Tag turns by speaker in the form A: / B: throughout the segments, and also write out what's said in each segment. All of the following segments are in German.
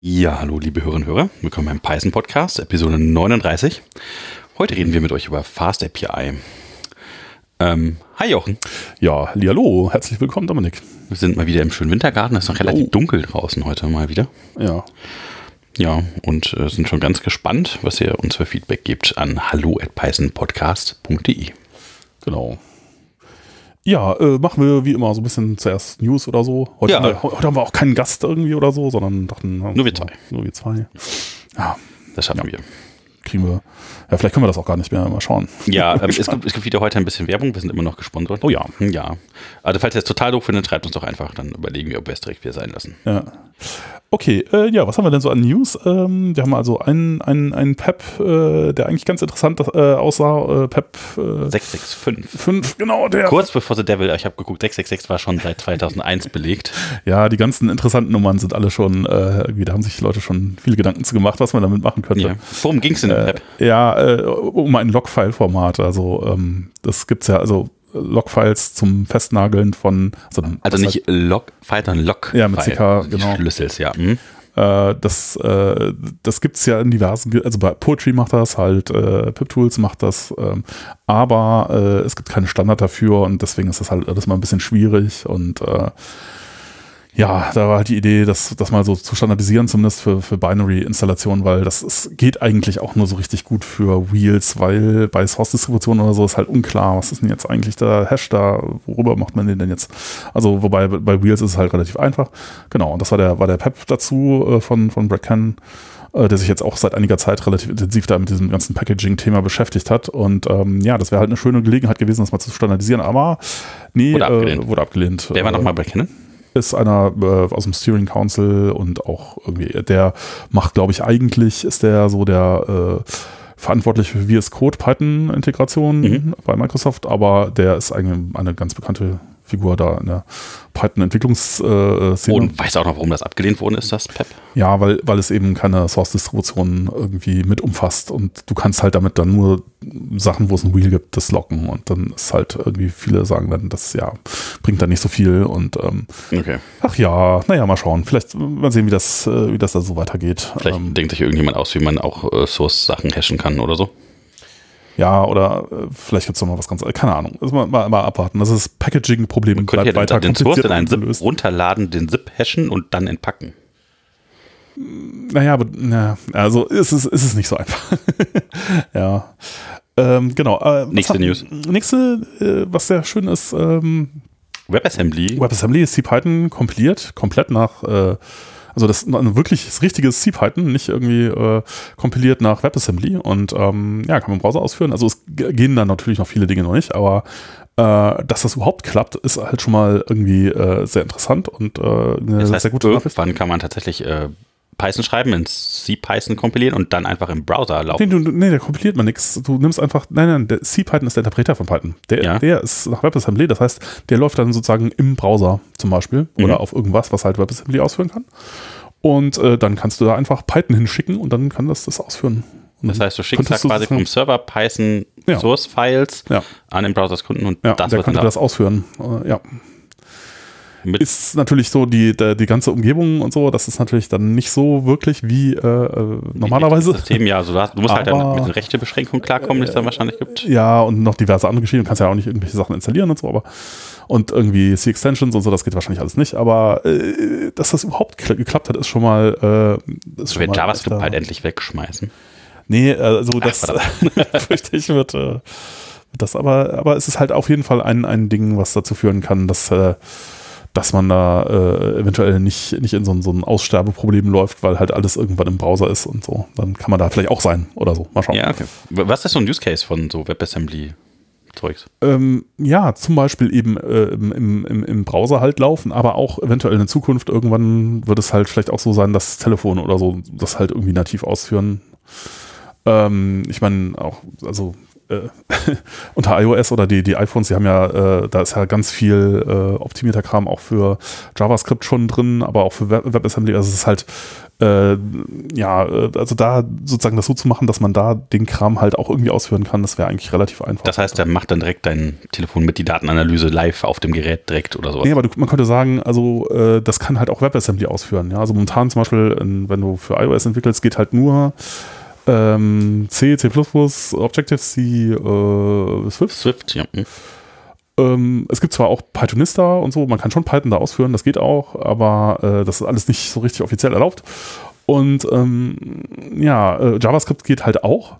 A: Ja, hallo liebe Hörerinnen und Hörer, willkommen beim Python Podcast, Episode 39. Heute reden wir mit euch über Fast API. Ähm, hi Jochen.
B: Ja, hallo, herzlich willkommen Dominik.
A: Wir sind mal wieder im schönen Wintergarten, es ist noch relativ oh. dunkel draußen heute mal wieder.
B: Ja.
A: Ja, und äh, sind schon ganz gespannt, was ihr uns für Feedback gebt an hallo at pythonpodcast.de.
B: Genau. Ja, äh, machen wir wie immer so ein bisschen zuerst News oder so. Heute, ja. haben, wir, heute haben wir auch keinen Gast irgendwie oder so, sondern dachten.
A: Nur wir zwei.
B: Nur wir zwei.
A: Ja. Das schaffen ja. wir.
B: Kriegen wir. Ja, vielleicht können wir das auch gar nicht mehr. Mal schauen.
A: Ja, ähm, es, gibt, es gibt wieder heute ein bisschen Werbung. Wir sind immer noch gesponsert.
B: Oh ja.
A: Ja. Also, falls ihr es total doof findet, schreibt uns doch einfach. Dann überlegen wir, ob wir es direkt wieder sein lassen.
B: Ja. Okay, äh, ja, was haben wir denn so an News? Ähm, wir haben also einen, einen, einen PEP, äh, der eigentlich ganz interessant äh, aussah. Äh, PEP
A: 665.
B: 5, genau, der.
A: Kurz bevor The Devil, ich habe geguckt, 666 war schon seit 2001 belegt.
B: Ja, die ganzen interessanten Nummern sind alle schon, äh, da haben sich Leute schon viele Gedanken zu gemacht, was man damit machen könnte. Ja.
A: Worum ging es denn
B: PEP? Ja, äh, um ein Logfile-Format. Also ähm, das gibt's ja, also Logfiles zum Festnageln von.
A: Also, also nicht Logfile, sondern Log.
B: Ja, mit CK, genau.
A: Schlüssels, ja. Mhm.
B: Äh, das äh, das gibt es ja in diversen, also bei Poetry macht das halt, äh, PipTools macht das, ähm, aber äh, es gibt keinen Standard dafür und deswegen ist das halt alles mal ein bisschen schwierig und äh, ja, da war halt die Idee, das, das mal so zu standardisieren, zumindest für, für Binary-Installationen, weil das ist, geht eigentlich auch nur so richtig gut für Wheels, weil bei Source-Distributionen oder so ist halt unklar, was ist denn jetzt eigentlich der Hash da, worüber macht man den denn jetzt? Also, wobei bei Wheels ist es halt relativ einfach. Genau, und das war der, war der PEP dazu äh, von, von Brad Cannon äh, der sich jetzt auch seit einiger Zeit relativ intensiv da mit diesem ganzen Packaging-Thema beschäftigt hat. Und ähm, ja, das wäre halt eine schöne Gelegenheit gewesen, das mal zu standardisieren, aber nee,
A: wurde abgelehnt.
B: Äh, wurde abgelehnt.
A: Wer war nochmal bei Canon?
B: Ist einer äh, aus dem Steering Council und auch irgendwie, der macht, glaube ich, eigentlich ist der so der äh, verantwortlich für VS Code Python Integration mhm. bei Microsoft, aber der ist eigentlich eine ganz bekannte Figur da in der Python-Entwicklungsszene.
A: Und weißt du auch noch, warum das abgelehnt worden ist, das PEP?
B: Ja, weil, weil es eben keine Source-Distribution irgendwie mit umfasst und du kannst halt damit dann nur Sachen, wo es ein Wheel gibt, das locken und dann ist halt irgendwie, viele sagen dann, das ja, bringt dann nicht so viel und ähm,
A: okay.
B: ach ja, naja, mal schauen. Vielleicht mal sehen, wie das, äh, wie das da so weitergeht.
A: Vielleicht ähm, denkt sich irgendjemand aus, wie man auch äh, Source-Sachen hashen kann oder so.
B: Ja, oder äh, vielleicht gibt es noch mal was ganz, keine Ahnung. Das mal, mal, mal abwarten. Das ist Packaging-Problem.
A: Bleibt ja weiter den Source in einen ZIP runterladen, den ZIP hashen und dann entpacken.
B: Naja, aber, na, also ist es, ist es nicht so einfach. ja. Ähm, genau.
A: Äh, nächste hat, News.
B: Nächste, äh, was sehr schön ist, ähm,
A: WebAssembly.
B: WebAssembly ist C-Python kompiliert, komplett nach äh, also das ist ein wirkliches richtiges C-Python, nicht irgendwie äh, kompiliert nach WebAssembly und ähm, ja, kann man im Browser ausführen. Also es gehen da natürlich noch viele Dinge noch nicht, aber äh, dass das überhaupt klappt, ist halt schon mal irgendwie äh, sehr interessant und äh, eine
A: das heißt,
B: sehr gute
A: Nachricht. Wann kann man tatsächlich äh, Python schreiben, in C-Python kompilieren und dann einfach im Browser laufen.
B: Nee, du, nee der kompiliert man nichts. Du nimmst einfach, nein, nein, der C-Python ist der Interpreter von Python. Der, ja. der ist nach WebAssembly, das heißt, der läuft dann sozusagen im Browser zum Beispiel mhm. oder auf irgendwas, was halt WebAssembly ausführen kann. Und äh, dann kannst du da einfach Python hinschicken und dann kann das das ausführen. Und
A: das heißt, du schickst da quasi vom Server Python ja. Source Files
B: ja.
A: an den Browser Kunden und
B: ja, das der könnte das ausführen. Äh, ja. Ist natürlich so die, die, die ganze Umgebung und so, das ist natürlich dann nicht so wirklich wie äh, äh normalerweise.
A: System, ja, also du, hast, du musst halt Aber, halt mit den Rechtebeschränkungen klarkommen, die es dann wahrscheinlich gibt.
B: Ja, und noch diverse andere Geschichten. Du kannst ja auch nicht irgendwelche Sachen installieren und so, aber und irgendwie C-Extensions und so, das geht wahrscheinlich alles nicht. Aber äh, dass das überhaupt geklappt hat, ist schon mal. Äh, ist
A: schon mal JavaScript halt endlich wegschmeißen.
B: Nee, also Ach, das fürchte ich wird. Äh, das aber, aber es ist halt auf jeden Fall ein, ein Ding, was dazu führen kann, dass äh, dass man da äh, eventuell nicht, nicht in so, so ein Aussterbeproblem läuft, weil halt alles irgendwann im Browser ist und so. Dann kann man da vielleicht auch sein oder so. Mal schauen.
A: Ja, okay. Was ist so ein Use Case von so WebAssembly? Zeugs.
B: Ähm, ja, zum Beispiel eben äh, im, im, im Browser halt laufen, aber auch eventuell in Zukunft irgendwann wird es halt vielleicht auch so sein, dass Telefone oder so das halt irgendwie nativ ausführen. Ähm, ich meine, auch, also äh, unter iOS oder die, die iPhones, die haben ja, äh, da ist ja ganz viel äh, optimierter Kram auch für JavaScript schon drin, aber auch für Web WebAssembly. Also es ist halt äh, ja, äh, also da sozusagen das so zu machen, dass man da den Kram halt auch irgendwie ausführen kann, das wäre eigentlich relativ einfach.
A: Das heißt, der macht dann direkt dein Telefon mit die Datenanalyse live auf dem Gerät direkt oder sowas.
B: Nee, aber du, man könnte sagen, also äh, das kann halt auch WebAssembly ausführen. Ja? Also momentan zum Beispiel, wenn du für iOS entwickelst, geht halt nur ähm, C, C++, Objective-C, äh, Swift.
A: Swift, ja. Hm.
B: Ähm, es gibt zwar auch Pythonista und so, man kann schon Python da ausführen, das geht auch, aber äh, das ist alles nicht so richtig offiziell erlaubt. Und ähm, ja, äh, JavaScript geht halt auch.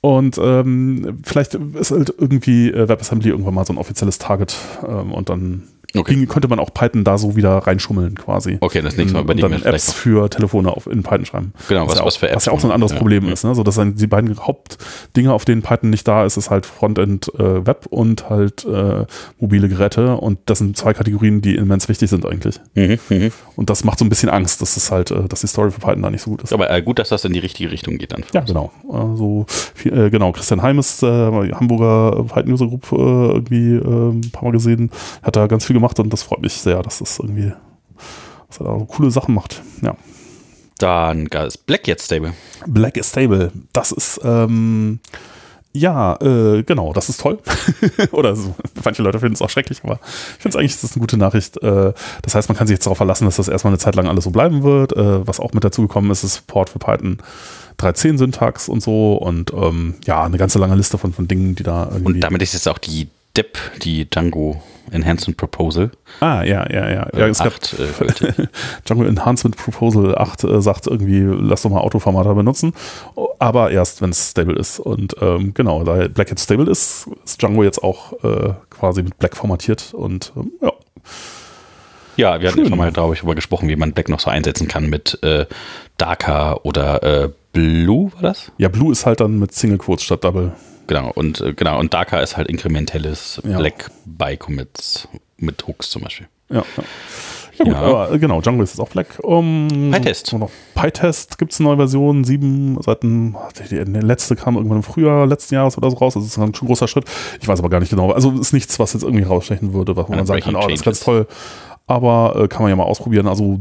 B: Und ähm, vielleicht ist halt irgendwie äh, WebAssembly irgendwann mal so ein offizielles Target ähm, und dann
A: Okay.
B: könnte man auch Python da so wieder reinschummeln quasi.
A: Okay, das nächste Mal überlegen wir
B: Apps für Telefone auf, in Python schreiben.
A: Genau, was-
B: ja
A: was
B: auch,
A: für Apps
B: Was ja auch so ein anderes
A: man-
B: Problem
A: ja.
B: ist. Ne? So, dass dann die beiden Hauptdinge, auf denen Python nicht da ist, ist halt Frontend äh, Web und halt äh, mobile Geräte. Und das sind zwei Kategorien, die immens wichtig sind eigentlich.
A: Mhm, mhm.
B: Und das macht so ein bisschen Angst, dass es halt, äh, dass die Story für Python da nicht so gut ist.
A: Aber äh, gut, dass das in die richtige Richtung geht dann.
B: Ja, genau. Also, viel, äh, genau, Christian Heim ist äh, Hamburger Python User Group irgendwie ein paar Mal gesehen, hat da ganz viel gemacht und das freut mich sehr, dass das irgendwie, dass er da so coole Sachen macht. Ja.
A: Dann ist Black jetzt stable.
B: Black is stable, das ist, ähm, ja, äh, genau, das ist toll. Oder so. manche Leute finden es auch schrecklich, aber ich finde es eigentlich, das ist eine gute Nachricht. Äh, das heißt, man kann sich jetzt darauf verlassen, dass das erstmal eine Zeit lang alles so bleiben wird. Äh, was auch mit dazu gekommen ist, ist Support für Python 3.10 Syntax und so und ähm, ja, eine ganze lange Liste von, von Dingen, die da irgendwie.
A: Und damit ist jetzt auch die DEP, die Django Enhancement Proposal,
B: ah, ja, ja, ja. ja
A: äh,
B: es gab,
A: 8 äh, gültig.
B: Django Enhancement Proposal 8 äh, sagt irgendwie, lass doch mal Autoformater benutzen, aber erst, wenn es stable ist. Und ähm, genau, da Black jetzt stable ist, ist Django jetzt auch äh, quasi mit Black formatiert und ähm, ja.
A: Ja, wir hatten schon mal darüber gesprochen, wie man Black noch so einsetzen kann mit äh, Darker oder äh, Blue, war das?
B: Ja, Blue ist halt dann mit Single Quotes statt Double.
A: Genau, und äh, genau, und Darker ist halt inkrementelles
B: Ja.
A: Black by Commits mit Hooks zum Beispiel.
B: Ja, ja. Ja, gut,
A: Ja.
B: aber äh, genau, Django ist jetzt auch Black. Um,
A: PyTest.
B: PyTest gibt es eine neue Version, 7, seit dem, die, letzte kam irgendwann im Frühjahr letzten Jahres oder so raus. Das ist ein schon großer Schritt. Ich weiß aber gar nicht genau. Also ist nichts, was jetzt irgendwie rausstechen würde, was man sagen kann, oh, das ist ganz toll. Aber äh, kann man ja mal ausprobieren. Also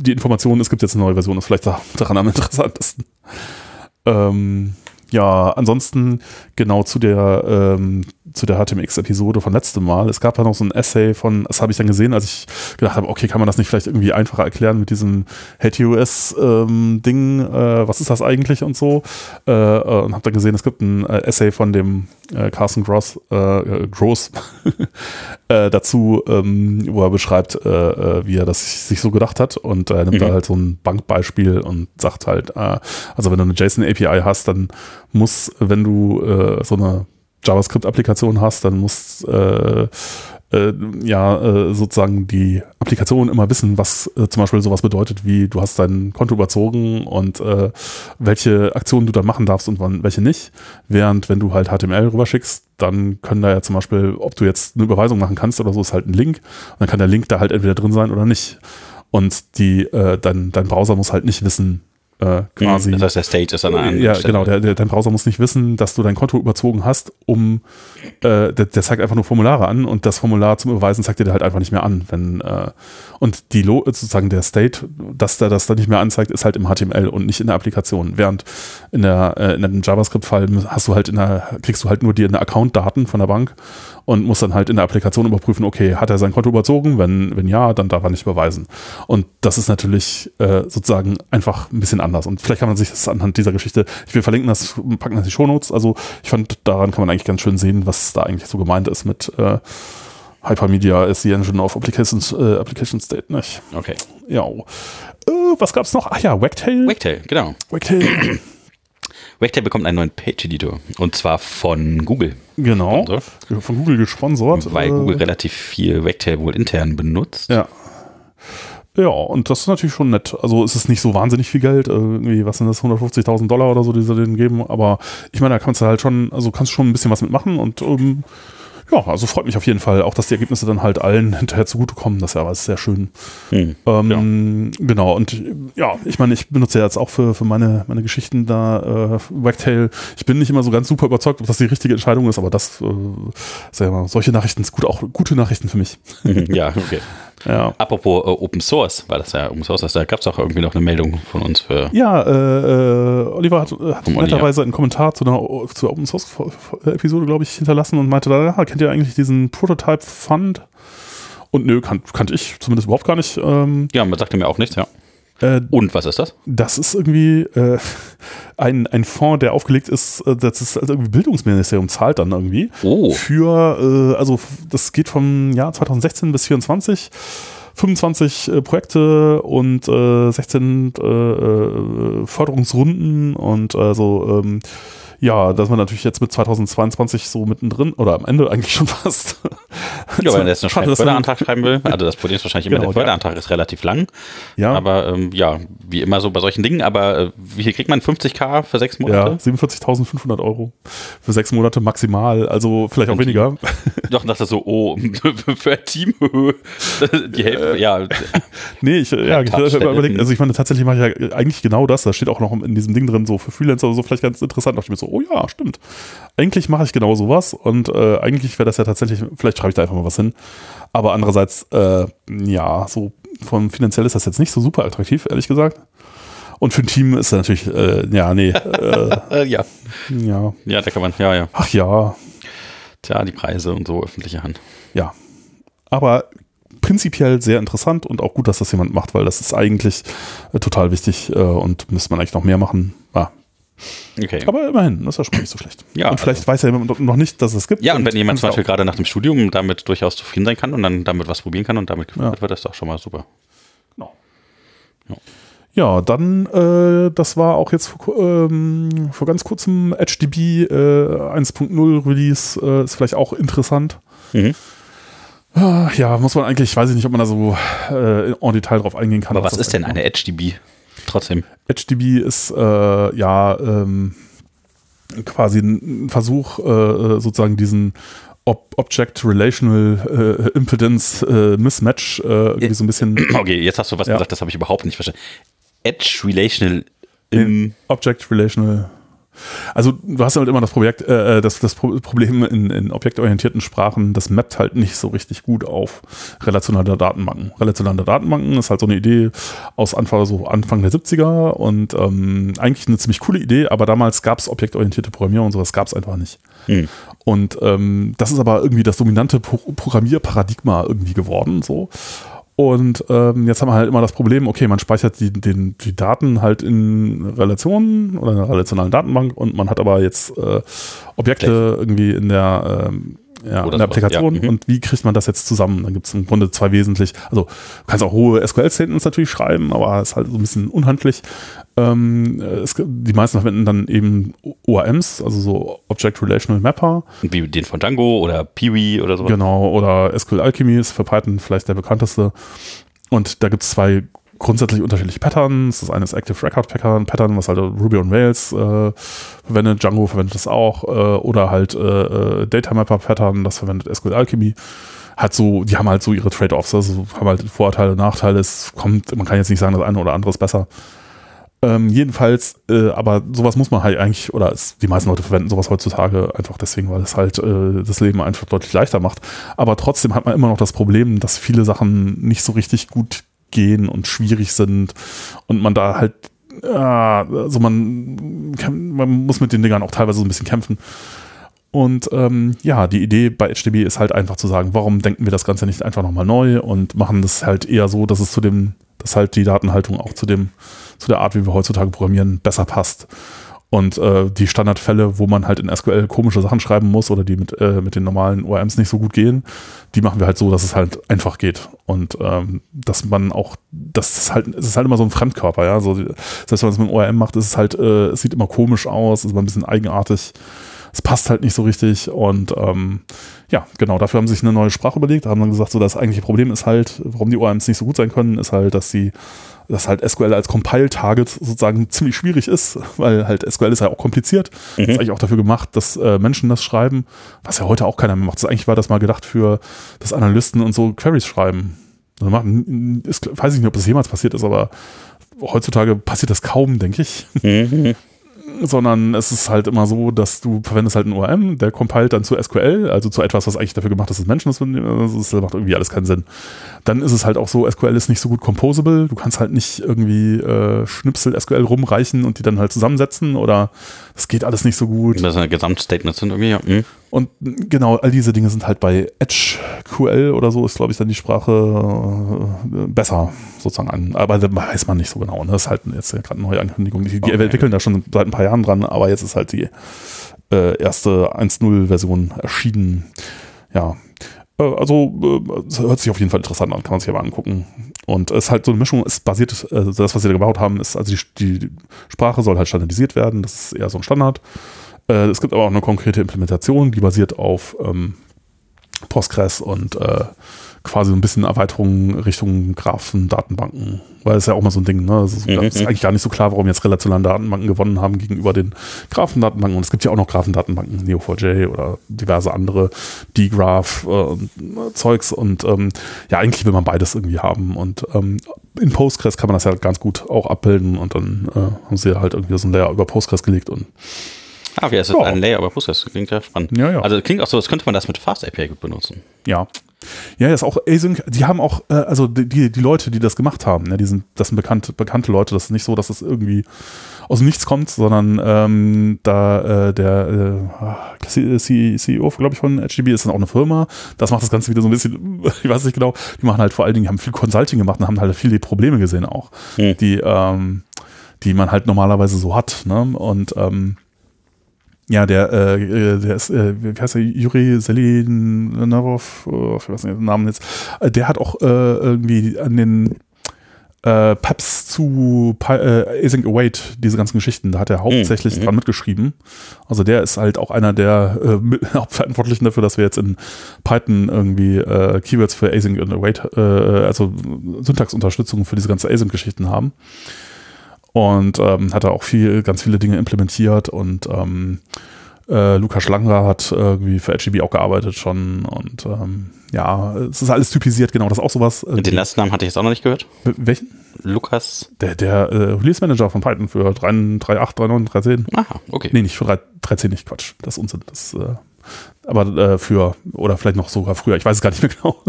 B: die Information, es gibt jetzt eine neue Version, ist vielleicht da, daran am interessantesten. Ähm, ja, ansonsten genau zu der ähm, zu der HTMX-Episode von letztem Mal. Es gab da noch so ein Essay von, das habe ich dann gesehen, als ich gedacht habe, okay, kann man das nicht vielleicht irgendwie einfacher erklären mit diesem HTOS-Ding, äh, was ist das eigentlich und so. Äh, äh, und habe dann gesehen, es gibt ein äh, Essay von dem äh, Carson Gross, äh, Gross äh, dazu, ähm, wo er beschreibt, äh, äh, wie er das sich so gedacht hat. Und er nimmt
A: Mhm.
B: da halt so ein Bankbeispiel und sagt halt, äh, also wenn du eine JSON-API hast, dann muss, wenn du äh, so eine JavaScript-Applikation hast, dann muss äh, äh, ja äh, sozusagen die Applikation immer wissen, was äh, zum Beispiel sowas bedeutet, wie du hast dein Konto überzogen und welche Aktionen du dann machen darfst und wann welche nicht. Während wenn du halt HTML rüberschickst, dann können da ja zum Beispiel, ob du jetzt eine Überweisung machen kannst oder so, ist halt ein Link. Und dann kann der Link da halt entweder drin sein oder nicht. Und die, dein, dein Browser muss halt nicht wissen, äh, quasi.
A: Das heißt, der State ist an einer anderen
B: Ja,
A: Stelle.
B: genau. Der, der, dein Browser muss nicht wissen, dass du dein Konto überzogen hast, um äh, der, der zeigt einfach nur Formulare an und das Formular zum Überweisen zeigt dir der halt einfach nicht mehr an. Wenn, äh, und die Lo sozusagen der State, dass der das dann nicht mehr anzeigt, ist halt im HTML und nicht in der Applikation. Während in der äh, in einem JavaScript-Fall hast du halt in der, kriegst du halt nur die Account-Daten von der Bank und musst dann halt in der Applikation überprüfen, okay, hat er sein Konto überzogen? Wenn, wenn ja, dann darf er nicht überweisen. Und das ist natürlich äh, sozusagen einfach ein bisschen anders. Und vielleicht kann man sich das anhand dieser Geschichte, ich will verlinken das, packen das in die Shownotes. Also ich fand, daran kann man eigentlich ganz schön sehen, was da eigentlich so gemeint ist mit äh, Hypermedia is the engine of applications, äh, application state, nicht?
A: Okay.
B: Ja. Äh, was gab's noch? Ach ja, Wagtail.
A: Wagtail, genau.
B: Wagtail.
A: Wagtail bekommt einen neuen Page-Editor. Und zwar von Google.
B: genau.
A: Sponsor.
B: Von Google gesponsert.
A: Weil
B: Äh,
A: Google relativ viel Wagtail wohl intern benutzt.
B: Ja. Ja, und das ist natürlich schon nett. Also es ist nicht so wahnsinnig viel Geld, äh, irgendwie, was sind das, 150.000 Dollar oder so, die sie denen geben, aber ich meine, da kannst du halt schon, also kannst du schon ein bisschen was mitmachen und ähm, ja, also freut mich auf jeden Fall auch, dass die Ergebnisse dann halt allen hinterher zugutekommen. Das ist ja was sehr schön.
A: Hm.
B: Ähm, Genau, und ja, ich meine, ich benutze ja jetzt auch für, für meine, meine Geschichten da äh, Wagtail. Ich bin nicht immer so ganz super überzeugt, ob das die richtige Entscheidung ist, aber das, äh, sag mal, solche Nachrichten sind gut, auch gute Nachrichten für mich.
A: ja, okay.
B: Ja.
A: Apropos äh, Open Source, weil das ja Open Source ist, da gab es auch irgendwie noch eine Meldung von uns für.
B: Ja, äh, äh, Oliver hat, hat
A: Vom Olli,
B: netterweise einen Kommentar zu einer zur Open Source Episode, glaube ich, hinterlassen und meinte da, kennt ihr eigentlich diesen Prototype Fund? Und nö, kan kannte ich zumindest überhaupt gar nicht. Ähm,
A: Ja, man sagte mir auch nichts, ja.
B: Äh,
A: Und was ist das?
B: das ist irgendwie äh, ein, ein Fonds, der aufgelegt ist, äh, das ist also irgendwie Bildungsministerium zahlt dann irgendwie.
A: Oh.
B: Für, äh, also das geht vom Jahr 2016 bis 24. 25 äh, Projekte und äh, 16 äh, äh, Förderungsrunden und also ähm, ja, dass man natürlich jetzt mit 2022 so mittendrin oder am Ende eigentlich schon fast.
A: Ja, wenn man jetzt einen Förderantrag schreiben will, also das Problem ist wahrscheinlich immer,
B: Genau,
A: der Förderantrag ist relativ lang,
B: Ja,
A: aber ähm, ja, wie immer so bei solchen Dingen, aber äh, wie viel kriegt man? 50k für sechs
B: ja,
A: Monate?
B: 47.500 Euro für sechs Monate maximal, also vielleicht auch weniger.
A: Doch, dachte so, oh, für ein Team, die Hälfte, ja,
B: Nee, ich, äh, ja, ich
A: Touch,
B: habe überlegt,
A: äh,
B: also ich meine, tatsächlich mache ich ja eigentlich genau das. Da steht auch noch in diesem Ding drin, so für Freelancer oder so, vielleicht ganz interessant. Da dachte ich mir so, oh ja, stimmt. Eigentlich mache ich genau sowas und äh, eigentlich wäre das ja tatsächlich, vielleicht schreibe ich da einfach mal was hin. Aber andererseits, äh, ja, so von finanziell ist das jetzt nicht so super attraktiv, ehrlich gesagt. Und für ein Team ist das natürlich, äh, ja, nee, äh,
A: ja,
B: ja,
A: ja, da kann man, ja, ja,
B: ach ja,
A: tja, die Preise und so, öffentliche Hand.
B: ja. Aber prinzipiell sehr interessant und auch gut, dass das jemand macht, weil das ist eigentlich äh, total wichtig äh, und müsste man eigentlich noch mehr machen. Ah,
A: Okay.
B: aber immerhin, das ist ja schon nicht so schlecht.
A: Ja,
B: und vielleicht weiß ja jemand noch nicht, dass es gibt.
A: Ja, und wenn jemand zum Beispiel
B: auch-
A: gerade nach dem Studium damit durchaus zufrieden sein kann und dann damit was probieren kann und damit gefördert
B: Ja.
A: wird, ist doch schon mal super.
B: Genau.
A: Ja.
B: Ja, dann, äh, das war auch jetzt vor, ähm, vor ganz kurzem HDB äh, 1.0 Release, äh, ist vielleicht auch interessant.
A: Mhm.
B: Ah, Ja, muss man eigentlich, weiß ich nicht, ob man da so äh, en Detail drauf eingehen kann.
A: Aber was ist denn eine HDB? Trotzdem.
B: HDB ist äh, ja ähm, quasi ein Versuch, äh, sozusagen diesen Ob Object Relational äh, Impedance äh, Mismatch äh, irgendwie so ein bisschen
A: Okay, jetzt hast du was
B: Ja.
A: gesagt, das habe ich überhaupt nicht verstanden. Edge Relational im
B: Object Relational. Also du hast halt immer das Projekt, äh, das, das Pro- Problem in, in objektorientierten Sprachen, das mappt halt nicht so richtig gut auf relationale Datenbanken. Relationale Datenbanken ist halt so eine Idee aus Anfang, so Anfang der 70er und ähm, eigentlich eine ziemlich coole Idee, aber damals gab es objektorientierte Programmierung und sowas gab es einfach nicht.
A: Hm.
B: Und ähm, das ist aber irgendwie das dominante Pro Programmierparadigma irgendwie geworden, so. Und ähm, jetzt haben wir halt immer das Problem, okay, man speichert die, den, die Daten halt in Relationen oder in einer relationalen Datenbank und man hat aber jetzt äh, Objekte irgendwie in der, ähm, ja,
A: Oder
B: in der Applikation
A: ja, mhm.
B: und wie kriegt man das jetzt zusammen? Dann gibt es im Grunde zwei wesentlich, also du kannst auch hohe SQL-Statements natürlich schreiben, aber es ist halt so ein bisschen unhandlich. Ähm, es, die meisten verwenden dann eben ORMs, also so Object Relational Mapper.
A: wie den von Django oder Peewee oder sowas.
B: Genau, oder SQL Alchemy ist für Python vielleicht der bekannteste. Und da gibt es zwei grundsätzlich unterschiedliche Patterns. Das eine ist Active Record Pattern, Pattern was halt Ruby on Rails äh, verwendet, Django verwendet das auch, äh, oder halt äh, äh, Data Mapper Pattern, das verwendet SQL Alchemy. Hat so, die haben halt so ihre Trade-offs, also haben halt Vorteile, Nachteile. Es kommt, man kann jetzt nicht sagen, das eine oder andere ist besser. Ähm, jedenfalls, äh, aber sowas muss man halt eigentlich, oder es, die meisten Leute verwenden sowas heutzutage einfach deswegen, weil es halt äh, das Leben einfach deutlich leichter macht. Aber trotzdem hat man immer noch das Problem, dass viele Sachen nicht so richtig gut gehen und schwierig sind und man da halt, ja, also man, man muss mit den Dingern auch teilweise so ein bisschen kämpfen. Und ähm, ja, die Idee bei HDB ist halt einfach zu sagen, warum denken wir das Ganze nicht einfach nochmal neu und machen das halt eher so, dass es zu dem, dass halt die Datenhaltung auch zu dem, zu der Art, wie wir heutzutage programmieren, besser passt. Und äh, die Standardfälle, wo man halt in SQL komische Sachen schreiben muss oder die mit, äh, mit den normalen ORMs nicht so gut gehen, die machen wir halt so, dass es halt einfach geht. Und ähm, dass man auch, das ist halt, es ist halt immer so ein Fremdkörper, ja. So, selbst wenn man es mit dem ORM macht, ist es halt, äh, es sieht immer komisch aus, ist immer ein bisschen eigenartig. Es passt halt nicht so richtig. Und ähm, ja, genau, dafür haben sie sich eine neue Sprache überlegt, haben dann gesagt, so das eigentliche Problem ist halt, warum die ORMs nicht so gut sein können, ist halt, dass sie dass halt SQL als Compile-Target sozusagen ziemlich schwierig ist, weil halt SQL ist ja auch kompliziert. Mhm. Ist eigentlich auch dafür gemacht, dass äh, Menschen das schreiben, was ja heute auch keiner mehr macht. Das eigentlich war das mal gedacht für das Analysten und so Queries schreiben. Also machen, ist, weiß ich nicht, ob das jemals passiert ist, aber heutzutage passiert das kaum, denke ich. Mhm sondern es ist halt immer so, dass du verwendest halt einen ORM, der compiled dann zu SQL, also zu etwas, was eigentlich dafür gemacht ist, dass Menschen das, also das macht irgendwie alles keinen Sinn. Dann ist es halt auch so, SQL ist nicht so gut composable, du kannst halt nicht irgendwie äh, Schnipsel SQL rumreichen und die dann halt zusammensetzen oder es geht alles nicht so gut.
A: Das sind Gesamtstatements sind irgendwie, ja. Hm.
B: Und genau, all diese Dinge sind halt bei EdgeQL oder so, ist glaube ich dann die Sprache äh, besser sozusagen an. Aber da weiß man nicht so genau. Ne? Das ist halt jetzt gerade eine neue Ankündigung. Die, die okay. entwickeln da schon seit ein paar Jahren dran, aber jetzt ist halt die äh, erste 1.0-Version erschienen. Ja, äh, also äh, hört sich auf jeden Fall interessant an, kann man sich aber angucken. Und es ist halt so eine Mischung, es basiert, also das, was sie da gebaut haben, ist, also die, die Sprache soll halt standardisiert werden, das ist eher so ein Standard. Äh, es gibt aber auch eine konkrete Implementation, die basiert auf ähm, Postgres und äh, quasi ein bisschen Erweiterungen Richtung Graphen, Datenbanken, weil es ja auch mal so ein Ding, ne? Also es ist, mhm. ist, eigentlich gar nicht so klar, warum jetzt relationale Datenbanken gewonnen haben gegenüber den Graphendatenbanken. Und es gibt ja auch noch Graphendatenbanken, Neo4j oder diverse andere, D-Graph äh, Zeugs und ähm, ja, eigentlich will man beides irgendwie haben. Und ähm, in Postgres kann man das ja ganz gut auch abbilden und dann äh, haben sie halt irgendwie so ein Layer über Postgres gelegt und
A: Ah, okay, es ist ja. ein Layer über Postgres. Klingt ja spannend. Ja, ja. Also klingt auch so, als könnte man das mit Fast API gut benutzen.
B: Ja. Ja, ist auch Async, die haben auch, äh, also die, die Leute, die das gemacht haben, ne, die sind, das sind bekannte, bekannte Leute, das ist nicht so, dass das irgendwie aus dem Nichts kommt, sondern ähm, da äh, der äh, CEO, glaube ich, von HDB ist dann auch eine Firma. Das macht das Ganze wieder so ein bisschen, ich weiß nicht genau, die machen halt vor allen Dingen, haben viel Consulting gemacht und haben halt viele Probleme gesehen auch, hm. die, ähm, die man halt normalerweise so hat. Ne? Und ähm, ja, der, äh, der ist, äh, wie heißt der, Juri Selinarov, oh, ich weiß nicht den Namen jetzt, äh, der hat auch äh, irgendwie an den äh, Paps zu äh, Async Await, diese ganzen Geschichten, da hat er hauptsächlich mhm. dran mitgeschrieben. Also der ist halt auch einer der äh, Hauptverantwortlichen dafür, dass wir jetzt in Python irgendwie äh, Keywords für Async und Await, äh, also Syntaxunterstützung für diese ganzen Async-Geschichten haben und ähm, hat da auch viel, ganz viele Dinge implementiert und ähm, äh, Lukas Schlanger hat irgendwie für HGB auch gearbeitet schon und ähm, ja, es ist alles typisiert, genau, das ist auch sowas.
A: Äh, Den letzten Namen hatte ich jetzt auch noch nicht gehört.
B: Welchen?
A: Lukas.
B: Der, der äh, Release Manager von Python für 3.8, 3.9, 3.10.
A: Aha, okay.
B: Nee, nicht für 3.10 nicht, Quatsch, das ist Unsinn, das äh, aber äh, für, oder vielleicht noch sogar früher, ich weiß es gar nicht mehr genau.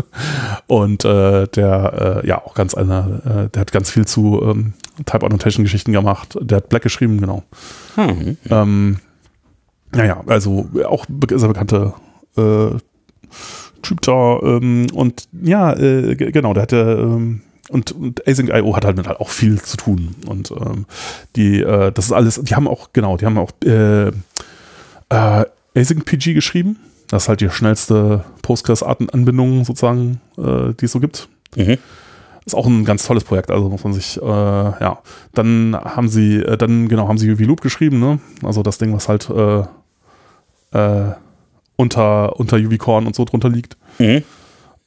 B: Und äh, der, äh, ja, auch ganz einer, äh, der hat ganz viel zu ähm, Type Annotation Geschichten gemacht. Der hat Black geschrieben, genau. Hm. Ähm, naja, also auch sehr bekannte äh, Typ da. Ähm, und ja, äh, genau, der hatte ähm, und, und Async.io hat halt mit halt auch viel zu tun. Und ähm, die, äh, das ist alles, die haben auch, genau, die haben auch äh, äh, Async PG geschrieben. Das ist halt die schnellste Postgres-Anbindung sozusagen, äh, die es so gibt. Mhm. Ist auch ein ganz tolles Projekt, also muss man sich, äh, ja. Dann haben sie, äh, dann genau, haben sie UV Loop geschrieben, ne? Also das Ding, was halt äh, äh, unter, unter UV Core und so drunter liegt. Mhm.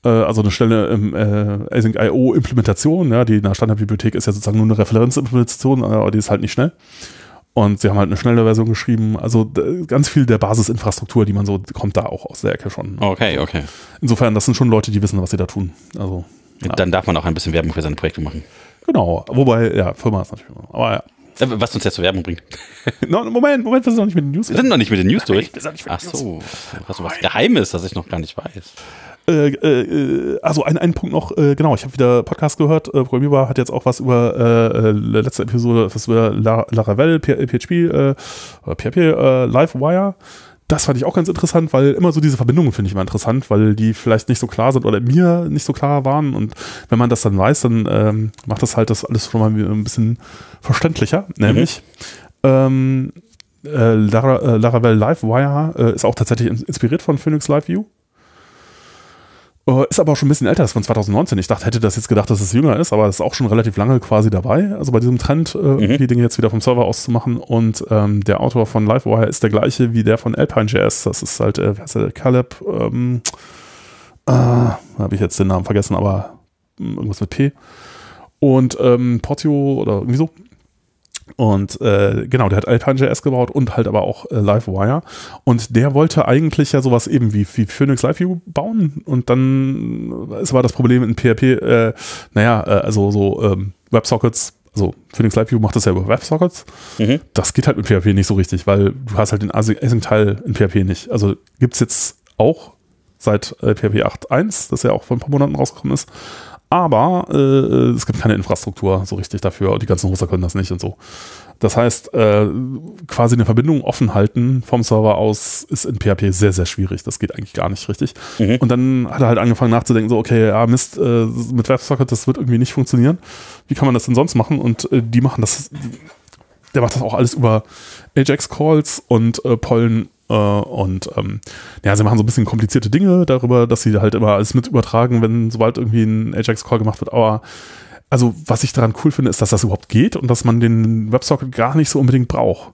B: Äh, also eine Stelle im äh, Async.io Implementation, ja, die in der Standardbibliothek ist ja sozusagen nur eine Referenzimplementation, aber die ist halt nicht schnell. Und sie haben halt eine schnelle Version geschrieben. Also ganz viel der Basisinfrastruktur, die man so, kommt da auch aus der Ecke schon.
A: Okay, okay.
B: Insofern, das sind schon Leute, die wissen, was sie da tun. Also,
A: ja. Dann darf man auch ein bisschen Werbung für seine Projekte machen.
B: Genau. Wobei, ja, Firma ist natürlich. Aber ja.
A: Äh, was uns jetzt zur Werbung bringt.
B: no, Moment, Moment, wir sind noch nicht mit den News.
A: Wir sind noch nicht mit den News durch. Ach so. Hast du was Geheimes, das ich noch gar nicht weiß?
B: Äh, äh, also ein, ein Punkt noch, äh, genau, ich habe wieder Podcast gehört, äh, Programmierer hat jetzt auch was über äh, äh letzte Episode, was über Laravel, PHP, äh, PHP äh, Livewire. Das fand ich auch ganz interessant, weil immer so diese Verbindungen finde ich immer interessant, weil die vielleicht nicht so klar sind oder mir nicht so klar waren. Und wenn man das dann weiß, dann ähm, macht das halt das alles schon mal ein bisschen verständlicher. Nämlich mhm. ähm, äh, Laravel Livewire äh, ist auch tatsächlich inspiriert von Phoenix Live View. Uh, ist aber auch schon ein bisschen älter, ist von 2019. Ich dachte, hätte das jetzt gedacht, dass es jünger ist, aber es ist auch schon relativ lange quasi dabei. Also bei diesem Trend, äh, mhm. die Dinge jetzt wieder vom Server aus zu machen. Und ähm, der Autor von Livewire ist der gleiche wie der von Alpine.js. Das ist halt, äh, wer ist der? Caleb, ähm, äh, habe ich jetzt den Namen vergessen, aber hm, irgendwas mit P. Und ähm, Portio oder irgendwie so. Und äh, genau, der hat Alpine.js gebaut und halt aber auch äh, Livewire. Und der wollte eigentlich ja sowas eben wie, wie Phoenix Live View bauen. Und dann ist aber das Problem in PHP, äh, naja, äh, also so ähm, WebSockets, also Phoenix Live View macht das ja über WebSockets.
A: Mhm.
B: Das geht halt mit PHP nicht so richtig, weil du hast halt den Async-Teil in PHP nicht. Also gibt's jetzt auch seit äh, PHP 8.1, das ja auch vor ein paar Monaten rausgekommen ist. Aber äh, es gibt keine Infrastruktur so richtig dafür und die ganzen Hoster können das nicht und so. Das heißt, äh, quasi eine Verbindung offen halten vom Server aus ist in PHP sehr, sehr schwierig. Das geht eigentlich gar nicht richtig.
A: Mhm.
B: Und dann hat er halt angefangen nachzudenken, so, okay, ja, Mist, äh, mit WebSocket, das wird irgendwie nicht funktionieren. Wie kann man das denn sonst machen? Und äh, die machen das, der macht das auch alles über Ajax-Calls und äh, Pollen äh, und ähm, ja, sie machen so ein bisschen komplizierte Dinge darüber, dass sie halt immer alles mit übertragen, wenn sobald irgendwie ein Ajax-Call gemacht wird. Aber also, was ich daran cool finde, ist, dass das überhaupt geht und dass man den WebSocket gar nicht so unbedingt braucht.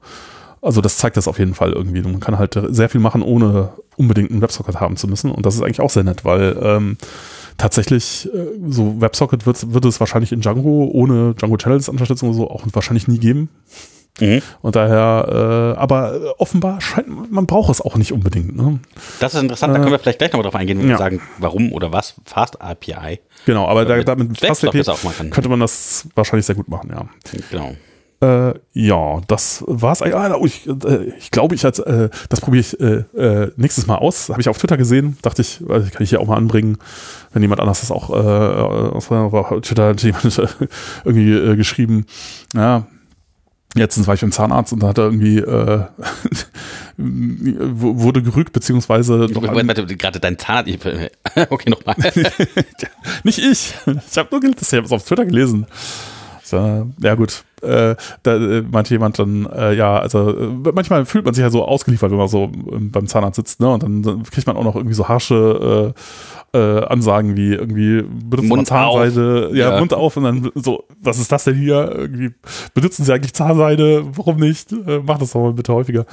B: Also das zeigt das auf jeden Fall irgendwie. Man kann halt sehr viel machen, ohne unbedingt einen WebSocket haben zu müssen. Und das ist eigentlich auch sehr nett, weil ähm, tatsächlich äh, so WebSocket wird, wird es wahrscheinlich in Django ohne Django Channels Unterstützung so auch wahrscheinlich nie geben.
A: Mhm.
B: Und daher, äh, aber äh, offenbar scheint, man braucht es auch nicht unbedingt. Ne?
A: Das ist interessant, da können wir vielleicht gleich nochmal drauf eingehen und
B: Äh, ja.
A: sagen, warum oder was Fast API.
B: Genau, aber da,
A: Mit
B: da mit
A: auch machen.
B: könnte man das wahrscheinlich sehr gut machen, ja.
A: Genau.
B: Äh, ja, das war's. eigentlich. Ah, oh, ich, äh, ich glaube, ich als, äh, das probiere ich äh, äh, nächstes Mal aus. Habe ich auf Twitter gesehen. Dachte ich, äh, kann ich hier auch mal anbringen, wenn jemand anders das auch äh, auf Twitter hat jemand irgendwie äh, geschrieben. Ja, Letztens war ich beim Zahnarzt und da hat er irgendwie äh, wurde gerügt, beziehungsweise
A: Moment, warte, gerade dein Zahn. ich- Okay, nochmal.
B: Nicht ich. Ich habe nur gelesen, ich habe es auf Twitter gelesen. So, ja gut, äh, da äh, meinte jemand dann, äh, ja, also äh, manchmal fühlt man sich ja so ausgeliefert, wenn man so ähm, beim Zahnarzt sitzt, ne? Und dann, dann kriegt man auch noch irgendwie so harsche äh, äh, Ansagen wie irgendwie benutzt man
A: Mund
B: Zahnseide, ja,
A: Ja.
B: Mund auf und dann so, was ist das denn hier? Irgendwie benutzen Sie eigentlich Zahnseide? Warum nicht? Äh, mach das doch mal bitte häufiger.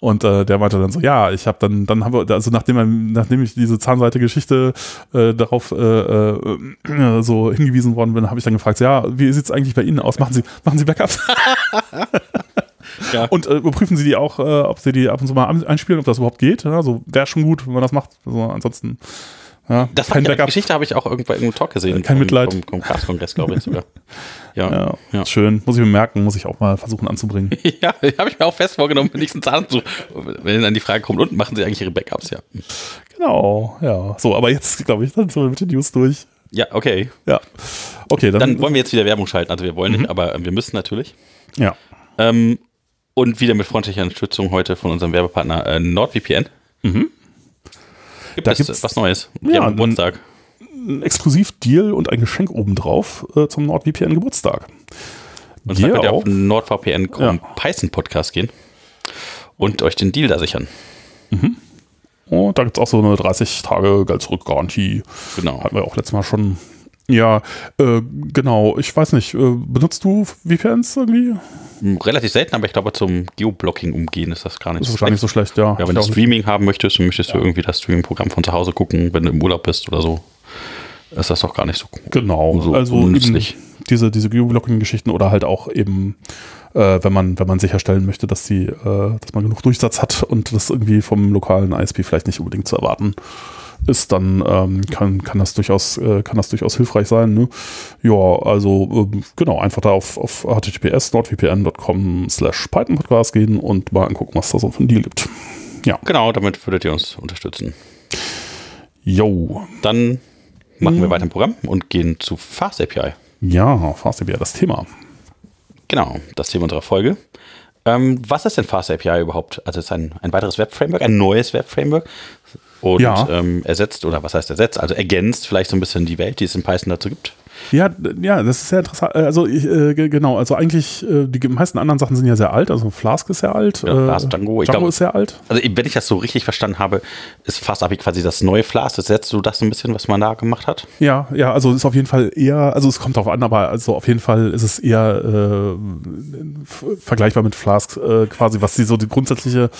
B: Und der meinte dann so, ja, ich habe dann, dann haben wir, also nachdem, nachdem ich diese Zahnseite-Geschichte darauf so hingewiesen worden bin, habe ich dann gefragt, ja, wie sieht's eigentlich bei Ihnen aus? Machen Sie, machen Sie Backups?
A: Ja.
B: Und äh, überprüfen Sie die auch, äh, ob Sie die ab und zu mal einspielen, ob das überhaupt geht? Ja, also wäre schon gut, wenn man das macht. Also ansonsten, ja,
A: Das
B: kein Backup.
A: Geschichte habe ich auch irgendwo in einem Talk gesehen.
B: Kein
A: vom-
B: Mitleid.
A: Vom, vom Cast-Kongress, glaube ich sogar. Ja,
B: Ja,
A: ja.
B: schön. Muss ich mir merken, muss ich auch mal versuchen anzubringen.
A: Ja, habe ich mir auch fest vorgenommen, nächsten zu. Wenn dann die Frage kommt, und machen Sie eigentlich Ihre Backups? Ja.
B: genau, ja. So, aber jetzt, glaube ich, dann sind wir mit den News durch.
A: Ja, okay.
B: Ja. Okay, dann,
A: Dann wollen wir jetzt wieder Werbung schalten. Also wir wollen
B: Mhm.
A: nicht, aber äh, wir müssen natürlich.
B: ja.
A: Ähm, und wieder mit freundlicher Unterstützung heute von unserem Werbepartner äh, NordVPN. Gibt
B: Mhm. Da
A: es
B: gibt's-
A: was Neues?
B: Ja,
A: Ja,
B: ein-
A: Geburtstag.
B: ein Exklusivdeal und ein Geschenk obendrauf äh, zum NordVPN Geburtstag.
A: Und zwar könnt ihr auf NordVPN
B: Ja.
A: Python Podcast gehen und euch den Deal da sichern.
B: Und da gibt es auch so eine 30 Tage Geld-Zurück-Garantie.
A: Genau.
B: Hatten wir auch letztes Mal schon. Ja, äh, genau. Ich weiß nicht, äh, benutzt du VPNs irgendwie?
A: Relativ selten, aber ich glaube, zum Geoblocking umgehen ist das gar nicht
B: Das ist
A: so schlecht.
B: so schlecht, ja.
A: Ja, wenn du Streaming haben möchtest und möchtest du irgendwie das Streaming-Programm von zu Hause gucken, wenn du im Urlaub bist oder so, ist das doch gar nicht so
B: Genau,
A: so
B: also eben
A: unnützlich.
B: diese, diese Geoblocking-Geschichten oder halt auch eben, äh, wenn man, wenn man sicherstellen möchte, dass die, äh, dass man genug Durchsatz hat und das irgendwie vom lokalen ISP vielleicht nicht unbedingt zu erwarten ist, dann ähm, kann, kann das durchaus, äh, kann das durchaus hilfreich sein. Ne? Ja, also ähm, genau, einfach da auf, auf https nordvpn.com slash Python Podcast gehen und mal angucken, was da so für ein Deal gibt. Ja.
A: Genau, damit würdet ihr uns unterstützen.
B: Yo.
A: Dann machen
B: Mhm.
A: wir weiter im Programm und gehen zu Fast API.
B: Ja, fast ja das Thema.
A: Genau, das Thema unserer Folge. Ähm, was ist denn Fast API überhaupt? Also es ist ein, ein weiteres Web-Framework, ein neues Web-Framework. Und
B: Ja.
A: ähm, ersetzt, oder was heißt ersetzt? Also ergänzt vielleicht so ein bisschen die Welt, die es in Python dazu gibt.
B: Ja, ja, das ist sehr interessant. Äh, Also ich, äh, ge- genau, also eigentlich äh, die meisten anderen Sachen sind ja sehr alt. Also Flask ist sehr alt.
A: Ja,
B: äh,
A: Flask, Django, ich
B: Django
A: glaub-
B: ist sehr alt.
A: Also wenn ich das so richtig verstanden habe, ist Fast API quasi das neue Flask. Ersetzt du das so ein bisschen, was man da gemacht hat?
B: Ja, ja, also ist auf jeden Fall eher, also es kommt darauf an, aber also auf jeden Fall ist es eher äh, vergleichbar mit Flask äh, quasi, was die so die grundsätzliche,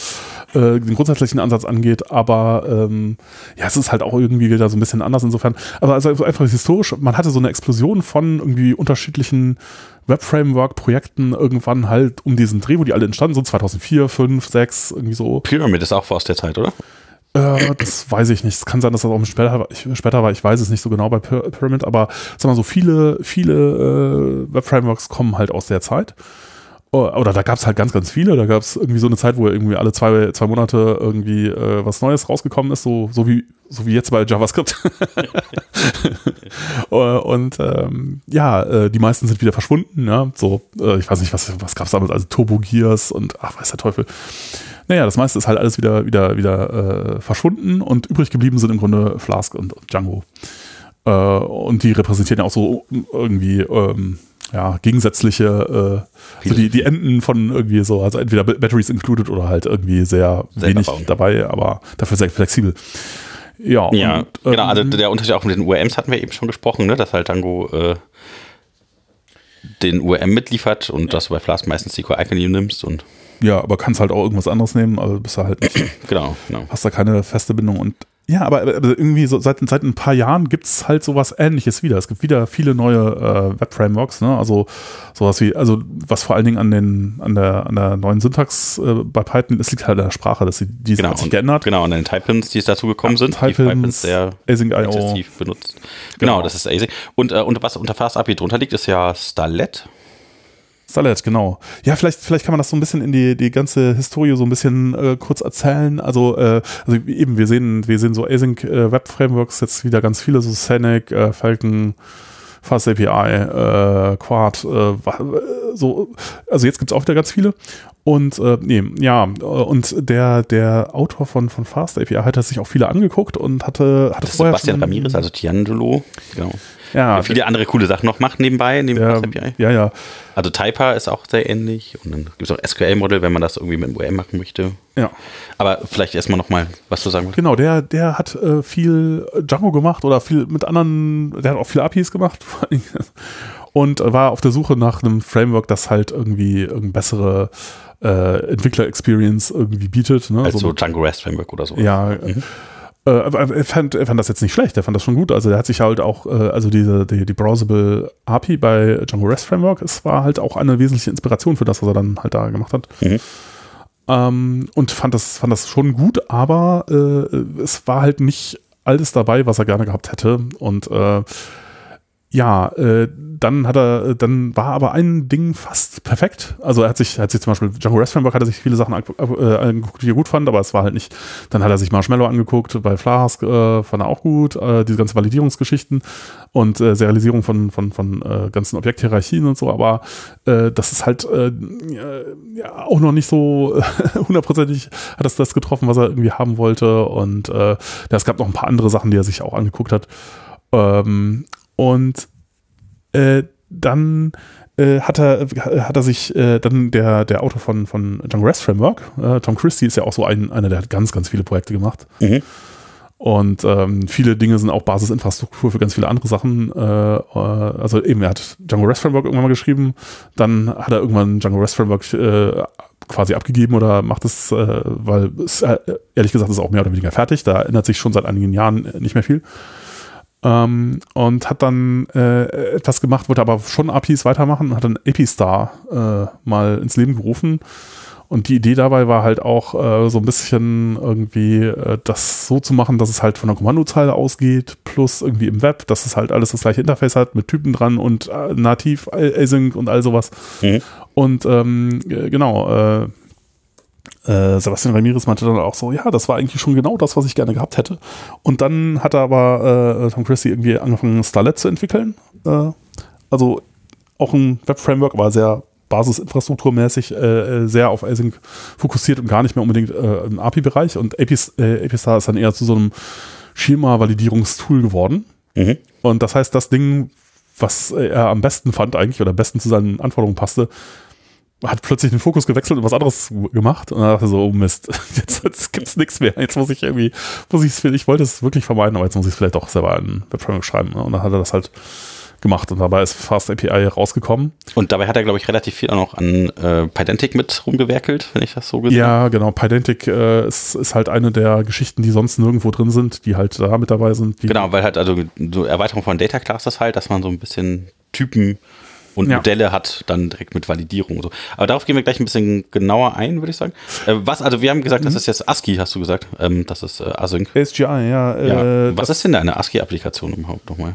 B: äh, den grundsätzlichen Ansatz angeht. Aber ähm, ja, es ist halt auch irgendwie wieder so ein bisschen anders insofern. Aber also einfach historisch, man hatte so eine Explosion Explosion von irgendwie unterschiedlichen Web-Framework-Projekten irgendwann halt um diesen Dreh, wo die alle entstanden sind, 2004, 5, 6, irgendwie so.
A: Pyramid ist auch aus der Zeit, oder?
B: Äh, das weiß ich nicht. Es kann sein, dass das auch später, später war. Ich weiß es nicht so genau bei Pyramid, aber sag mal so, viele, viele äh, Web-Frameworks kommen halt aus der Zeit. Oh, oder da gab es halt ganz, ganz viele. Da gab es irgendwie so eine Zeit, wo irgendwie alle zwei, zwei Monate irgendwie äh, was Neues rausgekommen ist, so, so, wie, so wie jetzt bei JavaScript. Äh, und ähm, ja, äh, die meisten sind wieder verschwunden. Ja? So, äh, ich weiß nicht, was, was gab es damals, also Turbo Gears und ach, weiß der Teufel. Naja, das meiste ist halt alles wieder, wieder, wieder äh, verschwunden und übrig geblieben sind im Grunde Flask und, und Django. Äh, und die repräsentieren ja auch so irgendwie ähm, ja, gegensätzliche, äh, so die, die Enden von irgendwie so, also entweder Batteries included oder halt irgendwie sehr Selber wenig bauen. dabei, aber dafür sehr flexibel.
A: Ja, ja und, genau, also ähm, der Unterschied auch mit den URMs hatten wir eben schon gesprochen, ne, dass halt Django äh, den URM mitliefert und dass du bei Flask meistens die Core-Icon nimmst und
B: ja, aber kannst halt auch irgendwas anderes nehmen, also bist du halt nicht.
A: genau, genau.
B: Hast da keine feste Bindung und ja, aber, aber irgendwie so seit, seit ein paar Jahren gibt es halt sowas ähnliches wieder. Es gibt wieder viele neue äh, Web-Frameworks, ne? Also sowas wie, also was vor allen Dingen an den, an der, an der neuen Syntax äh, bei Python, es liegt halt an der Sprache, dass sie die
A: genau,
B: hat sich
A: geändert. Genau, an den Typins, die es dazu gekommen ja, sind,
B: Typins, die Pythons sehr
A: intensiv benutzt. Genau, genau, das ist Async. Und, äh, und was unter FastAPI drunter liegt, ist ja Starlet.
B: Starlet, genau. Ja, vielleicht, vielleicht kann man das so ein bisschen in die, die ganze Historie so ein bisschen äh, kurz erzählen. Also, äh, also eben, wir sehen, wir sehen so Async äh, Web Frameworks jetzt wieder ganz viele, so Scenic, äh, Falcon, Fast API, äh, Quad, äh, so, also jetzt gibt es auch wieder ganz viele. Und äh, nee, ja, und der, der Autor von, von Fast API hat sich auch viele angeguckt und hatte, hatte
A: vorher. Sebastian Ramirez, also Tiangelo, genau.
B: Ja,
A: viele andere coole Sachen noch macht nebenbei, neben
B: der, API. Ja, ja.
A: Also Typer ist auch sehr ähnlich und dann gibt es auch SQL-Modell, wenn man das irgendwie mit dem URM machen möchte.
B: Ja.
A: Aber vielleicht erstmal nochmal, was du sagen.
B: Genau, der, der hat äh, viel Django gemacht oder viel mit anderen, der hat auch viele APIs gemacht und war auf der Suche nach einem Framework, das halt irgendwie irgendeine bessere äh, Entwickler-Experience irgendwie bietet. Ne?
A: Also so Django REST Framework oder so.
B: Ja, mhm. Äh, er, fand, er fand das jetzt nicht schlecht, er fand das schon gut. Also er hat sich halt auch, äh, also diese, die, die Browsable API bei Django REST Framework, es war halt auch eine wesentliche Inspiration für das, was er dann halt da gemacht hat. Mhm. Ähm, und fand das, fand das schon gut, aber äh, es war halt nicht alles dabei, was er gerne gehabt hätte. Und äh, ja, äh, dann hat er, dann war aber ein Ding fast perfekt. Also er hat sich, hat sich zum Beispiel Django REST Framework hat er sich viele Sachen äh, angeguckt, die er gut fand, aber es war halt nicht. Dann hat er sich Marshmallow angeguckt, bei Flask äh, fand er auch gut, äh, diese ganzen Validierungsgeschichten und äh, Serialisierung von von von äh, ganzen Objekthierarchien und so. Aber äh, das ist halt äh, ja auch noch nicht so hundertprozentig hat das das getroffen, was er irgendwie haben wollte. Und äh, ja, es gab noch ein paar andere Sachen, die er sich auch angeguckt hat. Ähm, und äh, dann äh, hat, er, hat er sich äh, dann der, der Autor von, von Django REST Framework, äh, Tom Christie ist ja auch so ein, einer, der hat ganz, ganz viele Projekte gemacht. Mhm. Und ähm, viele Dinge sind auch Basisinfrastruktur für ganz viele andere Sachen. Äh, äh, also eben, er hat Django REST Framework irgendwann mal geschrieben, dann hat er irgendwann Django REST Framework äh, quasi abgegeben oder macht es, äh, weil es, äh, ehrlich gesagt ist auch mehr oder weniger fertig. Da ändert sich schon seit einigen Jahren nicht mehr viel. Ähm, und hat dann äh, etwas gemacht, wollte aber schon APIs weitermachen und hat dann Epistar äh, mal ins Leben gerufen. Und die Idee dabei war halt auch äh, so ein bisschen irgendwie äh, das so zu machen, dass es halt von der Kommandozeile ausgeht, plus irgendwie im Web, dass es halt alles das gleiche Interface hat mit Typen dran und äh, nativ Async und all sowas. Mhm. Und ähm, genau, äh, Sebastian Ramirez meinte dann auch so, ja, das war eigentlich schon genau das, was ich gerne gehabt hätte. Und dann hat er aber äh, Tom Christie irgendwie angefangen, Starlet zu entwickeln. Äh, also auch ein Web-Framework, aber sehr basisinfrastrukturmäßig äh, äh, sehr auf Async fokussiert und gar nicht mehr unbedingt äh, im API-Bereich. Und API, äh, API-Star ist dann eher zu so einem Schema-Validierungstool geworden. Mhm. Und das heißt, das Ding, was er am besten fand eigentlich oder am besten zu seinen Anforderungen passte, hat plötzlich den Fokus gewechselt und was anderes gemacht und dann dachte so, oh Mist, jetzt, jetzt gibt's nichts mehr. Jetzt muss ich irgendwie, muss ich es, ich wollte es wirklich vermeiden, aber jetzt muss ich es vielleicht auch selber in Webframework schreiben. Ne? Und dann hat er das halt gemacht und dabei ist Fast API rausgekommen.
A: Und dabei hat er, glaube ich, relativ viel auch noch an äh, Pydantic mit rumgewerkelt, wenn ich das so gesehen
B: habe. Ja, genau. Pydantic äh, ist, ist halt eine der Geschichten, die sonst nirgendwo drin sind, die halt da mit dabei sind.
A: genau, weil halt also so Erweiterung von Data Classes halt, dass man so ein bisschen Typen und ja. Modelle hat, dann direkt mit Validierung und so. Aber darauf gehen wir gleich ein bisschen genauer ein, würde ich sagen. Äh, was, also wir haben gesagt, mhm. das ist jetzt ASCII, hast du gesagt. Ähm, das ist äh, Async.
B: ASGI, ja.
A: ja. Äh, was ist denn da eine ASCII-Applikation überhaupt nochmal?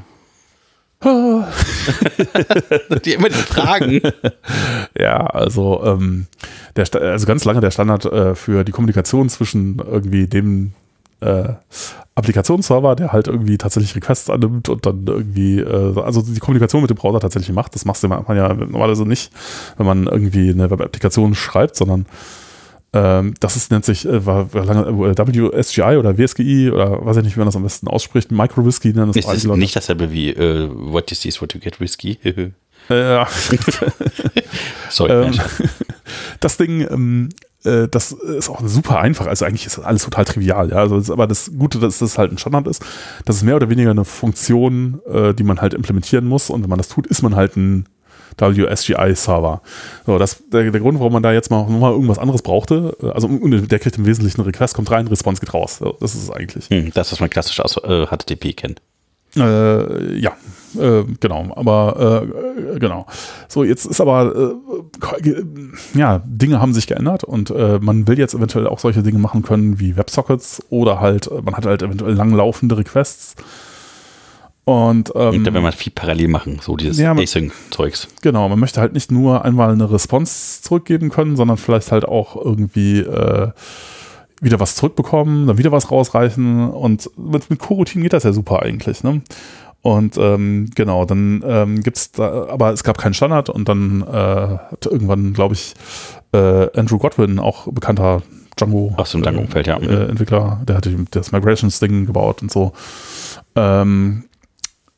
A: die immer die Fragen.
B: ja, also, ähm, der, also ganz lange der Standard äh, für die Kommunikation zwischen irgendwie dem äh, Applikationsserver, der halt irgendwie tatsächlich Requests annimmt und dann irgendwie, äh, also die Kommunikation mit dem Browser tatsächlich macht. Das machst du man ja normalerweise nicht, wenn man irgendwie eine Web-Applikation schreibt, sondern ähm, das ist, nennt sich äh, war, war lange, äh, WSGI oder WSGI oder weiß ich nicht, wie man das am besten ausspricht. Micro-Whisky nennen
A: das Ist das nicht dasselbe wie uh, What you see is what you get Whisky?
B: ja. Sorry. Ähm, das Ding ähm, äh, das ist auch super einfach. Also eigentlich ist das alles total trivial. Ja? Also das, aber das Gute, dass das halt ein Standard ist, das ist mehr oder weniger eine Funktion, äh, die man halt implementieren muss. Und wenn man das tut, ist man halt ein WSGI-Server. So, das, der, der Grund, warum man da jetzt mal nochmal irgendwas anderes brauchte, äh, also der kriegt im Wesentlichen einen Request, kommt rein, Response geht raus. So, das ist es eigentlich.
A: Hm, das, was man klassisch aus äh, HTTP kennt.
B: Äh, ja, äh, genau, aber äh, genau. So, jetzt ist aber, äh, ja, Dinge haben sich geändert und äh, man will jetzt eventuell auch solche Dinge machen können wie WebSockets oder halt, man hat halt eventuell langlaufende Requests. Und ähm,
A: da will man viel parallel machen, so dieses ja, Async-Zeugs.
B: Genau, man möchte halt nicht nur einmal eine Response zurückgeben können, sondern vielleicht halt auch irgendwie äh, wieder was zurückbekommen, dann wieder was rausreichen und mit, mit Coroutine geht das ja super eigentlich, ne? Und ähm, genau, dann ähm, gibt da, aber es gab keinen Standard und dann äh, hat irgendwann, glaube ich, äh, Andrew Godwin, auch bekannter Django,
A: Ach, so im Django-Umfeld, ja.
B: Äh, Entwickler, der hatte das Migrations-Ding gebaut und so. Ähm,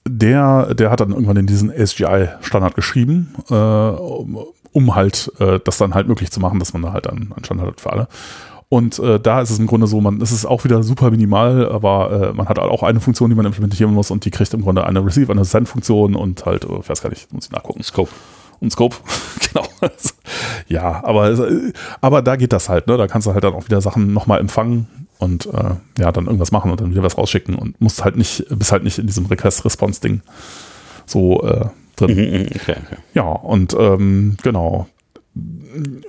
B: der, der hat dann irgendwann in diesen ASGI-Standard geschrieben, äh, um, um halt äh, das dann halt möglich zu machen, dass man da halt einen, einen Standard hat für alle. Und äh, da ist es im Grunde so, man, es ist auch wieder super minimal, aber äh, man hat auch eine Funktion, die man implementieren muss und die kriegt im Grunde eine Receive, eine Send-Funktion und halt, äh, ich weiß gar nicht, muss ich nachgucken.
A: Scope.
B: Und Scope, genau. ja, aber, äh, aber da geht das halt, ne? Da kannst du halt dann auch wieder Sachen nochmal empfangen und äh, ja, dann irgendwas machen und dann wieder was rausschicken und musst halt nicht, bist halt nicht in diesem Request-Response-Ding so äh, drin. Mhm, mhm okay, okay. Ja, und ähm, genau,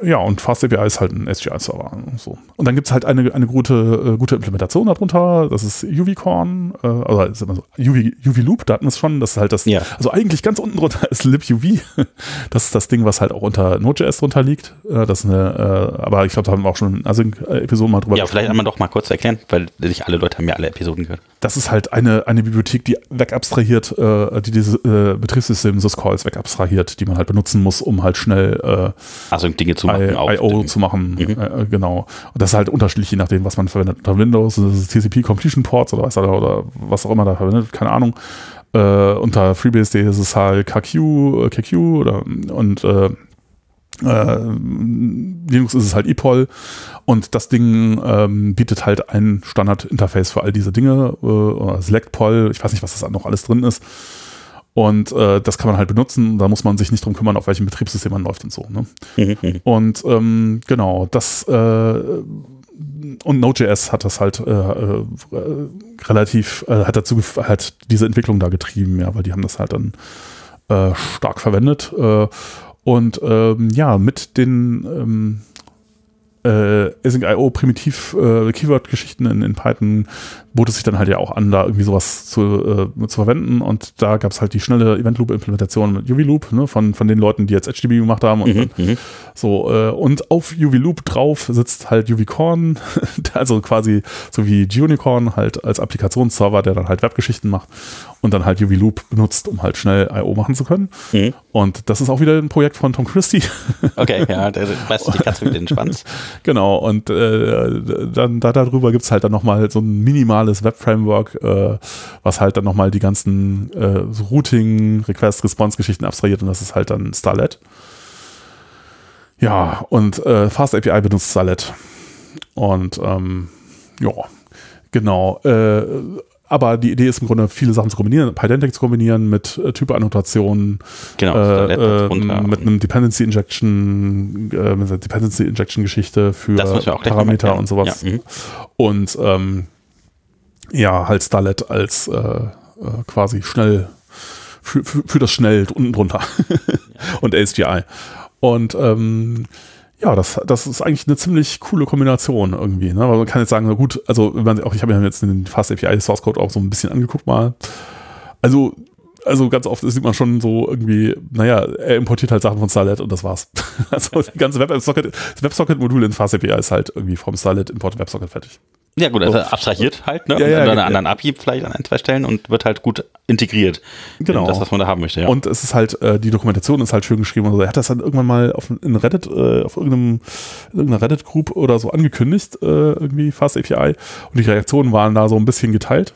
B: ja, und FastAPI ist halt ein SGI-Server. So. Und dann gibt es halt eine, eine gute, äh, gute Implementation darunter. Das ist UVcorn, äh, also ist immer so, UV, UV Loop, da hatten wir es schon. Das ist halt das, ja. also eigentlich ganz unten drunter ist libuv. Das ist das Ding, was halt auch unter Node.js drunter liegt. Äh, das ist eine, äh, aber ich glaube, da haben wir auch schon in Async-Episoden mal drüber
A: Ja, vielleicht einmal doch mal kurz erklären, weil nicht alle Leute haben ja alle Episoden gehört.
B: Das ist halt eine, eine Bibliothek, die wegabstrahiert, äh, die diese äh, Betriebssystem Syscalls wegabstrahiert, die man halt benutzen muss, um halt schnell äh,
A: also Dinge zu machen.
B: IO zu machen, mhm. äh, genau. Und das ist halt unterschiedlich, je nachdem, was man verwendet. Unter Windows TCP Completion Ports oder was, oder was auch immer da verwendet, keine Ahnung. Äh, unter FreeBSD ist es halt KQ, äh, KQ oder und äh, äh, Linux ist es halt EPOL und das Ding ähm, bietet halt ein Standard-Interface für all diese Dinge, äh, oder SelectPol, ich weiß nicht, was das noch alles drin ist. Und äh, das kann man halt benutzen. Da muss man sich nicht drum kümmern, auf welchem Betriebssystem man läuft und so. Ne? Mhm. und ähm, genau, das äh, und Node.js hat das halt äh, äh, relativ, äh, hat dazu hat diese Entwicklung da getrieben, ja, weil die haben das halt dann äh, stark verwendet. Äh, und ähm, ja, mit den ähm, äh, Async.io primitiv äh, Keyword-Geschichten in, in Python bot es sich dann halt ja auch an, da irgendwie sowas zu, äh, zu verwenden. Und da gab es halt die schnelle Event-Loop-Implementation mit UV-Loop ne, von, von den Leuten, die jetzt HDB gemacht haben. Und, mhm, mhm, so, äh, und auf UV-Loop drauf sitzt halt UV-Corn, also quasi so wie G-Unicorn halt als Applikationsserver, der dann halt Webgeschichten macht und dann halt UV-Loop benutzt, um halt schnell I.O. machen zu können. Mhm. Und das ist auch wieder ein Projekt von Tom Christie.
A: Okay, ja, der weißt du die Katze mit den Schwanz.
B: Genau, und äh, dann da darüber gibt es halt dann nochmal so ein minimales Web-Framework, äh, was halt dann nochmal die ganzen äh, Routing, Request-Response-Geschichten abstrahiert und das ist halt dann Starlet. Ja, und äh, Fast API benutzt Starlet. Und ähm, ja, genau. Aber die Idee ist im Grunde, viele Sachen zu kombinieren, Pydantic zu kombinieren mit äh, Type-Annotationen,
A: Genau,
B: äh, äh, mit einem Dependency Injection, äh, mit einer Dependency Injection Geschichte für Parameter und sowas.
A: Ja, mhm.
B: Und ähm, ja, halt Starlet als äh, äh, quasi schnell für, für, für das schnell unten drunter und ASGI. Und ähm, ja, das, das ist eigentlich eine ziemlich coole Kombination irgendwie. Ne? Weil man kann jetzt sagen, na gut, also man auch, ich habe mir jetzt den Fast API Source Code auch so ein bisschen angeguckt mal. Also also ganz oft sieht man schon so irgendwie, naja, er importiert halt Sachen von Starlet und das war's. Also die ganze WebSocket, das WebSocket-Modul in FastAPI ist halt irgendwie vom Starlet Import WebSocket fertig.
A: Ja, gut, also abstrahiert halt, ne?
B: Ja, ja,
A: und an
B: ja.
A: anderen API vielleicht an ein, zwei Stellen und wird halt gut integriert.
B: Genau.
A: In das, was man da haben möchte, ja.
B: Und es ist halt, äh, die Dokumentation ist halt schön geschrieben. Und so. Er hat das dann irgendwann mal auf, in Reddit, äh, auf irgendeinem, in irgendeiner Reddit-Group oder so angekündigt, äh, irgendwie Fast API. Und die Reaktionen waren da so ein bisschen geteilt.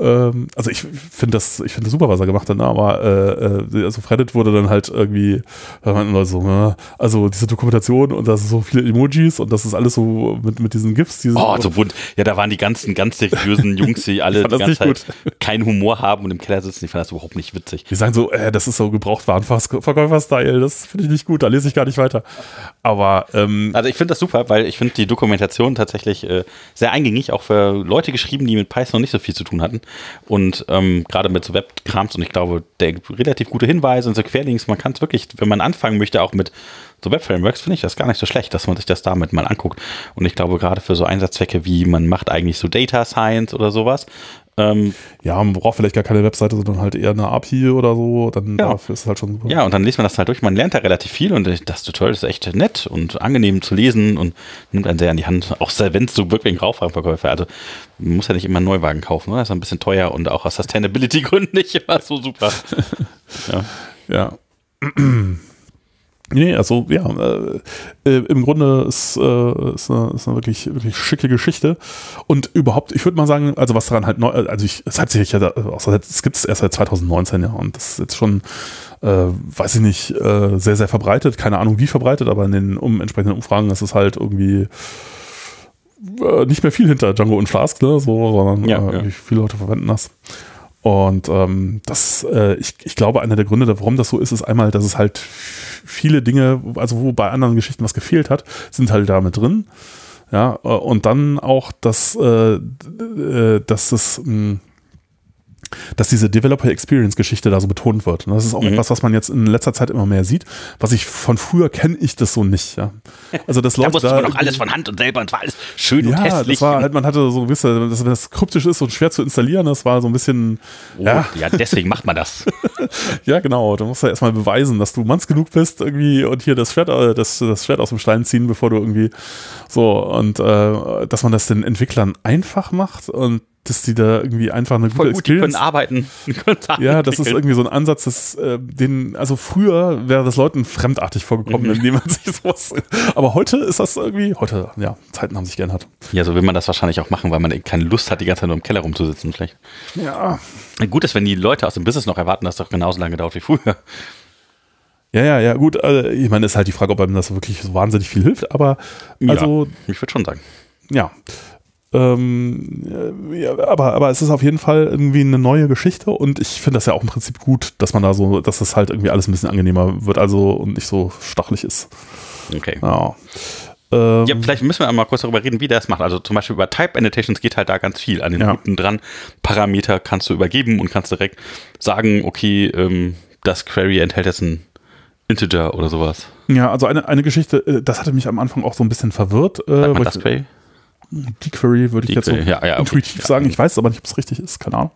B: Ähm, also ich finde das, ich finde das super, was er gemacht hat, ne? aber äh, äh, also auf Reddit wurde dann halt irgendwie, da meinten Leute so, ne? also diese Dokumentation und da sind so viele Emojis und das ist alles so mit, mit diesen GIFs. Diese,
A: Oh, so bunt. Ja, da waren die ganzen ganz seriösen Jungs, die alle die ganze Zeit keinen Humor haben und im Keller sitzen. Ich fand das überhaupt nicht witzig.
B: Die sagen so, äh, das ist so Gebrauchtwarenverkäufer-Style, das finde ich nicht gut, da lese ich gar nicht weiter. Aber ähm,
A: Also ich finde das super, weil ich finde die Dokumentation tatsächlich äh, sehr eingängig, auch für Leute geschrieben, die mit Python noch nicht so viel zu tun hatten. Und ähm, gerade mit so Webkrams und ich glaube, der relativ gute Hinweise und so Querlinks, man kann es wirklich, wenn man anfangen möchte, auch mit so Web-Frameworks, finde ich das gar nicht so schlecht, dass man sich das damit mal anguckt. Und ich glaube, gerade für so Einsatzzwecke wie man macht eigentlich so Data Science oder sowas, ähm,
B: ja, man braucht vielleicht gar keine Webseite, sondern halt eher eine API oder so, dann
A: Ja.
B: dafür ist es halt schon super.
A: Ja, und dann liest man das halt durch. Man lernt da relativ viel und das Tutorial ist echt nett und angenehm zu lesen und nimmt einen sehr an die Hand. Auch wenn es so wirklich ein Kaufwagenverkäufer. Also man muss ja nicht immer einen Neuwagen kaufen. Ne? Das ist ein bisschen teuer und auch aus Sustainability-Gründen nicht immer so super. ja.
B: Ja. Nee, also ja, äh, äh, im Grunde ist, äh, ist, eine, ist eine wirklich, wirklich schicke Geschichte. Und überhaupt, ich würde mal sagen, also was daran halt neu, also ich, es hat sich ja, seit, es gibt es erst seit 2019, ja, und das ist jetzt schon, äh, weiß ich nicht, äh, sehr, sehr verbreitet, keine Ahnung wie verbreitet, aber in den um, entsprechenden Umfragen ist es halt irgendwie äh, nicht mehr viel hinter Django und Flask, ne, so, sondern
A: Ja,
B: äh,
A: ja.
B: viele Leute verwenden das. Und ähm, das, äh, ich, ich glaube, einer der Gründe, warum das so ist, ist einmal, dass es halt viele Dinge, also wo bei anderen Geschichten was gefehlt hat, sind halt damit drin. Ja, äh, und dann auch, dass, äh, äh, dass es, mh, dass diese Developer Experience Geschichte da so betont wird. Und das ist auch
A: Mhm.
B: etwas, was man jetzt in letzter Zeit immer mehr sieht. Was ich von früher kenne ich das so nicht. Ja. Also das
A: Da
B: Leute
A: musste
B: da
A: man noch alles von Hand und selber und war alles schön und
B: ja,
A: hässlich.
B: das war halt, man hatte so gewisse, dass das kryptisch ist und schwer zu installieren, das war so ein bisschen,
A: oh,
B: ja.
A: ja. deswegen macht man das.
B: ja genau, du musst ja erstmal beweisen, dass du manns genug bist irgendwie und hier das Schwert, äh, das, das Schwert aus dem Stein ziehen, bevor du irgendwie so und äh, dass man das den Entwicklern einfach macht und dass die da irgendwie einfach eine
A: Voll
B: gute
A: gut, die können
B: Experience
A: arbeiten. Die können
B: ja, das ist irgendwie so ein Ansatz, das, äh, den, also früher wäre das Leuten fremdartig vorgekommen,
A: Mhm.
B: indem man sich sowas, aber heute ist das irgendwie, heute, ja, Zeiten haben sich geändert.
A: Ja, so will man das wahrscheinlich auch machen, weil man keine Lust hat, die ganze Zeit nur im Keller rumzusitzen. Vielleicht.
B: Ja,
A: Gut ist, wenn die Leute aus dem Business noch erwarten, dass es doch genauso lange dauert wie früher.
B: Ja, ja, ja, gut. äh, Ich meine, ist halt die Frage, ob einem das wirklich so wahnsinnig viel hilft, aber also,
A: Ich würde schon sagen.
B: ja. Ähm, äh, ja, aber, aber es ist auf jeden Fall irgendwie eine neue Geschichte und ich finde das ja auch im Prinzip gut, dass man da so, dass das halt irgendwie alles ein bisschen angenehmer wird, also und nicht so stachelig ist.
A: Okay.
B: Ja. Ähm,
A: Ja, vielleicht müssen wir einmal kurz darüber reden, wie der es macht. Also zum Beispiel über Type Annotations geht halt da ganz viel. An den
B: Ja.
A: Routen dran Parameter kannst du übergeben und kannst direkt sagen, okay, ähm, das Query enthält jetzt ein Integer oder sowas.
B: ja, also eine, eine Geschichte, äh, das hatte mich am Anfang auch so ein bisschen verwirrt. Äh,
A: Sagt man
B: weil
A: das Query?
B: Die Query würde ich jetzt so
A: ja, ja, okay.
B: intuitiv
A: Ja.
B: sagen. Ich weiß es aber nicht, ob es richtig ist, keine Ahnung.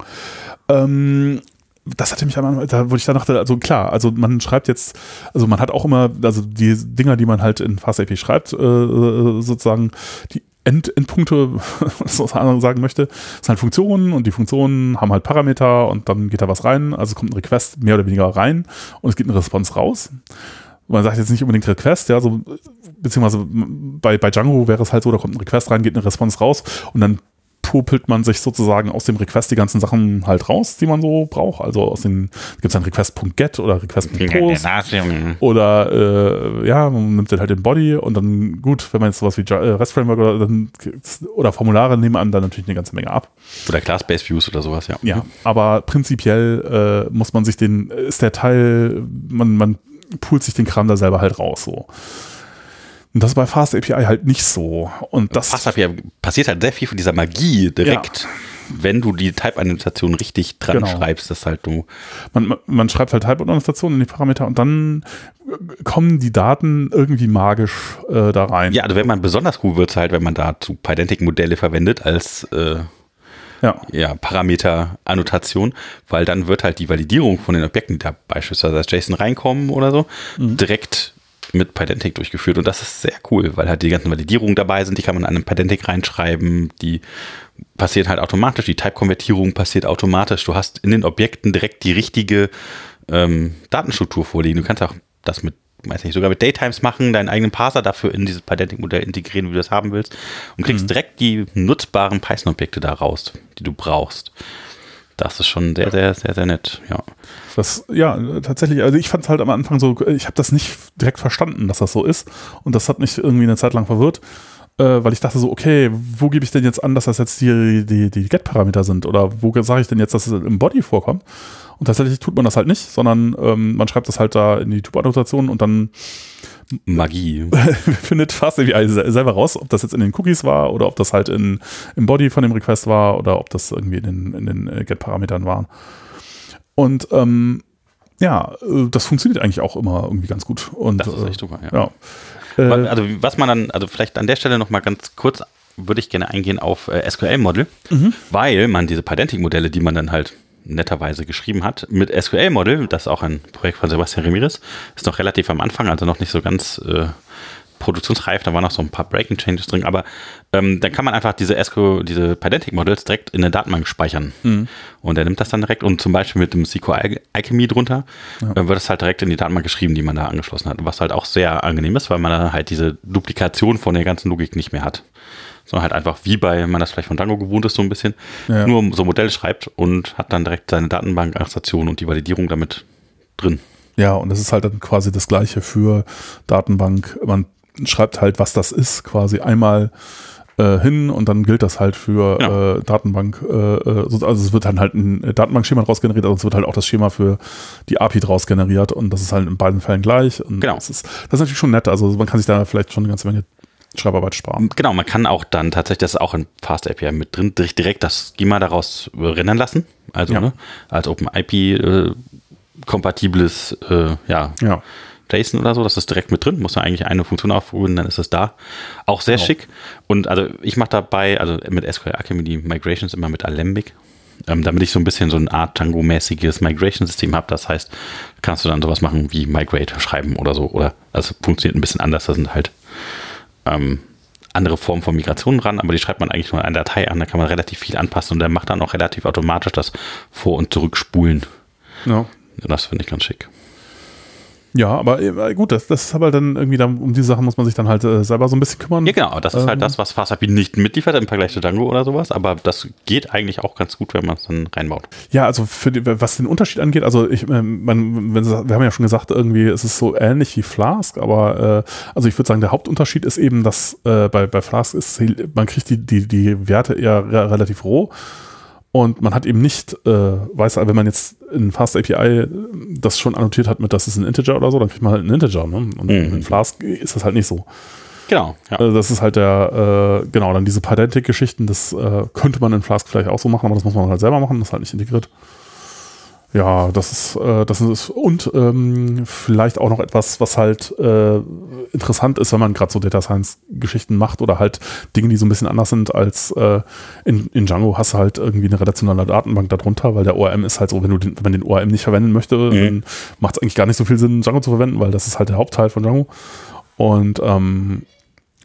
B: Ähm, das hatte mich Anfang, da wo ich dann dachte, also klar, also man schreibt jetzt, also man hat auch immer, also die Dinger, die man halt in FastAPI schreibt, äh, sozusagen die End, Endpunkte, was man sagen möchte, sind halt Funktionen und die Funktionen haben halt Parameter und dann geht da was rein, also kommt ein Request mehr oder weniger rein und es geht eine Response raus. Man sagt jetzt nicht unbedingt Request, ja, so, beziehungsweise bei, bei Django wäre es halt so, da kommt ein Request rein, geht eine Response raus und dann popelt man sich sozusagen aus dem Request die ganzen Sachen halt raus, die man so braucht. Also aus den gibt es dann Request.get oder Request.post oder äh, ja, man nimmt dann halt den Body und dann gut, wenn man jetzt sowas wie äh, REST Framework oder, dann, oder Formulare nehmen einem dann natürlich eine ganze Menge ab.
A: Oder Class-Based Views oder sowas, ja.
B: Ja, aber prinzipiell äh, muss man sich den, ist der Teil, man, man poolt sich den Kram da selber halt raus so. Und das ist bei Fast API halt nicht so. Und das
A: Fast API passiert halt sehr viel von dieser Magie direkt. Ja. Wenn du die Type-Annotation richtig dran genau. schreibst, das halt du.
B: Man, man schreibt halt Type-Annotation in die Parameter und dann kommen die Daten irgendwie magisch äh, da rein.
A: Ja, also wenn man besonders gut wird, halt, wenn man dazu Pydantic-Modelle verwendet als äh, ja. ja, Parameter-Annotation, weil dann wird halt die Validierung von den Objekten, die da beispielsweise als JSON reinkommen oder so, mhm. direkt mit Pydantic durchgeführt und das ist sehr cool, weil halt die ganzen Validierungen dabei sind, die kann man an einem Pydantic reinschreiben, die passiert halt automatisch, die Type-Konvertierung passiert automatisch, du hast in den Objekten direkt die richtige ähm, Datenstruktur vorliegen, du kannst auch das mit weiß nicht, sogar mit Daytimes machen, deinen eigenen Parser dafür in dieses Pydantic-Modell integrieren, wie du das haben willst und kriegst mhm. direkt die nutzbaren Python-Objekte da raus, die du brauchst. Das ist schon sehr, sehr, sehr, sehr nett, ja.
B: Das, ja, tatsächlich, also ich fand es halt am Anfang so, ich habe das nicht direkt verstanden, dass das so ist. Und das hat mich irgendwie eine Zeit lang verwirrt, weil ich dachte so, okay, wo gebe ich denn jetzt an, dass das jetzt die, die, die Get-Parameter sind? Oder wo sage ich denn jetzt, dass es im Body vorkommt? Und tatsächlich tut man das halt nicht, sondern ähm, man schreibt das halt da in die Typ-Annotation und dann
A: Magie.
B: findet fast irgendwie selber raus, ob das jetzt in den Cookies war oder ob das halt in, im Body von dem Request war oder ob das irgendwie in den, in den äh, Get-Parametern war. Und ähm, ja, äh, das funktioniert eigentlich auch immer irgendwie ganz gut. Und,
A: das ist echt super, ja. ja. Äh, also was man dann, also vielleicht an der Stelle nochmal ganz kurz würde ich gerne eingehen auf äh, SQL-Model, mhm. weil man diese Pydantic-Modelle, die man dann halt netterweise geschrieben hat. Mit SQL-Model, das ist auch ein Projekt von Sebastian Ramirez, ist noch relativ am Anfang, also noch nicht so ganz äh, produktionsreif, da waren noch so ein paar Breaking Changes drin, aber ähm, dann kann man einfach diese SQL, diese Pydantic Models direkt in der Datenbank speichern. Mhm. Und er nimmt das dann direkt und zum Beispiel mit dem SQL Alchemy drunter ja. äh, wird es halt direkt in die Datenbank geschrieben, die man da angeschlossen hat. Was halt auch sehr angenehm ist, weil man dann halt diese Duplikation von der ganzen Logik nicht mehr hat sondern halt einfach wie bei man das vielleicht von Django gewohnt ist, so ein bisschen, ja. nur so Modell schreibt und hat dann direkt seine Datenbank-Attestation und die Validierung damit drin.
B: Ja, und das ist halt dann quasi das Gleiche für Datenbank. Man schreibt halt, was das ist, quasi einmal äh, hin und dann gilt das halt für ja. äh, Datenbank. Äh, äh also es wird dann halt ein Datenbankschema draus generiert, also es wird halt auch das Schema für die API draus generiert und das ist halt in beiden Fällen gleich. Und
A: genau.
B: Das ist, das ist natürlich schon nett. Also man kann sich da vielleicht schon eine ganze Menge Schreibarbeit sparen.
A: Genau, man kann auch dann tatsächlich, das ist auch in Fast API mit drin, direkt das Schema daraus rendern lassen. Also ja. ne, als OpenIP äh, kompatibles äh, ja, ja. JSON oder so, das ist direkt mit drin, muss man eigentlich eine Funktion aufrufen, dann ist es da. Auch sehr genau. schick. Und also ich mache dabei, also mit SQL Alchemy die Migrations immer mit Alembic. Ähm, damit ich so ein bisschen so eine Art Tango-mäßiges Migration-System habe. Das heißt, kannst du dann sowas machen wie Migrate schreiben oder so. Oder also funktioniert ein bisschen anders. Das sind halt ähm, andere Formen von Migration dran, aber die schreibt man eigentlich nur in einer Datei an, da kann man relativ viel anpassen und der macht dann auch relativ automatisch das Vor- und Zurückspulen. Ja. Das finde ich ganz schick.
B: Ja, aber äh, gut, das, das ist aber dann irgendwie, dann, um diese Sachen muss man sich dann halt äh, selber so ein bisschen kümmern.
A: Ja, genau, das ist halt ähm. das, was FastAPI nicht mitliefert im Vergleich zu Django oder sowas, aber das geht eigentlich auch ganz gut, wenn man es dann reinbaut.
B: Ja, also für die, was den Unterschied angeht, also ich, äh, man, wenn, wir haben ja schon gesagt, irgendwie ist es so ähnlich wie Flask, aber äh, also ich würde sagen, der Hauptunterschied ist eben, dass äh, bei, bei Flask ist, man kriegt die, die, die Werte eher relativ roh und man hat eben nicht, äh, weiß, wenn man jetzt in Fast API das schon annotiert hat mit, das ist ein Integer oder so, dann kriegt man halt einen Integer. Ne? Und mhm. in Flask ist das halt nicht so.
A: Genau.
B: Ja. Also das ist halt der, äh, genau, dann diese Pydantic-Geschichten, das äh, könnte man in Flask vielleicht auch so machen, aber das muss man halt selber machen, das ist halt nicht integriert. Ja, das ist, äh, das ist und ähm, vielleicht auch noch etwas, was halt äh, interessant ist, wenn man gerade so Data Science Geschichten macht oder halt Dinge, die so ein bisschen anders sind als äh, in, in Django hast du halt irgendwie eine relationale Datenbank darunter, weil der ORM ist halt so, wenn du den, wenn man den ORM nicht verwenden möchte, mhm. dann macht es eigentlich gar nicht so viel Sinn, Django zu verwenden, weil das ist halt der Hauptteil von Django. Und ähm,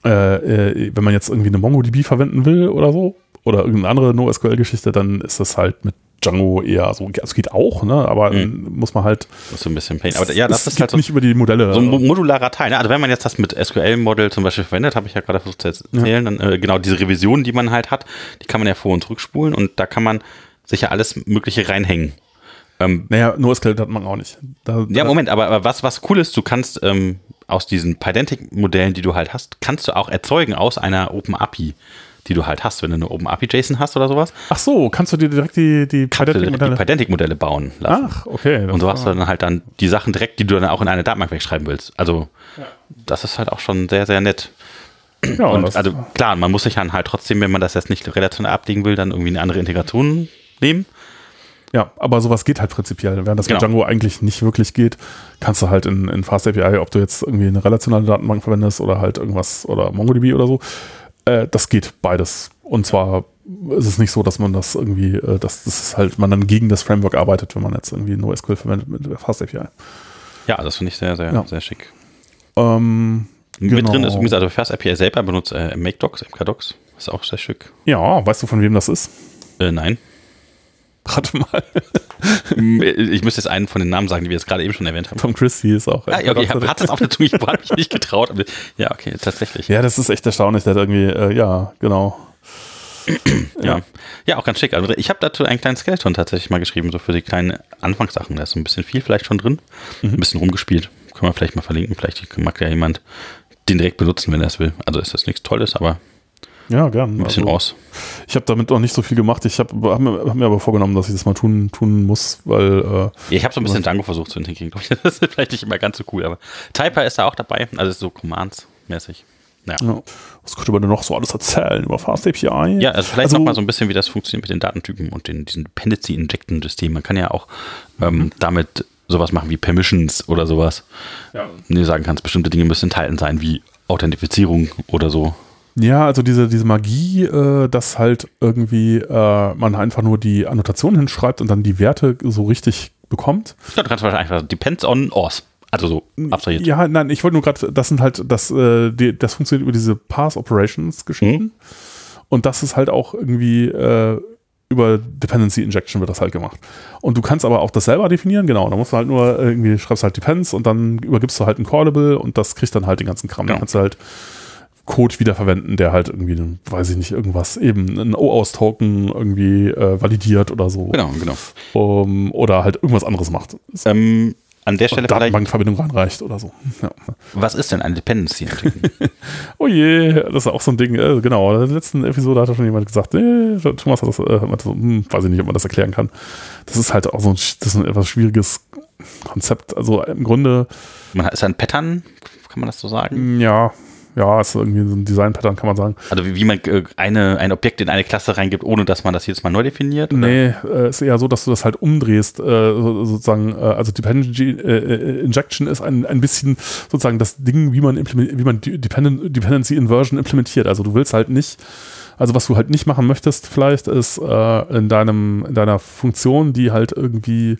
B: äh, äh, wenn man jetzt irgendwie eine MongoDB verwenden will oder so, oder irgendeine andere NoSQL-Geschichte, dann ist das halt mit Django eher so, es geht auch, ne? aber mhm. muss man halt.
A: Das ist so ein bisschen Pain. Aber ja, das
B: ist halt so, nicht über die Modelle.
A: So ein modularer Teil. Ne? Also wenn man jetzt das mit SQL-Model zum Beispiel verwendet, habe ich ja gerade versucht zu erzählen, ja. dann äh, genau diese Revisionen, die man halt hat, die kann man ja vor- und zurückspulen und da kann man sich ja alles Mögliche reinhängen.
B: Ähm, naja, NoSQL hat man auch nicht.
A: Da, ja, Moment, aber, aber, was, was cool ist, du kannst ähm, aus diesen Pydantic-Modellen, die du halt hast, kannst du auch erzeugen aus einer Open API die du halt hast, wenn du eine Open API JSON hast oder sowas.
B: Ach so, kannst du dir direkt die, die
A: Pydantic-Modelle Pydantic bauen lassen.
B: Ach, okay.
A: Und so hast du dann halt dann die Sachen direkt, die du dann auch in eine Datenbank wegschreiben willst. Also, ja. das ist halt auch schon sehr, sehr nett. Ja, und also klar, man muss sich dann halt trotzdem, wenn man das jetzt nicht relational ablegen will, dann irgendwie eine andere Integration nehmen.
B: Ja, aber sowas geht halt prinzipiell. Während das genau. mit Django eigentlich nicht wirklich geht, kannst du halt in, in FastAPI, ob du jetzt irgendwie eine relationale Datenbank verwendest oder halt irgendwas oder MongoDB oder so, äh, das geht beides. Und zwar ist es nicht so, dass man das irgendwie, äh, dass das halt man dann gegen das Framework arbeitet, wenn man jetzt irgendwie NoSQL verwendet mit FastAPI.
A: Ja, das finde ich sehr, sehr, ja. sehr schick.
B: Ähm,
A: mit genau. drin ist übrigens, also FastAPI selber benutzt äh, MakeDocs, MKDocs. Ist auch sehr schick.
B: Ja, weißt du, von wem das ist?
A: Äh, nein.
B: Warte mal.
A: ich müsste jetzt einen von den Namen sagen, die wir jetzt gerade eben schon erwähnt haben.
B: Tom Christie ist auch.
A: Ah, ja, okay, hat das auf der Zunge, ich habe mich nicht getraut. ja, okay, tatsächlich.
B: Ja, das ist echt erstaunlich, der hat irgendwie, äh, ja, genau.
A: ja. ja, auch ganz schick. Also ich habe dazu einen kleinen Skeleton tatsächlich mal geschrieben, so für die kleinen Anfangssachen. Da ist so ein bisschen viel vielleicht schon drin. Mhm. Ein bisschen rumgespielt. Können wir vielleicht mal verlinken. Vielleicht mag ja jemand den direkt benutzen, wenn er es will. Also ist das nichts Tolles, aber
B: ja, gern.
A: Ein bisschen also, aus.
B: Ich habe damit noch nicht so viel gemacht. Ich habe hab mir, hab mir aber vorgenommen, dass ich das mal tun, tun muss, weil. Äh, ja,
A: ich habe so ein bisschen Django versucht zu integrieren. Das ist vielleicht nicht immer ganz so cool, aber Typer ist da auch dabei, also so Commands-mäßig. Ja. ja.
B: Was könnte man denn noch so alles erzählen über Fast API?
A: Ja, also vielleicht also, noch mal so ein bisschen, wie das funktioniert mit den Datentypen und den, diesen Dependency-Injecten-System. Man kann ja auch ähm, mhm. damit sowas machen wie Permissions oder sowas. Ja. Nee, sagen kannst, bestimmte Dinge müssen enthalten sein, wie Authentifizierung oder so.
B: Ja, also diese, diese Magie, äh, dass halt irgendwie äh, man einfach nur die Annotation hinschreibt und dann die Werte so richtig bekommt.
A: Ja, du kannst wahrscheinlich einfach depends on auth. Also so
B: abstrahiert. Ja, nein, ich wollte nur gerade, das sind halt, das, äh, die, das funktioniert über diese Pass Operations Geschichten. Mhm. Und das ist halt auch irgendwie äh, über Dependency Injection wird das halt gemacht. Und du kannst aber auch das selber definieren, genau. Da musst du halt nur irgendwie schreibst halt Depends und dann übergibst du halt ein Callable und das kriegt dann halt den ganzen Kram. Genau. Dann kannst du halt Code wiederverwenden, der halt irgendwie, weiß ich nicht, irgendwas eben ein OAuth-Token irgendwie äh, validiert oder so.
A: Genau, genau.
B: Um, oder halt irgendwas anderes macht.
A: Ähm, an der Stelle
B: Datenbankverbindung reinreicht oder so.
A: Ja. Was ist denn ein Dependency?
B: oh je, das ist auch so ein Ding. Äh, genau, in der letzten Episode hat schon jemand gesagt, äh, Thomas hat das, äh, so, hm, weiß ich nicht, ob man das erklären kann. Das ist halt auch so ein, das ist ein etwas schwieriges Konzept. Also im Grunde.
A: Man ist ein Pattern, kann man das so sagen?
B: Ja, ja, ist irgendwie so ein Design-Pattern, kann man sagen.
A: Also wie, wie man äh, eine, ein Objekt in eine Klasse reingibt, ohne dass man das jedes Mal neu definiert?
B: Oder? Nee, äh, ist eher so, dass du das halt umdrehst, äh, sozusagen, äh, also Dependency äh, Injection ist ein, ein bisschen sozusagen das Ding, wie man, wie man Dependent Dependency Inversion implementiert. Also du willst halt nicht also was du halt nicht machen möchtest, vielleicht ist in deinem in deiner Funktion, die halt irgendwie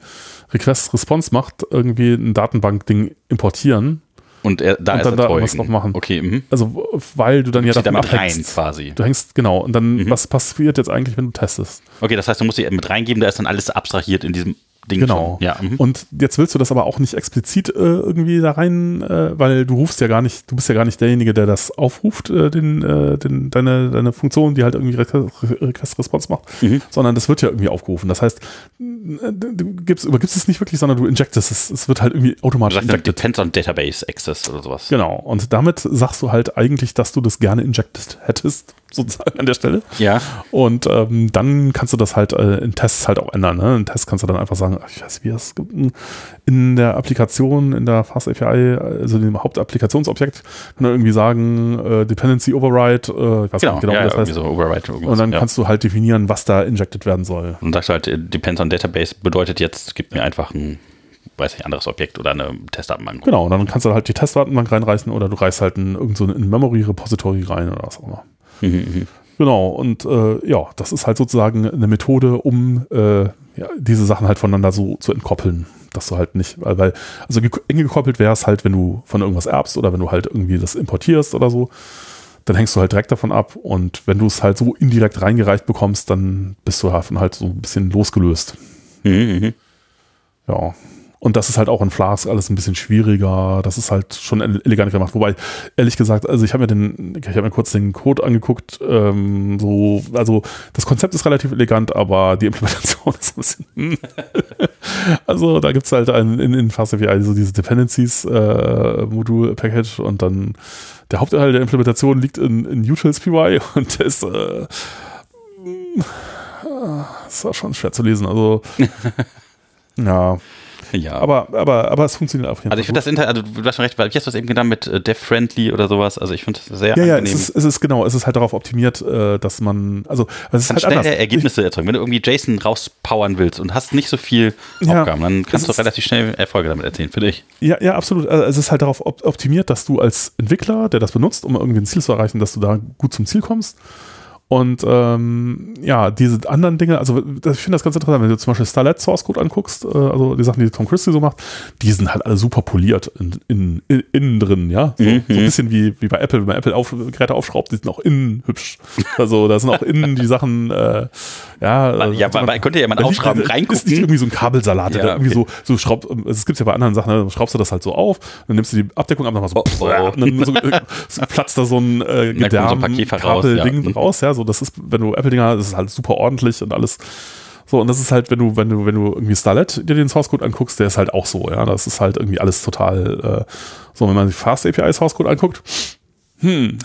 B: Request Response macht, irgendwie ein Datenbank-Ding importieren
A: und er, da
B: und dann da was noch machen.
A: Okay. Mh.
B: Also, weil du dann ja
A: davon damit rein quasi.
B: Du hängst, genau. Und dann, mhm. was passiert jetzt eigentlich, wenn du testest?
A: Okay, das heißt, du musst sie mit reingeben, da ist dann alles abstrahiert in diesem Ding
B: genau.
A: Ja,
B: mhm. Und jetzt willst du das aber auch nicht explizit äh, irgendwie da rein, äh, weil du rufst ja gar nicht, du bist ja gar nicht derjenige, der das aufruft, äh, den, äh, den, deine, deine Funktion, die halt irgendwie Request-Response macht, mhm. sondern das wird ja irgendwie aufgerufen. Das heißt, du gibst, übergibst es nicht wirklich, sondern du injectest es. Es wird halt irgendwie automatisch
A: du sagst, Depends on Database Access oder sowas.
B: Genau. Und damit sagst du halt eigentlich, dass du das gerne injected hättest sozusagen an der Stelle.
A: Ja.
B: Und ähm, dann kannst du das halt äh, in Tests halt auch ändern. Ne? In Tests kannst du dann einfach sagen, ich weiß wie das in der Applikation, in der Fast API, also dem Hauptapplikationsobjekt, kann du irgendwie sagen, äh, Dependency Override, äh, ich weiß genau, nicht genau, ja, wie das heißt. So Override und dann ja. kannst du halt definieren, was da injected werden soll.
A: Und sagst du halt, äh, Depends on Database bedeutet jetzt, gib mir einfach ein weiß nicht, anderes Objekt oder eine Testdatenbank.
B: Genau, und dann kannst du halt die Testdatenbank reinreißen oder du reißt halt ein, irgend so ein Memory-Repository rein oder was auch immer. Genau, und äh, ja, das ist halt sozusagen eine Methode, um äh, ja, diese Sachen halt voneinander so zu entkoppeln. Dass du halt nicht, weil, weil also eng gekoppelt wäre es halt, wenn du von irgendwas erbst oder wenn du halt irgendwie das importierst oder so. dann hängst du halt direkt davon ab. Und wenn du es halt so indirekt reingereicht bekommst, dann bist du davon halt so ein bisschen losgelöst. Mhm, mh. Ja. Und das ist halt auch in Flask alles ein bisschen schwieriger. Das ist halt schon elegant gemacht. Wobei, ehrlich gesagt, also ich habe mir den, ich habe mir kurz den Code angeguckt. Ähm, so, also das Konzept ist relativ elegant, aber die Implementation ist ein bisschen. Hm. also da gibt es halt ein, in, in Fast API so diese Dependencies äh, und dann der Hauptteil der Implementation liegt in, in Utils PY und der ist äh, das war schon schwer zu lesen. Also ja.
A: Ja.
B: Aber, aber, aber es funktioniert auf
A: jeden Fall. Also ich finde das Inter also du hast schon recht, weil ich hast das eben genannt mit äh, Dev-Friendly oder sowas. Also ich finde das sehr
B: ja, angenehm. Ja, es ist, es ist genau, es ist halt darauf optimiert, äh, dass man, also es ist
A: halt schnell anders. Ergebnisse erzeugen. Wenn du irgendwie JSON rauspowern willst und hast nicht so viel ja, Aufgaben, dann kannst du relativ schnell Erfolge damit erzielen, für dich.
B: Ja, ja, absolut. Also es ist halt darauf optimiert, dass du als Entwickler, der das benutzt, um irgendwie ein Ziel zu erreichen, dass du da gut zum Ziel kommst. Und ähm, ja, diese anderen Dinge, also ich finde das ganz interessant, wenn du zum Beispiel Starlet Source Code anguckst, äh, also die Sachen, die Tom Christie so macht, die sind halt alle super poliert in, in, in, innen drin, ja. So, mhm. so, ein bisschen wie, wie bei Apple, wenn man Apple auf, Geräte aufschraubt, die sind auch innen hübsch. Also da sind auch innen die Sachen, äh, ja.
A: Man, ja, man, man könnte ja mal aufschrauben, reingucken. Ist
B: nicht irgendwie so ein Kabelsalat, ja, der irgendwie okay. so, so schraubt, also es gibt ja bei anderen Sachen, dann schraubst du das halt so auf, dann nimmst du die Abdeckung ab, mal so, oh, oh. und dann so, so platzt da so ein äh, Gedärm-Kabel-Ding raus, ja. raus, ja, so das ist, wenn du Apple-Dinger, das ist halt super ordentlich und alles. So, und das ist halt, wenn du, wenn du, wenn du irgendwie Starlet dir den Source Code anguckst, der ist halt auch so, ja. Das ist halt irgendwie alles total äh, so, wenn man sich Fast API Source Code anguckt, hm.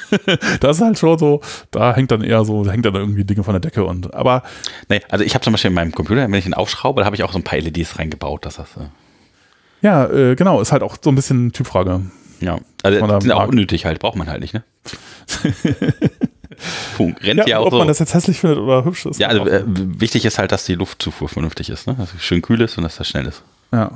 B: das ist halt schon so, da hängt dann eher so, da hängt dann irgendwie Dinge von der Decke und aber.
A: Nee, also ich habe zum Beispiel in meinem Computer, wenn ich ihn aufschraube, da habe ich auch so ein paar LEDs reingebaut, dass das. Äh
B: ja, äh, genau, ist halt auch so ein bisschen Typfrage.
A: Ja, also sind auch unnötig halt, braucht man halt nicht, ne? Punkt. Rennt ja, ja auch
B: ob so. man das jetzt hässlich findet oder hübsch ist.
A: Ja, also äh, wichtig ist halt, dass die Luftzufuhr vernünftig ist, ne? Dass es schön kühl ist und dass das schnell ist.
B: Ja.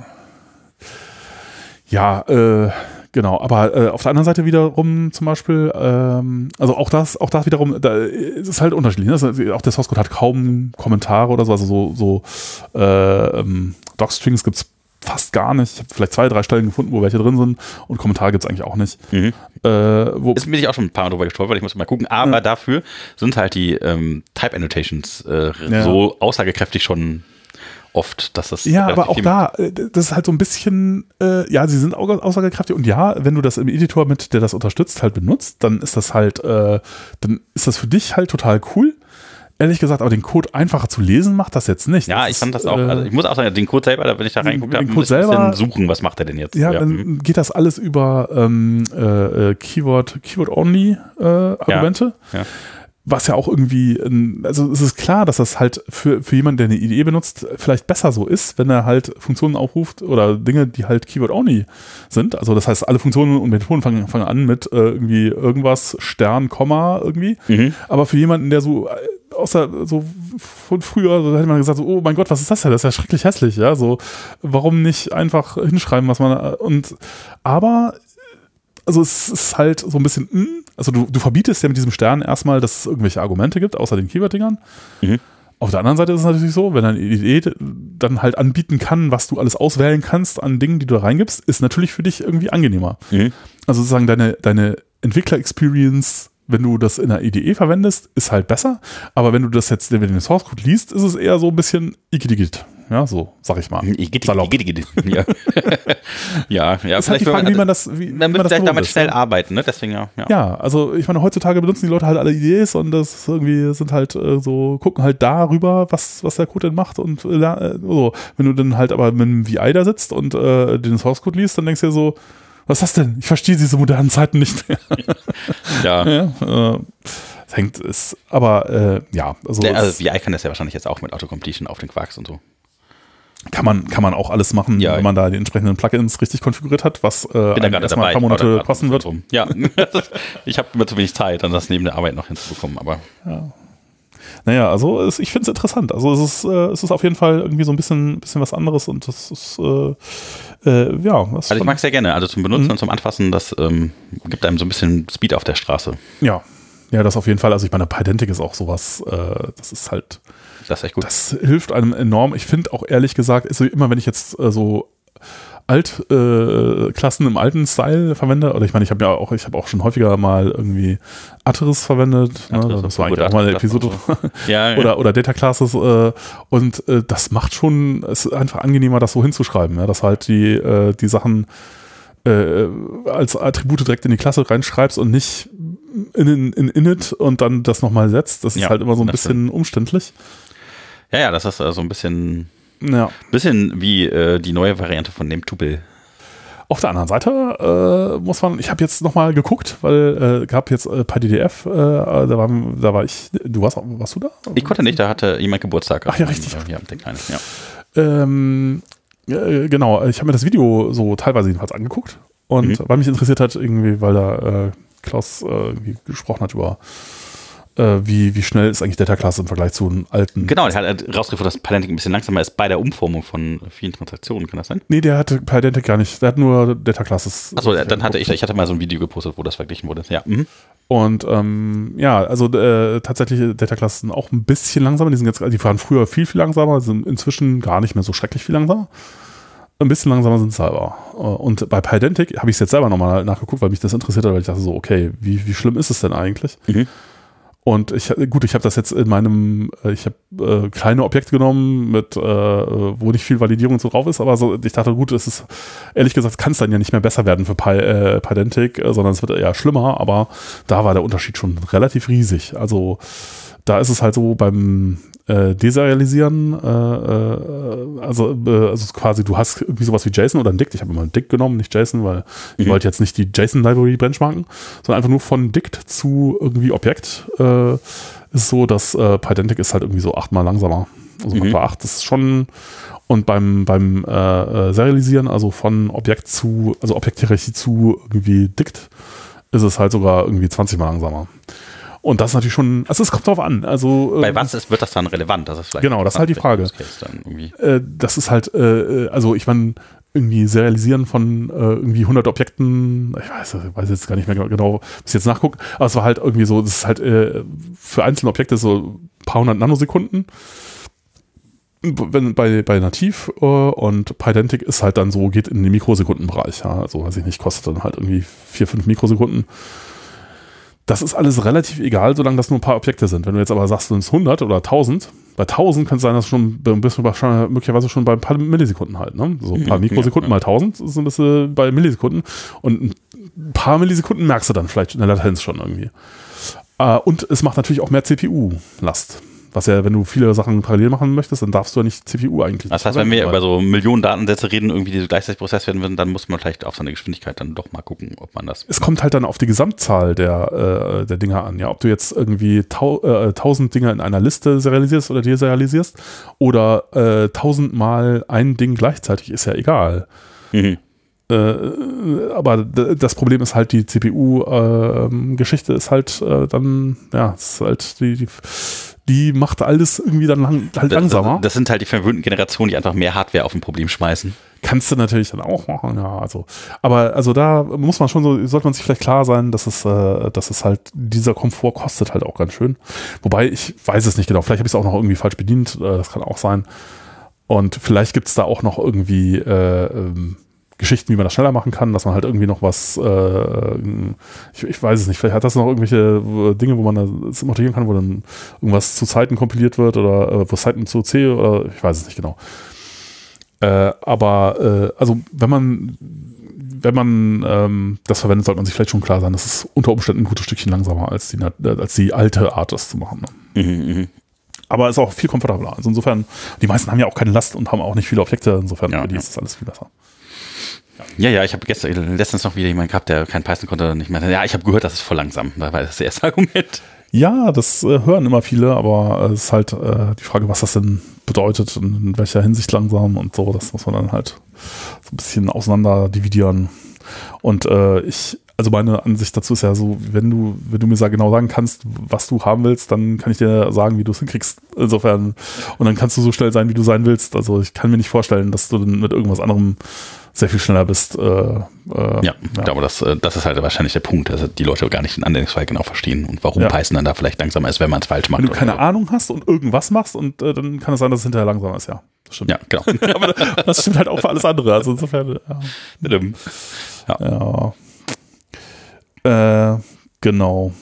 B: Ja, äh, genau. Aber äh, auf der anderen Seite wiederum zum Beispiel, ähm, also auch das, auch das wiederum, da ist es halt unterschiedlich. Ne? Also auch der Source Code hat kaum Kommentare oder so, also so, so äh, ähm, Docstrings gibt es fast gar nicht. Ich habe vielleicht zwei, drei Stellen gefunden, wo welche drin sind und Kommentare gibt es eigentlich auch nicht. Mhm.
A: Äh, wo ist bin ich auch schon ein paar Mal drüber gestolpert, ich muss mal gucken. Aber ja. dafür sind halt die ähm, Type Annotations äh, ja. so aussagekräftig schon oft, dass das.
B: Ja, aber auch da, äh, das ist halt so ein bisschen, äh, ja, sie sind aussagekräftig und ja, wenn du das im Editor mit, der das unterstützt, halt benutzt, dann ist das halt, äh, dann ist das für dich halt total cool ehrlich gesagt, aber den Code einfacher zu lesen macht das jetzt nicht.
A: Ja,
B: das
A: ich fand das auch. Also ich muss auch sagen, den Code selber, wenn ich da reingucke,
B: den Code selber
A: suchen, was macht er denn jetzt?
B: Ja, ja. dann mhm. geht das alles über ähm, äh, äh Keyword, Keyword-only äh, Argumente. Ja. ja was ja auch irgendwie, also es ist klar, dass das halt für, für jemanden, der eine IDE benutzt, vielleicht besser so ist, wenn er halt Funktionen aufruft oder Dinge, die halt Keyword-only sind. Also das heißt, alle Funktionen und Methoden fangen, fangen an mit äh, irgendwie irgendwas, Stern, Komma irgendwie. Mhm. Aber für jemanden, der so äh, außer so von früher, so hätte man gesagt, so, oh mein Gott, was ist das denn? Das ist ja schrecklich hässlich, ja. So, warum nicht einfach hinschreiben, was man und aber also es ist halt so ein bisschen, mh, hm, also du, du verbietest ja mit diesem Stern erstmal, dass es irgendwelche Argumente gibt, außer den Keyword-Dingern. Mhm. Auf der anderen Seite ist es natürlich so, wenn eine Idee dann halt anbieten kann, was du alles auswählen kannst an Dingen, die du da reingibst, ist natürlich für dich irgendwie angenehmer. Mhm. Also sozusagen deine, deine Entwickler-Experience wenn du das in der IDE verwendest, ist halt besser. Aber wenn du das jetzt, wenn du den Source Code liest, ist es eher so ein bisschen igidigit. Ja, so, sag ich mal.
A: Salopp. Ja, ja, ja.
B: Ist halt die Frage, wie man das, wie,
A: man müsste vielleicht damit ist, schnell arbeiten, ne? Deswegen ja,
B: ja. Ja, also ich meine, heutzutage benutzen die Leute halt alle IDEs und das irgendwie sind halt äh, so, gucken halt darüber, was, was der Code denn macht und äh, so. Wenn du dann halt aber mit einem VI da sitzt und äh, den Source Code liest, dann denkst du dir so, was ist das denn? Ich verstehe diese modernen Zeiten nicht mehr.
A: ja. ja
B: äh, hängt es, aber äh, ja.
A: Also, Der, also VI kann das ja wahrscheinlich jetzt auch mit Autocompletion auf den Quarks und so.
B: Kann man, kann man auch alles machen, ja, wenn man da die entsprechenden Plugins richtig konfiguriert hat, was äh,
A: erstmal
B: ein paar Monate kosten wird.
A: Ja, ich habe immer zu wenig Zeit, dann das neben der Arbeit noch hinzubekommen, aber. Ja.
B: Naja, also es, ich finde es interessant. Also es ist, äh, es ist auf jeden Fall irgendwie so ein bisschen, bisschen was anderes und das ist, äh, äh, ja.
A: also ich mag es sehr gerne. Also zum Benutzen mhm. und zum Anfassen, das ähm, gibt einem so ein bisschen Speed auf der Straße.
B: Ja, ja, das auf jeden Fall. Also ich meine, Pydantic ist auch sowas, äh, das ist halt.
A: Das ist echt gut.
B: Das hilft einem enorm. Ich finde auch ehrlich gesagt, also immer wenn ich jetzt äh, so Altklassen äh, im alten Style verwende. Oder ich meine, ich habe ja auch, ich habe auch schon häufiger mal irgendwie Ateris verwendet. Ne? Das war eigentlich auch mal eine Episode. So. ja, ja. Oder, oder Data Classes. Äh, und äh, das macht schon, es ist einfach angenehmer, das so hinzuschreiben, ja? dass halt die, äh, die Sachen äh, als Attribute direkt in die Klasse reinschreibst und nicht in, in, in init und dann das nochmal setzt. Das ist halt immer so ein bisschen umständlich.
A: Ja, ja, das ist so also ein bisschen, ja. bisschen wie äh, die neue Variante von dem Tupel.
B: Auf der anderen Seite äh, muss man, ich habe jetzt nochmal geguckt, weil äh, gab jetzt äh, DDF, äh, da, war, da war ich, du warst, warst du da?
A: Ich konnte nicht, da hatte jemand Geburtstag.
B: Ach ja, richtig. Ja, den kleinen, ja. Ähm, äh, genau, ich habe mir das Video so teilweise jedenfalls angeguckt und mhm. weil mich interessiert hat, irgendwie, weil da äh, Klaus äh, gesprochen hat über äh, wie, wie schnell ist eigentlich Data Class im Vergleich zu einem alten.
A: Genau, der hat rausgefunden, dass Pydantic ein bisschen langsamer ist bei der Umformung von vielen Transaktionen, kann das sein?
B: Nee, der hatte Pydantic gar nicht, der hat nur Data Classes.
A: Achso, dann hatte ich, ich hatte mal so ein Video gepostet, wo das verglichen wurde. Ja. Mhm.
B: Und ähm, ja, also äh, tatsächlich Data Classes sind auch ein bisschen langsamer. Die sind jetzt, die waren früher viel, viel langsamer, sind inzwischen gar nicht mehr so schrecklich viel langsamer. Ein bisschen langsamer sind selber. Und bei Pydantic habe ich es jetzt selber nochmal nachgeguckt, weil mich das interessiert hat, weil ich dachte so, okay, wie, wie schlimm ist es denn eigentlich? Mhm. Und ich, gut, ich habe das jetzt in meinem, äh, ich habe äh, kleine Objekte genommen, mit, äh, wo nicht viel Validierung so drauf ist, aber so, ich dachte, gut, es ist, ehrlich gesagt, kann es dann ja nicht mehr besser werden für Py, äh, Pydantic, äh, sondern es wird eher schlimmer, aber da war der Unterschied schon relativ riesig. Also da ist es halt so beim äh, Deserialisieren, äh, äh, also, äh, also quasi du hast irgendwie sowas wie JSON oder ein Dict. Ich habe immer ein Dict genommen, nicht JSON, weil mhm. ich wollte jetzt nicht die JSON-Library benchmarken, sondern einfach nur von Dict zu irgendwie Objekt. Äh, ist so, dass äh, Pydantic ist halt irgendwie so achtmal langsamer. Also mhm. acht das ist schon und beim, beim äh, äh, Serialisieren, also von Objekt zu, also Objekthierarchie zu irgendwie Dict, ist es halt sogar irgendwie 20 mal langsamer. Und das ist natürlich schon, also es kommt drauf an. Also,
A: Bei ähm, was ist, wird das dann relevant? Das
B: ist vielleicht genau, das ist halt die Frage. Äh, das ist halt, äh, also ich meine, irgendwie serialisieren von äh, irgendwie 100 Objekten, ich weiß, ich weiß jetzt gar nicht mehr genau, bis ich jetzt nachgucke, aber es war halt irgendwie so, das ist halt äh, für einzelne Objekte so ein paar hundert Nanosekunden wenn, bei, bei Nativ äh, und Pydantic ist halt dann so, geht in den Mikrosekundenbereich. Ja, also weiß ich nicht, kostet dann halt irgendwie vier, fünf Mikrosekunden das ist alles relativ egal, solange das nur ein paar Objekte sind. Wenn du jetzt aber sagst, du sind 100 oder 1000, bei 1000 kann es sein, dass schon bist du möglicherweise schon bei ein paar Millisekunden halt. Ne? So ein paar Mikrosekunden ja, ja. mal 1000 sind das bei Millisekunden. Und ein paar Millisekunden merkst du dann vielleicht in der Latenz schon irgendwie. Äh, und es macht natürlich auch mehr CPU-Last. Was ja, wenn du viele Sachen parallel machen möchtest, dann darfst du ja nicht CPU eigentlich.
A: Das heißt, wenn wir über so Millionen Datensätze reden, irgendwie die gleichzeitig prozessiert werden würden, dann muss man vielleicht auf seine Geschwindigkeit dann doch mal gucken, ob man das.
B: Es kommt halt dann auf die Gesamtzahl der, äh, der Dinger an. Ja, ob du jetzt irgendwie tau äh, 1000 Dinge in einer Liste serialisierst oder deserialisierst oder äh, 1000 mal ein Ding gleichzeitig, ist ja egal. Mhm. Äh, aber das Problem ist halt, die CPU-Geschichte äh, ist halt äh, dann, ja, ist halt die, die die macht alles irgendwie dann lang, halt langsamer.
A: Das, sind halt die verwöhnten Generationen, die einfach mehr Hardware auf ein Problem schmeißen.
B: Kannst du natürlich dann auch machen, ja. Also, aber also da muss man schon so, sollte man sich vielleicht klar sein, dass es, äh, dass es halt, dieser Komfort kostet halt auch ganz schön. Wobei, ich weiß es nicht genau, vielleicht habe ich es auch noch irgendwie falsch bedient, äh, das kann auch sein. Und vielleicht gibt es da auch noch irgendwie äh, ähm, Geschichten, wie man das schneller machen kann, dass man halt irgendwie noch was, äh, ich, ich, weiß es nicht, vielleicht hat das noch irgendwelche äh, Dinge, wo man das importieren kann, wo dann irgendwas zu Zeiten kompiliert wird oder äh, wo Zeiten zu C oder ich weiß es nicht genau. Äh, aber äh, also wenn man wenn man ähm, das verwendet, sollte man sich vielleicht schon klar sein, dass es unter Umständen ein gutes Stückchen langsamer als die, als die alte Art, das zu machen. Ne? Mhm, mh. Aber ist auch viel komfortabler. Also insofern, die meisten haben ja auch keine Last und haben auch nicht viele Objekte. Insofern ja, für die ja. ist das alles viel besser.
A: Ja, ja, ich habe gestern letztens noch wieder jemanden gehabt, der kein Python konnte nicht mehr. Ja, ich habe gehört, das ist voll langsam. Da war das erste Argument.
B: Ja, das äh, hören immer viele, aber es ist halt äh, die Frage, was das denn bedeutet und in welcher Hinsicht langsam und so. Das muss man dann halt so ein bisschen auseinander dividieren. Und äh, ich, also meine Ansicht dazu ist ja so, wenn du, wenn du mir genau sagen kannst, was du haben willst, dann kann ich dir sagen, wie du es hinkriegst. Insofern, und dann kannst du so schnell sein, wie du sein willst. Also ich kann mir nicht vorstellen, dass du dann mit irgendwas anderem sehr viel schneller bist. Äh, äh,
A: ja, ja, ich glaube, das, äh, das ist halt wahrscheinlich der Punkt, dass die Leute gar nicht den Anwendungsfall genau verstehen und warum ja. Python dann da vielleicht langsamer ist, wenn man es falsch macht.
B: Wenn du keine so. Ahnung hast und irgendwas machst und äh, dann kann es sein, dass es hinterher langsamer ist, ja. Das stimmt. Ja, genau. Aber das stimmt halt auch für alles andere. Also insofern. Ja. ja. ja. Äh, genau.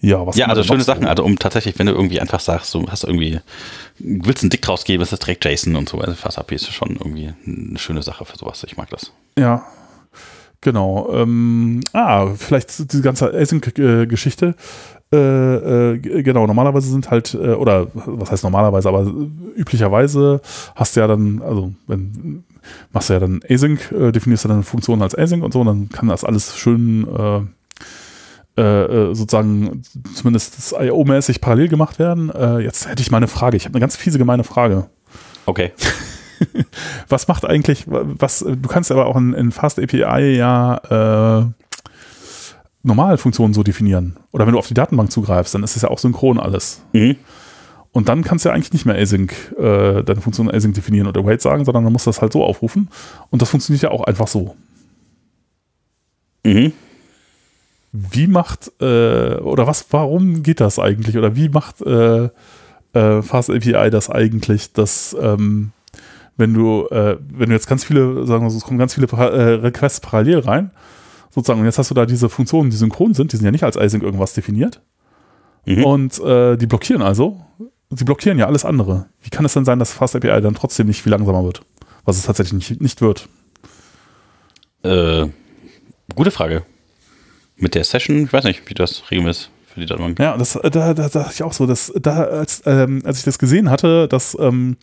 A: Ja, was ja also schöne Sachen, also um tatsächlich, wenn du irgendwie einfach sagst, du hast irgendwie, willst einen Dick draus geben, ist das direkt JSON und so, also FastAPI ist schon irgendwie eine schöne Sache für sowas, ich mag das.
B: Ja, genau. Ähm, ah, vielleicht diese ganze Async-Geschichte, äh, äh, genau, normalerweise sind halt, äh, oder was heißt normalerweise, aber üblicherweise hast du ja dann, also wenn machst du ja dann Async, äh, definierst du dann Funktionen als Async und so, und dann kann das alles schön äh, äh, sozusagen zumindest IO-mäßig parallel gemacht werden. Äh, jetzt hätte ich mal eine Frage. Ich habe eine ganz fiese, gemeine Frage.
A: Okay.
B: was macht eigentlich, was, du kannst aber auch in, in Fast API ja äh, Normalfunktionen so definieren. Oder wenn du auf die Datenbank zugreifst, dann ist es ja auch synchron alles. Mhm. Und dann kannst du ja eigentlich nicht mehr Async, äh, deine Funktion Async definieren oder Wait sagen, sondern dann musst du das halt so aufrufen. Und das funktioniert ja auch einfach so. Mhm. Wie macht, äh, oder was, warum geht das eigentlich? Oder wie macht äh, äh, Fast API das eigentlich, dass ähm, wenn du, äh, wenn du jetzt ganz viele, sagen wir so, es kommen ganz viele äh, Requests parallel rein, sozusagen, und jetzt hast du da diese Funktionen, die synchron sind, die sind ja nicht als Async irgendwas definiert. Mhm. Und äh, die blockieren also, sie blockieren ja alles andere. Wie kann es denn sein, dass Fast API dann trotzdem nicht viel langsamer wird? Was es tatsächlich nicht, nicht wird.
A: Äh, gute Frage mit der Session, ich weiß nicht, wie das regeln ist für die Datenbank.
B: Ja, das, da, da, da dachte ich auch so, dass da, als, ähm, als ich das gesehen hatte, dass ähm,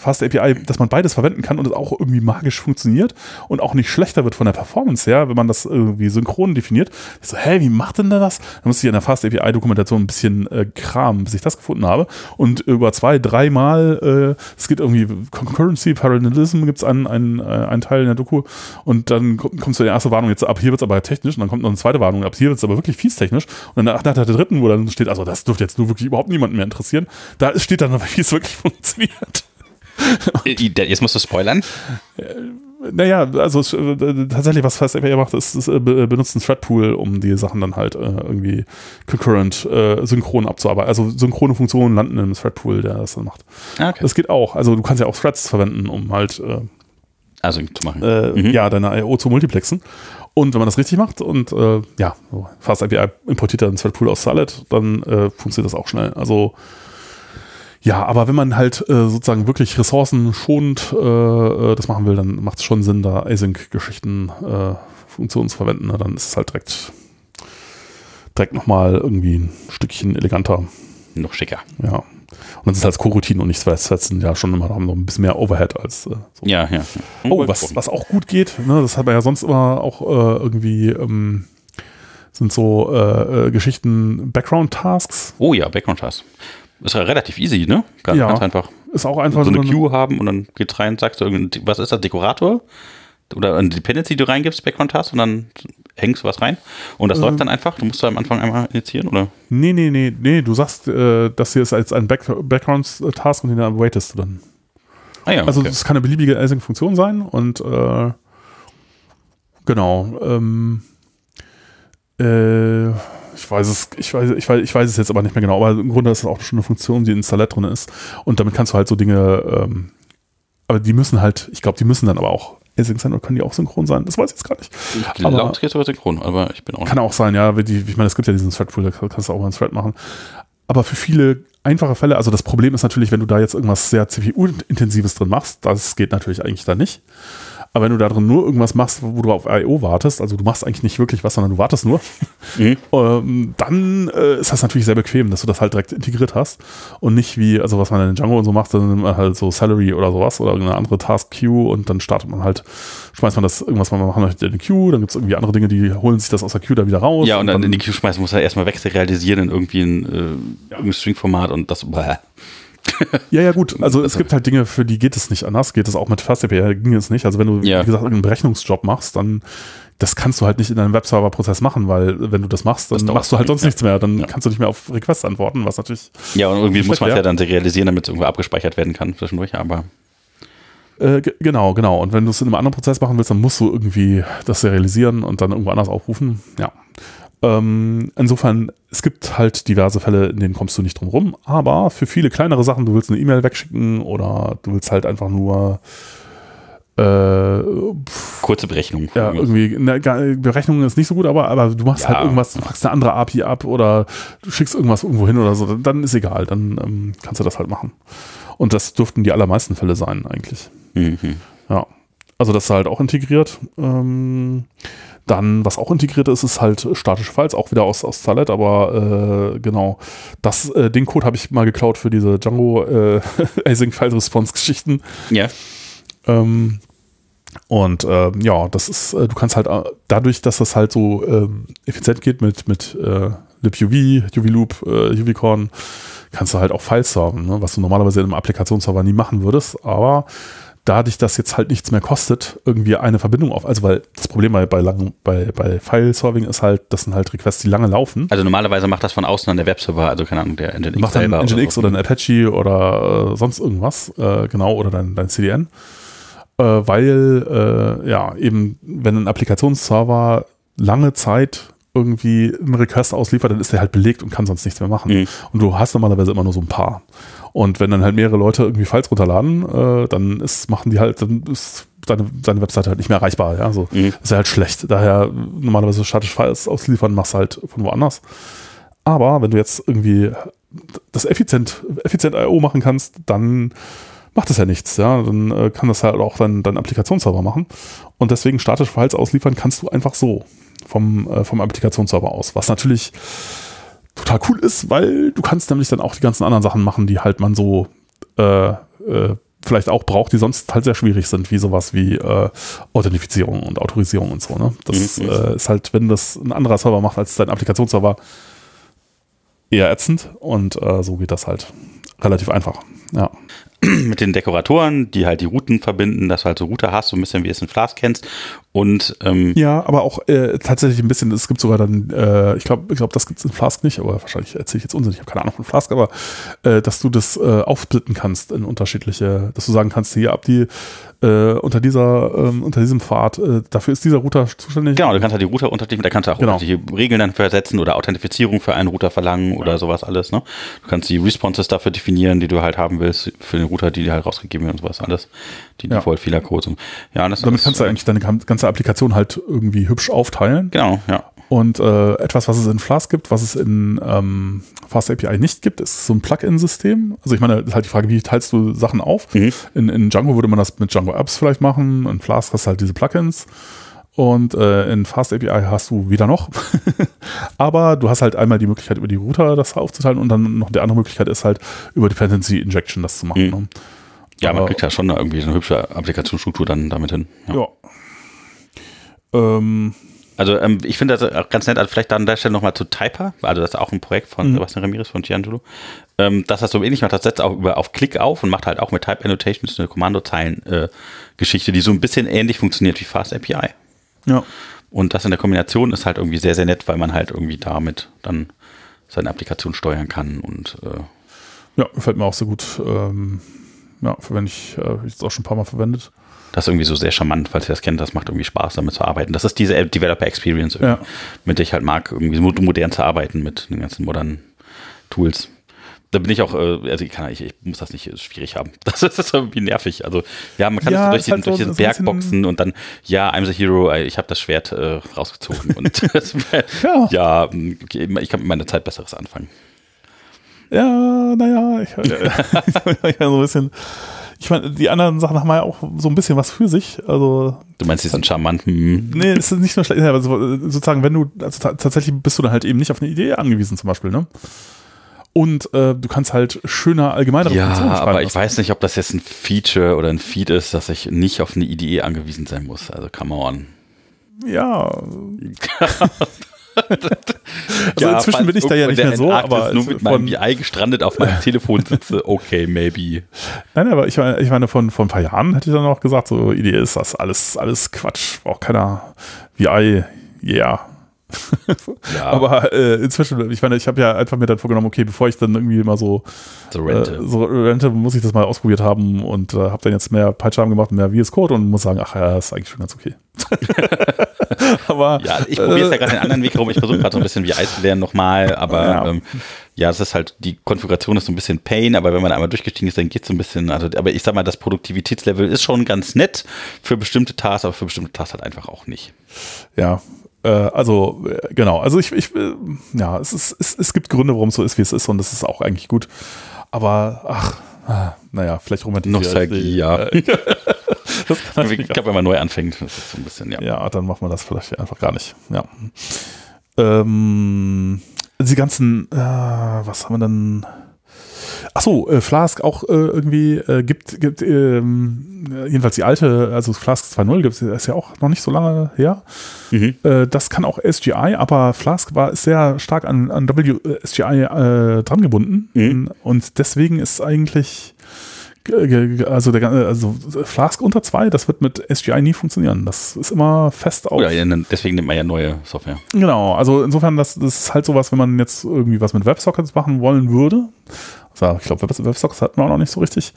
B: Fast API, dass man beides verwenden kann und es auch irgendwie magisch funktioniert und auch nicht schlechter wird von der Performance her, wenn man das irgendwie synchron definiert. Ich so, hä, wie macht denn der das? Dann musste ich in der Fast API Dokumentation ein bisschen äh, kramen, bis ich das gefunden habe. Und über zwei, dreimal, äh, es geht irgendwie Concurrency, Parallelism gibt es einen, einen, äh, einen Teil in der Doku und dann kommt, so die erste Warnung jetzt ab, hier wird es aber technisch und dann kommt noch eine zweite Warnung ab, hier wird es aber wirklich fies technisch und dann nach der dritten, wo dann steht, also das dürfte jetzt nur wirklich überhaupt niemanden mehr interessieren, da steht dann, wie es wirklich funktioniert.
A: Äh, jetzt musst du spoilern.
B: Naja, also äh, tatsächlich, was Fast API macht, ist, ist äh, benutzt einen Threadpool, um die Sachen dann halt äh, irgendwie concurrent, äh, synchron abzuarbeiten. Also synchrone Funktionen landen im Threadpool, der das dann macht. Ah, okay. Das geht auch. Also du kannst ja auch Threads verwenden, um halt äh,
A: also zu machen.
B: Mhm. Ja, deine I.O. zu multiplexen. Und wenn man das richtig macht und ja, Fast API importiert dann Threadpool aus Salad, dann funktioniert das auch schnell. Also ja, aber wenn man halt äh, sozusagen wirklich ressourcenschonend äh, äh, das machen will, dann macht es schon Sinn, da Async-Geschichten, äh, Funktionen zu verwenden. Ne? Dann ist es halt direkt, direkt nochmal irgendwie ein Stückchen eleganter.
A: Noch schicker.
B: Ja. Und dann ist es halt Coroutine und nicht. Threads sind ja schon immer haben noch ein bisschen mehr Overhead als äh,
A: so. Ja, ja.
B: Oh, was, was auch gut geht, ne? das hat man ja sonst immer auch äh, irgendwie ähm, sind so äh, äh, Geschichten, Background-Tasks.
A: Oh ja, Background-Tasks. Ist ja relativ easy, ne?
B: Ganz, ja, ganz einfach. Ist auch einfach
A: so eine Queue haben und dann geht's rein, sagst du, was ist das, Dekorator? Oder eine Dependency, die du reingibst, Background hast und dann hängst du was rein. Und das ähm, läuft dann einfach. Du musst da am Anfang einmal initiieren, oder?
B: Nee, nee, nee, nee. Du sagst, äh, das hier ist als ein Back Background-Task und den awaitest du dann. Ah ja, also, es kann eine beliebige Async-Funktion sein und äh, genau. Ähm, äh, ich weiß es, ich weiß, ich weiß, ich weiß es jetzt aber nicht mehr genau, aber im Grunde ist es auch schon eine Funktion, die in Installett drin ist. Und damit kannst du halt so Dinge, ähm, aber die müssen halt, ich glaube, die müssen dann aber auch async sein oder können die auch synchron sein? Das weiß ich jetzt gar nicht.
A: Ich glaube, es geht sogar synchron, aber ich bin auch
B: Kann auch sein, ja. Die, ich meine, es gibt ja diesen Thread-Pool, da kannst du auch mal einen Thread machen. Aber für viele einfache Fälle, also das Problem ist natürlich, wenn du da jetzt irgendwas sehr CPU-intensives drin machst, das geht natürlich eigentlich da nicht. Aber wenn du da drin nur irgendwas machst, wo du auf I.O. wartest, also du machst eigentlich nicht wirklich was, sondern du wartest nur, mhm. ähm, dann äh, ist das natürlich sehr bequem, dass du das halt direkt integriert hast und nicht wie, also was man in Django und so macht, dann nimmt man halt so Salary oder sowas oder eine andere Task Queue und dann startet man halt, schmeißt man das irgendwas, man machen möchte in eine Queue, dann gibt es irgendwie andere Dinge, die holen sich das aus der Queue da wieder raus.
A: Ja, und, und dann, in die Queue schmeißen muss er erstmal wegrealisieren in irgendwie ein, äh, ja. String-Format und das, bäh.
B: ja, ja, gut. Also es gibt halt Dinge, für die geht es nicht anders. Geht es auch mit FastAPI, ging es nicht. Also wenn du, ja. wie gesagt, einen Berechnungsjob machst, dann das kannst du halt nicht in deinem Webserver-Prozess machen, weil wenn du das machst, dann das machst du halt sonst ja. nichts mehr. Dann ja. kannst du nicht mehr auf Requests antworten, was natürlich.
A: Ja, und irgendwie muss man es ja dann realisieren, damit es irgendwo abgespeichert werden kann zwischendurch, aber.
B: Äh, genau, genau. Und wenn du es in einem anderen Prozess machen willst, dann musst du irgendwie das serialisieren und dann irgendwo anders aufrufen. Ja. Ähm, insofern, es gibt halt diverse Fälle, in denen kommst du nicht drum rum, aber für viele kleinere Sachen, du willst eine E-Mail wegschicken oder du willst halt einfach nur
A: äh, kurze Berechnung.
B: Ja, irgendwie, ne, Berechnung ist nicht so gut, aber, aber du machst halt ja. halt irgendwas, du fragst eine andere API ab oder du schickst irgendwas irgendwo hin oder so, dann, dann ist egal, dann ähm, kannst du das halt machen. Und das dürften die allermeisten Fälle sein, eigentlich. Mhm. Ja. Also das ist halt auch integriert. Ähm, dann, was auch integriert ist, ist halt statische Files, auch wieder aus, aus Zalet, aber äh, genau, das, äh, den Code habe ich mal geklaut für diese Django äh, Async File Response Geschichten.
A: Ja.
B: Ähm, und äh, ja, das ist, äh, du kannst halt äh, dadurch, dass das halt so ähm, effizient geht mit, mit äh, libuv, UV-Loop, äh, UV-Corn, kannst du halt auch Files haben, ne? was du normalerweise in einem Applikationsserver nie machen würdest. Aber dadurch, dass jetzt halt nichts mehr kostet, irgendwie eine Verbindung auf, also weil das Problem bei, bei, lang, bei, bei File-Serving ist halt, das sind halt Requests, die lange laufen.
A: Also normalerweise macht das von außen dann der Webserver, also keine Ahnung, der
B: Nginx Macht dann Nginx oder, oder ein Apache oder äh, sonst irgendwas, äh, genau, oder dein, dein CDN äh, weil äh, ja eben, wenn ein Applikationsserver lange Zeit irgendwie einen Request ausliefert, dann ist der halt belegt und kann sonst nichts mehr machen. Mhm. Und du hast normalerweise immer nur so ein paar. Und wenn dann halt mehrere Leute irgendwie Files runterladen, äh, dann ist, machen die halt, dann ist deine, deine Webseite halt nicht mehr erreichbar. Ja, so mhm. ist ja halt schlecht. Daher normalerweise statische Files ausliefern, machst du halt von woanders. Aber wenn du jetzt irgendwie das effizient, effizient I.O. machen kannst, dann macht das ja nichts. Ja? Dann äh, kann das halt auch dein, dein Applikationsserver machen. Und deswegen statische Files ausliefern kannst du einfach so vom, äh, vom Applikationsserver aus. Was natürlich total cool ist, weil du kannst nämlich dann auch die ganzen anderen Sachen machen, die halt man so äh, äh, vielleicht auch braucht, die sonst halt sehr schwierig sind, wie sowas wie äh, Authentifizierung und Autorisierung und so. Ne? Das mhm. äh, ist halt, wenn das ein anderer Server macht als dein Applikationsserver, eher ätzend und äh, so geht das halt relativ einfach. Ja.
A: mit den Dekoratoren, die halt die Routen verbinden, dass du halt so Router hast, so ein bisschen wie es in Flask kennst. Und ähm,
B: ja, aber auch äh, tatsächlich ein bisschen, es gibt sogar dann, äh, ich glaube, ich glaube, das gibt es in Flask nicht, aber wahrscheinlich erzähle ich jetzt Unsinn, ich habe keine Ahnung von Flask, aber äh, dass du das äh, aufsplitten kannst in unterschiedliche, dass du sagen kannst, hier ab die äh, unter dieser, ähm, unter diesem Pfad, äh, dafür ist dieser Router zuständig.
A: Genau, du kannst halt die Router unterschiedlich, da kannst du auch genau. unterschiedliche Regeln dann versetzen oder Authentifizierung für einen Router verlangen ja. oder sowas alles. Ne? Du kannst die Responses dafür definieren, die du halt haben willst, für den Router, die dir halt rausgegeben werden und sowas alles. Die ja. Default-Fehlercodes.
B: Ja, das Damit kannst du eigentlich deine ganze Applikation halt irgendwie hübsch aufteilen.
A: Genau, ja.
B: Und äh, etwas, was es in Flask gibt, was es in ähm, Fast API nicht gibt, ist so ein Plugin-System. Also ich meine, ist halt die Frage, wie teilst du Sachen auf? Mhm. In, in Django würde man das mit Django Apps vielleicht machen. In Flask hast du halt diese Plugins. Und äh, in Fast API hast du wieder noch. Aber du hast halt einmal die Möglichkeit, über die Router das aufzuteilen und dann noch die andere Möglichkeit ist halt, über Dependency Injection das zu machen. Mhm. Ne?
A: Ja, man kriegt ja schon irgendwie so eine hübsche Applikationsstruktur dann damit hin.
B: Ja. ja. Ähm,
A: also ähm, ich finde das auch ganz nett, also vielleicht an der Stelle nochmal zu Typer, also das ist auch ein Projekt von mhm. Sebastian Ramirez von Giangelo, ähm, dass das so ähnlich macht, das setzt auch über, auf Klick auf und macht halt auch mit Type Annotations eine Kommandozeilen-Geschichte, äh, die so ein bisschen ähnlich funktioniert wie Fast API.
B: Ja.
A: Und das in der Kombination ist halt irgendwie sehr, sehr nett, weil man halt irgendwie damit dann seine Applikation steuern kann und äh,
B: ja, gefällt mir auch sehr gut. Ähm, ja, verwende ich, äh, ich jetzt auch schon ein paar Mal verwendet.
A: Das ist irgendwie so sehr charmant, falls ihr das kennt. Das macht irgendwie Spaß, damit zu arbeiten. Das ist diese Developer Experience,
B: ja.
A: mit der ich halt mag, irgendwie modern zu arbeiten mit den ganzen modernen Tools. Da bin ich auch, äh, also ich, kann, ich, ich muss das nicht schwierig haben. Das ist, das ist irgendwie nervig. Also ja, man kann ja, das durch, den, durch so, diesen Berg boxen und dann, ja, I'm the hero, ich habe das Schwert äh, rausgezogen und ja. ja, ich kann mit meiner Zeit Besseres anfangen.
B: Ja, naja, ich, ich, ich so ein bisschen ich meine, die anderen Sachen haben ja auch so ein bisschen was für sich. Also,
A: du meinst, die sind charmant? Hm.
B: Nee, es ist nicht nur schlecht, aber sozusagen, wenn du, also tatsächlich bist du dann halt eben nicht auf eine Idee angewiesen, zum Beispiel, ne? Und äh, du kannst halt schöner allgemeinere
A: ja, Funktionen schreiben. aber ich weiß nicht, ob das jetzt ein Feature oder ein Feed ist, dass ich nicht auf eine Idee angewiesen sein muss. Also come on.
B: Ja. also ja, inzwischen bin ich da ja nicht mehr so, aber
A: nur mit meinem BI gestrandet auf meinem Telefon sitze, okay, maybe.
B: Nein, aber ich meine, ich meine von, von ein paar Jahren hätte ich dann auch gesagt, so Idee ist das alles, alles Quatsch, braucht keiner BI, yeah. Ja. Aber äh, inzwischen, ich meine, ich habe ja einfach mir dann vorgenommen, okay, bevor ich dann irgendwie mal so,
A: so, rente.
B: Äh, so rente, muss ich das mal ausprobiert haben und äh, habe dann jetzt mehr Peitscham gemacht, mehr VS Code und muss sagen, ach ja, ist eigentlich schon ganz okay.
A: aber ja, ich probiere es ja gerade den anderen Weg rum. Ich versuche gerade so ein bisschen wie Eis lernen nochmal, aber ja. Ähm, ja, es ist halt, die Konfiguration ist so ein bisschen Pain, aber wenn man einmal durchgestiegen ist, dann geht es so ein bisschen, also, aber ich sag mal, das Produktivitätslevel ist schon ganz nett für bestimmte Tasks, aber für bestimmte Tasks halt einfach auch nicht.
B: Ja, also äh, genau, also ich, ich äh, ja, es, ist, es, es gibt Gründe, warum es so ist, wie es ist und das ist auch eigentlich gut. Aber ach, ah, naja, vielleicht romantisiert.
A: Nostalgie, ja. ich glaube, wenn man neu anfängt, das ist so ein bisschen, ja.
B: Ja, dann macht man das vielleicht einfach gar nicht. Ja. Ähm, die ganzen, äh, was haben wir denn? Achso, äh, Flask auch äh, irgendwie äh, gibt, gibt ähm, jedenfalls die alte, also Flask 2.0 gibt es, ist ja auch noch nicht so lange her. Mhm. Äh, das kann auch SGI, aber Flask war sehr stark an, an WSGI äh, dran gebunden mhm. und deswegen ist eigentlich also, der, also Flask unter 2, das wird mit SGI nie funktionieren. Das ist immer fest
A: auf. Ja, deswegen nimmt man ja neue Software.
B: Genau, also insofern, das, das ist halt sowas, wenn man jetzt irgendwie was mit WebSockets machen wollen würde. Also ich glaube, WebSockets hatten wir auch noch nicht so richtig.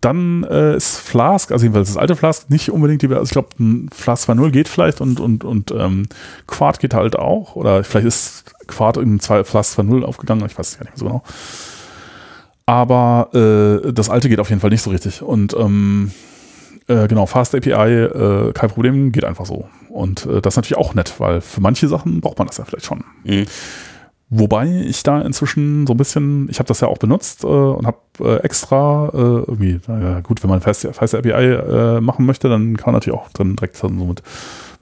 B: Dann äh, ist Flask, also jedenfalls das alte Flask, nicht unbedingt die, also ich glaube, Flask 2.0 geht vielleicht und, und, und ähm, Quad geht halt auch. Oder vielleicht ist Quad in Flask 2.0 aufgegangen, ich weiß es gar nicht mehr so genau. Aber äh, das alte geht auf jeden Fall nicht so richtig. Und ähm, äh, genau, Fast API, äh, kein Problem, geht einfach so. Und äh, das ist natürlich auch nett, weil für manche Sachen braucht man das ja vielleicht schon. Mhm. Wobei ich da inzwischen so ein bisschen, ich habe das ja auch benutzt äh, und habe äh, extra äh, irgendwie, naja, gut, wenn man Fast, Fast API äh, machen möchte, dann kann man natürlich auch dann direkt dann so mit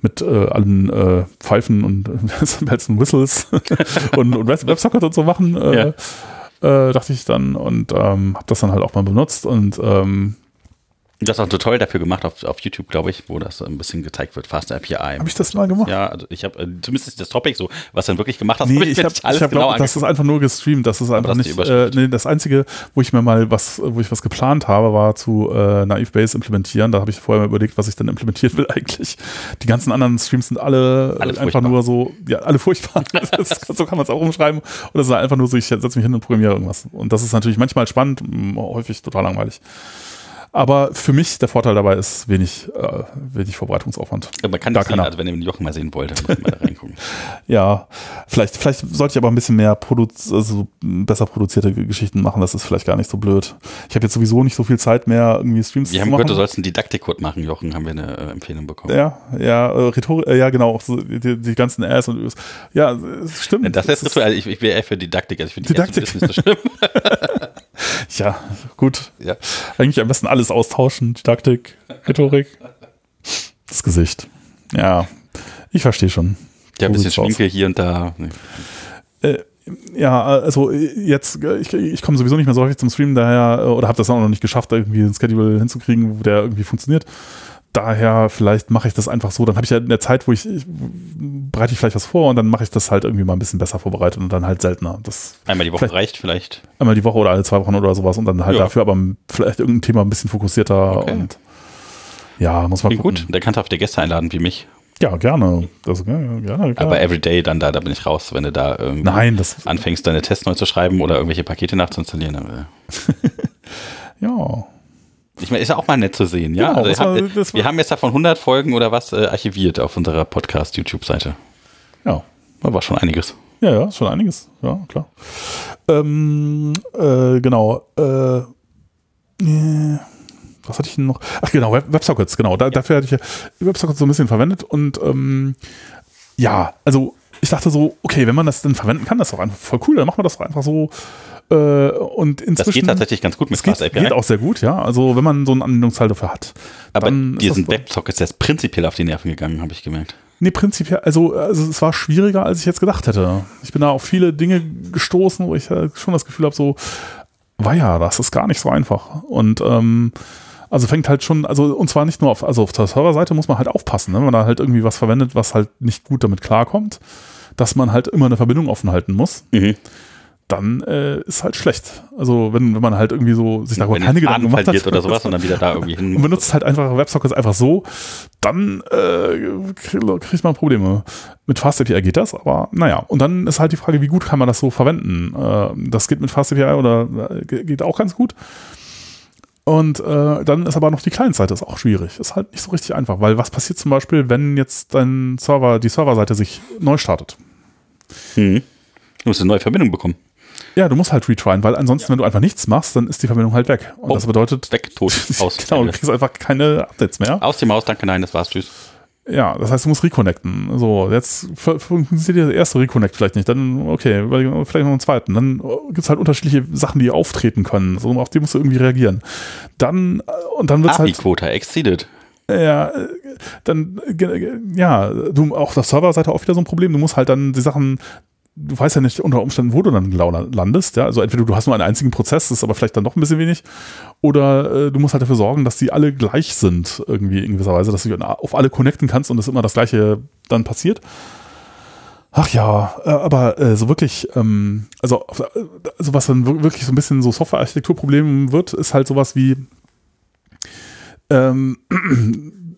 B: mit äh, allen äh, Pfeifen und Bells und Whistles und, und WebSocket und so machen. Äh, ja äh, dachte ich dann und ähm, habe das dann halt auch mal benutzt und ähm,
A: Du hast auch ein Tutorial dafür gemacht auf, auf YouTube, glaube ich, wo das ein bisschen gezeigt wird, Fast API.
B: Habe ich das mal gemacht?
A: Ja, also ich habe äh, zumindest das Topic so, was dann wirklich gemacht hast.
B: Nee, ich habe hab, hab genau das ist einfach nur gestreamt, das ist einfach nicht, äh, nee, das einzige, wo ich mir mal was, wo ich was geplant habe, war zu äh, Naive Base implementieren, da habe ich vorher mal überlegt, was ich dann implementieren will eigentlich. Die ganzen anderen Streams sind alle, alle einfach nur so, ja, alle furchtbar. das, so kann man es auch umschreiben. Oder es ist einfach nur so, ich setze mich hin und programmiere irgendwas. Und das ist natürlich manchmal spannend, häufig total langweilig. Aber für mich der Vorteil dabei ist wenig, äh, wenig Vorbereitungsaufwand.
A: Ja, man kann das sehen, also wenn ihr den Jochen mal sehen wollt, dann muss man da reingucken.
B: ja, vielleicht, vielleicht sollte ich aber ein bisschen mehr produz also besser produzierte Geschichten machen, das ist vielleicht gar nicht so blöd. Ich habe jetzt sowieso nicht so viel Zeit mehr, irgendwie Streams
A: wir zu machen. Wir haben gehört, du sollst einen Didaktikcode machen, Jochen, haben wir eine äh, Empfehlung bekommen.
B: Ja, ja, äh, Rhetorik, äh, ja genau, so, die, die, ganzen Äs und Ös. Ja, stimmt.
A: Das ist Rhetorik, also ich, ich wäre eher für Didaktik, also ich finde
B: Didaktik. nicht so schlimm. ja, gut. Ja. Eigentlich am besten alles austauschen. Didaktik, Rhetorik, das Gesicht. Ja, ich verstehe schon.
A: Ja, ein bisschen Schminke hier und da. Nee.
B: Äh, ja, also jetzt, ich, ich komme sowieso nicht mehr so häufig zum Streamen, daher, oder habe das auch noch nicht geschafft, irgendwie ein Schedule hinzukriegen, wo der irgendwie funktioniert daher vielleicht mache ich das einfach so. Dann habe ich ja in der Zeit, wo ich, ich bereite ich vielleicht was vor und dann mache ich das halt irgendwie mal ein bisschen besser vorbereitet und dann halt seltener. Das
A: einmal die Woche vielleicht, reicht vielleicht.
B: Einmal die Woche oder alle zwei Wochen oder sowas und dann halt ja. dafür aber vielleicht irgendein Thema ein bisschen fokussierter okay. und ja, muss man
A: gucken. gut, der kann auf der Gäste einladen wie mich.
B: Ja, gerne. Das, gerne, gerne.
A: Aber Everyday dann da, da bin ich raus, wenn du da irgendwie
B: Nein, das
A: anfängst, deine Tests neu zu schreiben oder irgendwelche Pakete nachzuinstallieren.
B: ja.
A: Ich meine, ist ja auch mal nett zu sehen, ja. Genau, also, war, wir, wir haben jetzt davon 100 Folgen oder was äh, archiviert auf unserer Podcast-YouTube-Seite.
B: Ja.
A: Da war schon einiges.
B: Ja, ja, schon einiges. Ja, klar. Ähm, äh, genau. Äh, äh, was hatte ich denn noch? Ach genau, Web WebSockets, genau. Da, ja. Dafür hatte ich ja WebSockets so ein bisschen verwendet und ähm, ja, also ich dachte so, okay, wenn man das denn verwenden kann, das ist doch einfach voll cool, dann machen wir das doch einfach so äh, und inzwischen, das
A: geht tatsächlich ganz gut mit
B: Fast API. geht auch sehr gut, ja. Also wenn man so einen Anwendungsfall dafür hat.
A: Aber diesen Websockets, der ist prinzipiell auf die Nerven gegangen, habe ich gemerkt.
B: Nee, prinzipiell, also, also es war schwieriger, als ich jetzt gedacht hätte. Ich bin da auf viele Dinge gestoßen, wo ich schon das Gefühl habe, so, war ja, das ist gar nicht so einfach. Und ähm, also fängt halt schon, also und zwar nicht nur auf, also auf der Serverseite muss man halt aufpassen, ne, wenn man da halt irgendwie was verwendet, was halt nicht gut damit klarkommt, dass man halt immer eine Verbindung offen halten muss. Mhm dann äh, ist halt schlecht. Also wenn, wenn man halt irgendwie so sich darüber
A: keine Gedanken gemacht hat oder sowas und dann wieder da irgendwie hin.
B: Und benutzt halt einfach WebSockets einfach so, dann äh, kriegt man Probleme. Mit FastAPI geht das, aber naja. Und dann ist halt die Frage, wie gut kann man das so verwenden? Äh, das geht mit FastAPI oder äh, geht auch ganz gut. Und äh, dann ist aber noch die Client-Seite ist auch schwierig. Ist halt nicht so richtig einfach, weil was passiert zum Beispiel, wenn jetzt dein Server, die Serverseite sich neu startet?
A: Hm. Du musst eine neue Verbindung bekommen.
B: Ja, du musst halt retryen, weil ansonsten, ja. wenn du einfach nichts machst, dann ist die Verbindung halt weg. Und oh, das bedeutet.
A: Weg, tot,
B: aus. genau, du kriegst einfach keine Updates mehr.
A: Aus dem Haus, danke, nein, das war's, tschüss.
B: Ja, das heißt, du musst reconnecten. So, jetzt funktioniert der erste Reconnect vielleicht nicht. Dann, okay, vielleicht noch einen zweiten. Dann gibt es halt unterschiedliche Sachen, die auftreten können. So, auf die musst du irgendwie reagieren. Dann, und dann wird es halt.
A: Quota exceeded.
B: Ja, dann, ja, du, auch auf Serverseite auch wieder so ein Problem. Du musst halt dann die Sachen du weißt ja nicht unter Umständen, wo du dann landest. Ja? Also entweder du hast nur einen einzigen Prozess, das ist aber vielleicht dann doch ein bisschen wenig, oder äh, du musst halt dafür sorgen, dass die alle gleich sind, irgendwie in gewisser Weise, dass du auf alle connecten kannst und dass immer das Gleiche dann passiert. Ach ja, äh, aber äh, so wirklich, ähm, also, also was dann wirklich so ein bisschen so Softwarearchitekturproblem wird, ist halt sowas wie, ähm,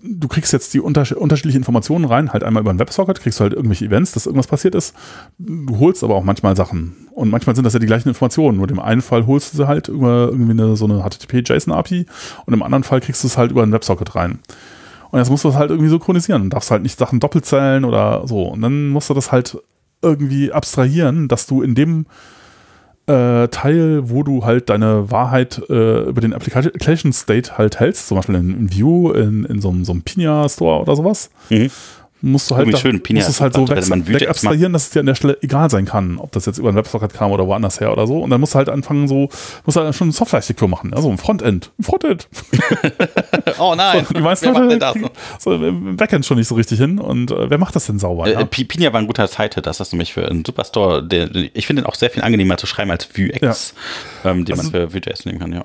B: du kriegst jetzt die unter unterschiedlichen Informationen rein, halt einmal über einen Websocket, kriegst du halt irgendwelche Events, dass irgendwas passiert ist. Du holst aber auch manchmal Sachen. Und manchmal sind das ja die gleichen Informationen. Nur im einen Fall holst du sie halt über irgendwie eine, so eine HTTP-JSON-API und im anderen Fall kriegst du es halt über einen Websocket rein. Und jetzt musst du das halt irgendwie synchronisieren. Du darfst halt nicht Sachen doppelt zählen oder so. Und dann musst du das halt irgendwie abstrahieren, dass du in dem äh, Teil, wo du halt deine Wahrheit äh, über den Application State halt hältst, zum Beispiel in, in Vue, in, in so, so einem Pina Store oder sowas. Mhm musst du halt, da,
A: schön,
B: musst es halt so weg, weg abstrahieren, dass es dir an der Stelle egal sein kann, ob das jetzt über ein Websocket kam oder woanders her oder so. Und dann musst du halt anfangen, so, musst du halt schon Softwarearchitektur machen, also ein Frontend. Ein Frontend.
A: oh nein.
B: So, die meisten wer Leute so im Backend schon nicht so richtig hin. Und äh, wer macht das denn sauber?
A: Äh, ja? Pina war ein guter Seite, das ist nämlich für einen Superstore, der, ich finde den auch sehr viel angenehmer zu schreiben als Vuex, ja. ähm, den also, man für Vue.js nehmen kann, ja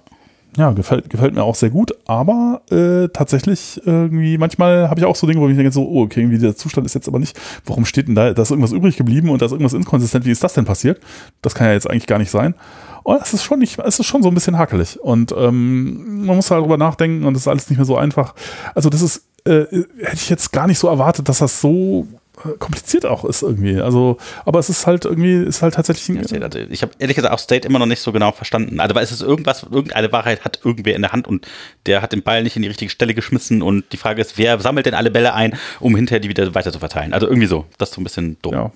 B: ja, gefällt, gefällt mir auch sehr gut, aber äh, tatsächlich irgendwie, manchmal habe ich auch so Dinge, wo ich denke so, oh, okay, irgendwie der Zustand ist jetzt aber nicht, warum steht denn da, da ist irgendwas übrig geblieben und da ist irgendwas inkonsistent, wie ist das denn passiert? Das kann ja jetzt eigentlich gar nicht sein. Und es ist schon nicht, es ist schon so ein bisschen hakelig und ähm, man muss halt darüber nachdenken und das ist alles nicht mehr so einfach. Also das ist, äh, hätte ich jetzt gar nicht so erwartet, dass das so kompliziert auch ist irgendwie. Also, aber es ist halt irgendwie, ist halt tatsächlich
A: ein. Also ich habe ehrlich gesagt auch State immer noch nicht so genau verstanden. Also, weil es ist irgendwas, irgendeine Wahrheit hat irgendwer in der Hand und der hat den Ball nicht in die richtige Stelle geschmissen und die Frage ist, wer sammelt denn alle Bälle ein, um hinterher die wieder weiter zu verteilen? Also irgendwie so. Das ist so ein bisschen dumm.
B: Ja,